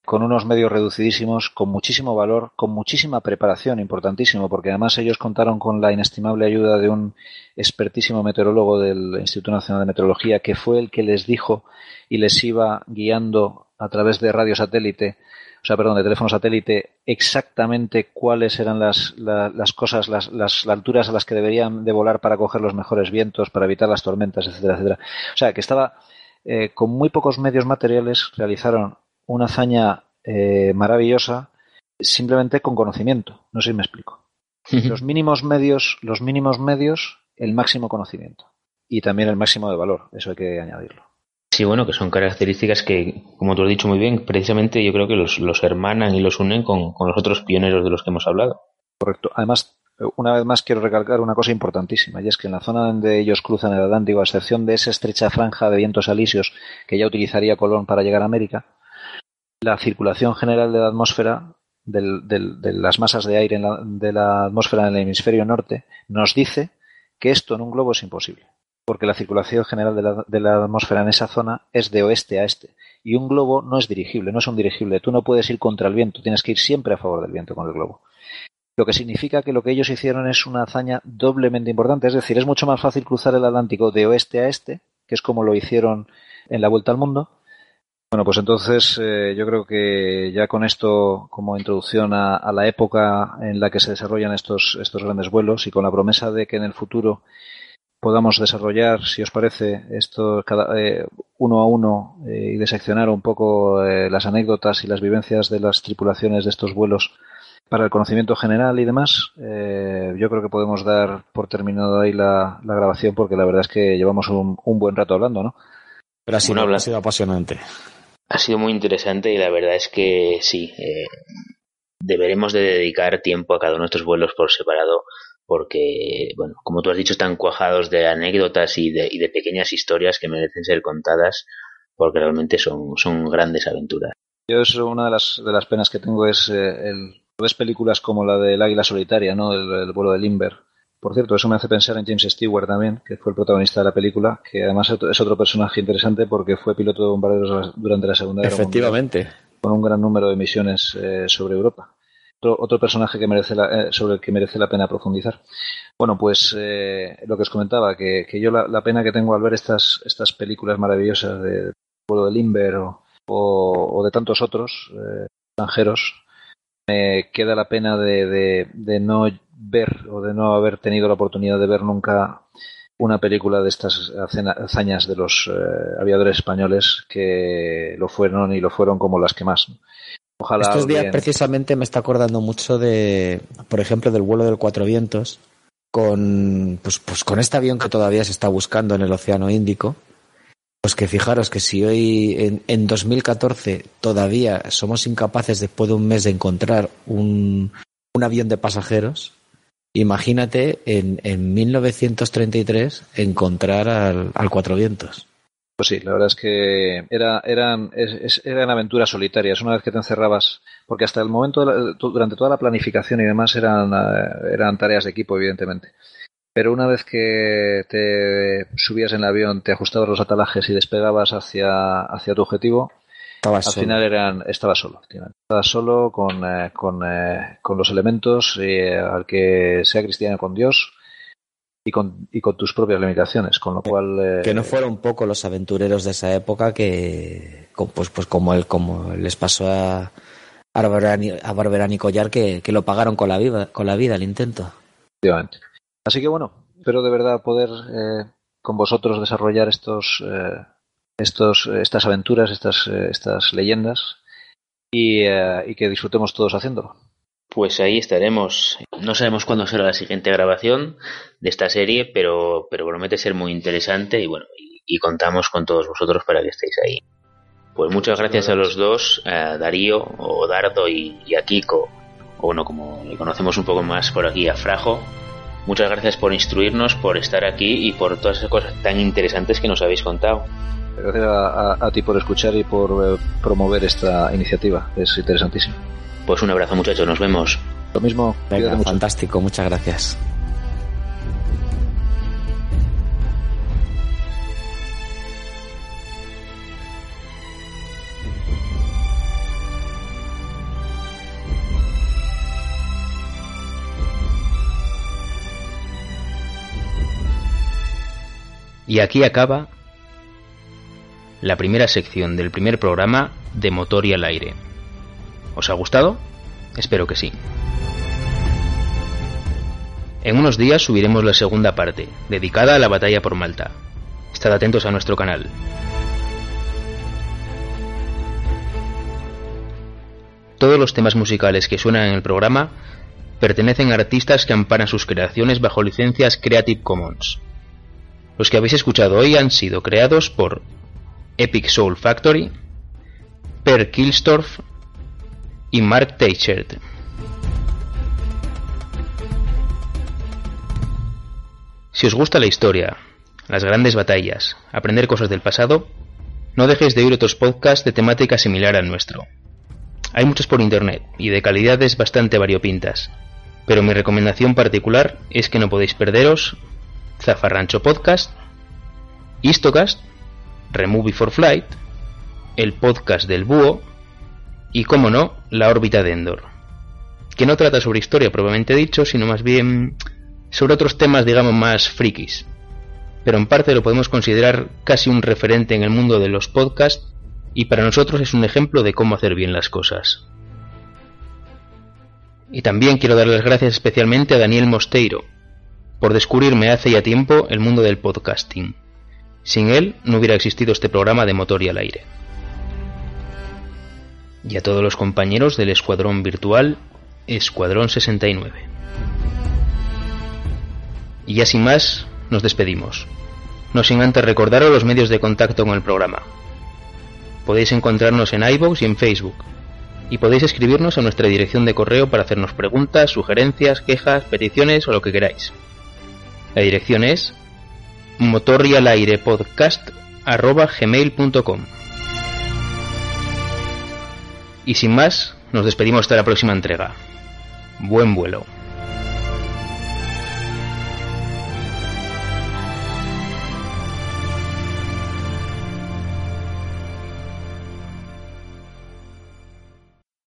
con unos medios reducidísimos, con muchísimo valor, con muchísima preparación, importantísimo, porque además ellos contaron con la inestimable ayuda de un expertísimo meteorólogo del Instituto Nacional de Meteorología, que fue el que les dijo y les iba guiando a través de radio satélite, o sea, perdón, de teléfono satélite, exactamente cuáles eran las, las cosas, las, las, alturas a las que deberían de volar para coger los mejores vientos, para evitar las tormentas, etcétera, etcétera. O sea, que estaba eh, con muy pocos medios materiales realizaron una hazaña eh, maravillosa simplemente con conocimiento. No sé si me explico. Los mínimos medios, los mínimos medios, el máximo conocimiento. Y también el máximo de valor, eso hay que añadirlo. Sí, bueno, que son características que, como tú has dicho muy bien, precisamente yo creo que los, hermanan y los unen con, con los otros pioneros de los que hemos hablado. Correcto. Además, una vez más quiero recalcar una cosa importantísima, y es que en la zona donde ellos cruzan el Atlántico, a excepción de esa estrecha franja de vientos alisios que ya utilizaría Colón para llegar a América, la circulación general de la atmósfera, de las masas de aire de la atmósfera en el hemisferio norte, nos dice que esto en un globo es imposible. Porque la circulación general de la, de la atmósfera en esa zona es de oeste a este. Y un globo no es dirigible, no es un dirigible. Tú no puedes ir contra el viento, tienes que ir siempre a favor del viento con el globo lo que significa que lo que ellos hicieron es una hazaña doblemente importante. Es decir, es mucho más fácil cruzar el Atlántico de oeste a este, que es como lo hicieron en la Vuelta al Mundo, bueno, pues entonces eh, yo creo que ya con esto como introducción a, la época en la que se desarrollan estos, estos grandes vuelos y con la promesa de que en el futuro podamos desarrollar, si os parece, esto cada, eh, uno a uno eh, y diseccionar un poco las anécdotas y las vivencias de las tripulaciones de estos vuelos para el conocimiento general y demás, yo creo que podemos dar por terminado ahí la, grabación porque la verdad es que llevamos un, buen rato hablando, ¿no? Pero ha sido, ha sido apasionante ha sido muy interesante y la verdad es que sí, eh, deberemos de dedicar tiempo a cada uno de estos vuelos por separado porque, bueno, como tú has dicho, están cuajados de anécdotas y de, y de pequeñas historias que merecen ser contadas porque realmente son, son grandes aventuras. Yo es una de las, de las penas que tengo es eh, el, ves películas como la del Águila Solitaria, ¿no? El, vuelo de Limber, por cierto, eso me hace pensar en James Stewart también, que fue el protagonista de la película, que además es otro personaje interesante porque fue piloto de bombarderos durante la Segunda Guerra Efectivamente. con un gran número de misiones eh, sobre Europa. Otro, personaje que merece eh, sobre el que merece la pena profundizar. Bueno, pues eh, lo que os comentaba, que, yo la, pena que tengo al ver estas, estas películas maravillosas de Pueblo de Limber o, o, de tantos otros extranjeros, me queda la pena de, de no ver o de no haber tenido la oportunidad de ver nunca una película de estas hazañas de los eh, aviadores españoles que lo fueron y lo fueron como las que más. Ojalá Estos días precisamente me está acordando mucho de, por ejemplo, del vuelo del Cuatro Vientos, con, pues, pues con este avión que todavía se está buscando en el Océano Índico. Pues que fijaros que si hoy en, en 2014 todavía somos incapaces después de un mes de encontrar un, un avión de pasajeros, Imagínate en, en 1933 encontrar al, al Cuatro Vientos. Pues sí, la verdad es que era, eran, eran aventuras solitarias. Una vez que te encerrabas, porque hasta el momento, durante toda la planificación y demás, eran, eh, eran tareas de equipo, evidentemente. Pero una vez que te subías en el avión, te ajustabas los atalajes y despegabas hacia, hacia tu objetivo, al final eran, estaba solo. Estaba solo con, eh, con, eh, con, los elementos eh, al que sea cristiano con Dios y con, y con tus propias limitaciones. Con lo cual. que no fueron un poco los aventureros de esa época que, pues, pues como, el, como les pasó a, a Barberani, Collar, que, que, lo pagaron con la, vida, con la vida el intento. Así que bueno, espero de verdad poder con vosotros desarrollar estos estos, estas aventuras, estas, estas leyendas y, eh, y que disfrutemos todos haciéndolo. Pues ahí estaremos. No sabemos cuándo será la siguiente grabación de esta serie, pero, pero promete ser muy interesante y bueno, y, contamos con todos vosotros para que estéis ahí. Pues muchas gracias a los dos, a Darío o Dardo y, y, a Kiko, o bueno, como le conocemos un poco más por aquí, a Frajo. Muchas gracias por instruirnos, por estar aquí y por todas esas cosas tan interesantes que nos habéis contado. Gracias a, ti por escuchar y por eh, promover esta iniciativa. Es interesantísimo. Pues un abrazo muchachos, nos vemos. Lo mismo, Venga, fantástico, muchas gracias. Y aquí acaba la primera sección del primer programa de Motor y al aire. ¿Os ha gustado? Espero que sí. En unos días subiremos la segunda parte, dedicada a la batalla por Malta. Estad atentos a nuestro canal. Todos los temas musicales que suenan en el programa pertenecen a artistas que amparan sus creaciones bajo licencias Creative Commons. Los que habéis escuchado hoy han sido creados por Epic Soul Factory, Per Kilstorff y Mark Teichert. Si os gusta la historia, las grandes batallas, aprender cosas del pasado, no dejéis de oír otros podcasts de temática similar al nuestro. Hay muchos por internet y de calidades bastante variopintas, pero mi recomendación particular es que no podéis perderos Zafarrancho Podcast, Istocast, Remove for Flight, el podcast del búho y, como no, la órbita de Endor, que no trata sobre historia propiamente dicho, sino más bien sobre otros temas, digamos, más frikis. Pero en parte lo podemos considerar casi un referente en el mundo de los podcasts y para nosotros es un ejemplo de cómo hacer bien las cosas. Y también quiero dar las gracias especialmente a Daniel Mosteiro por descubrirme hace ya tiempo el mundo del podcasting. Sin él no hubiera existido este programa de motor y al aire. Y a todos los compañeros del Escuadrón Virtual Escuadrón 69. Y ya sin más, nos despedimos. No sin antes recordaros los medios de contacto con el programa. Podéis encontrarnos en iVoox y en Facebook. Y podéis escribirnos a nuestra dirección de correo para hacernos preguntas, sugerencias, quejas, peticiones o lo que queráis. La dirección es motorrialairepodcast.gmail.com Y sin más, nos despedimos hasta la próxima entrega. Buen vuelo.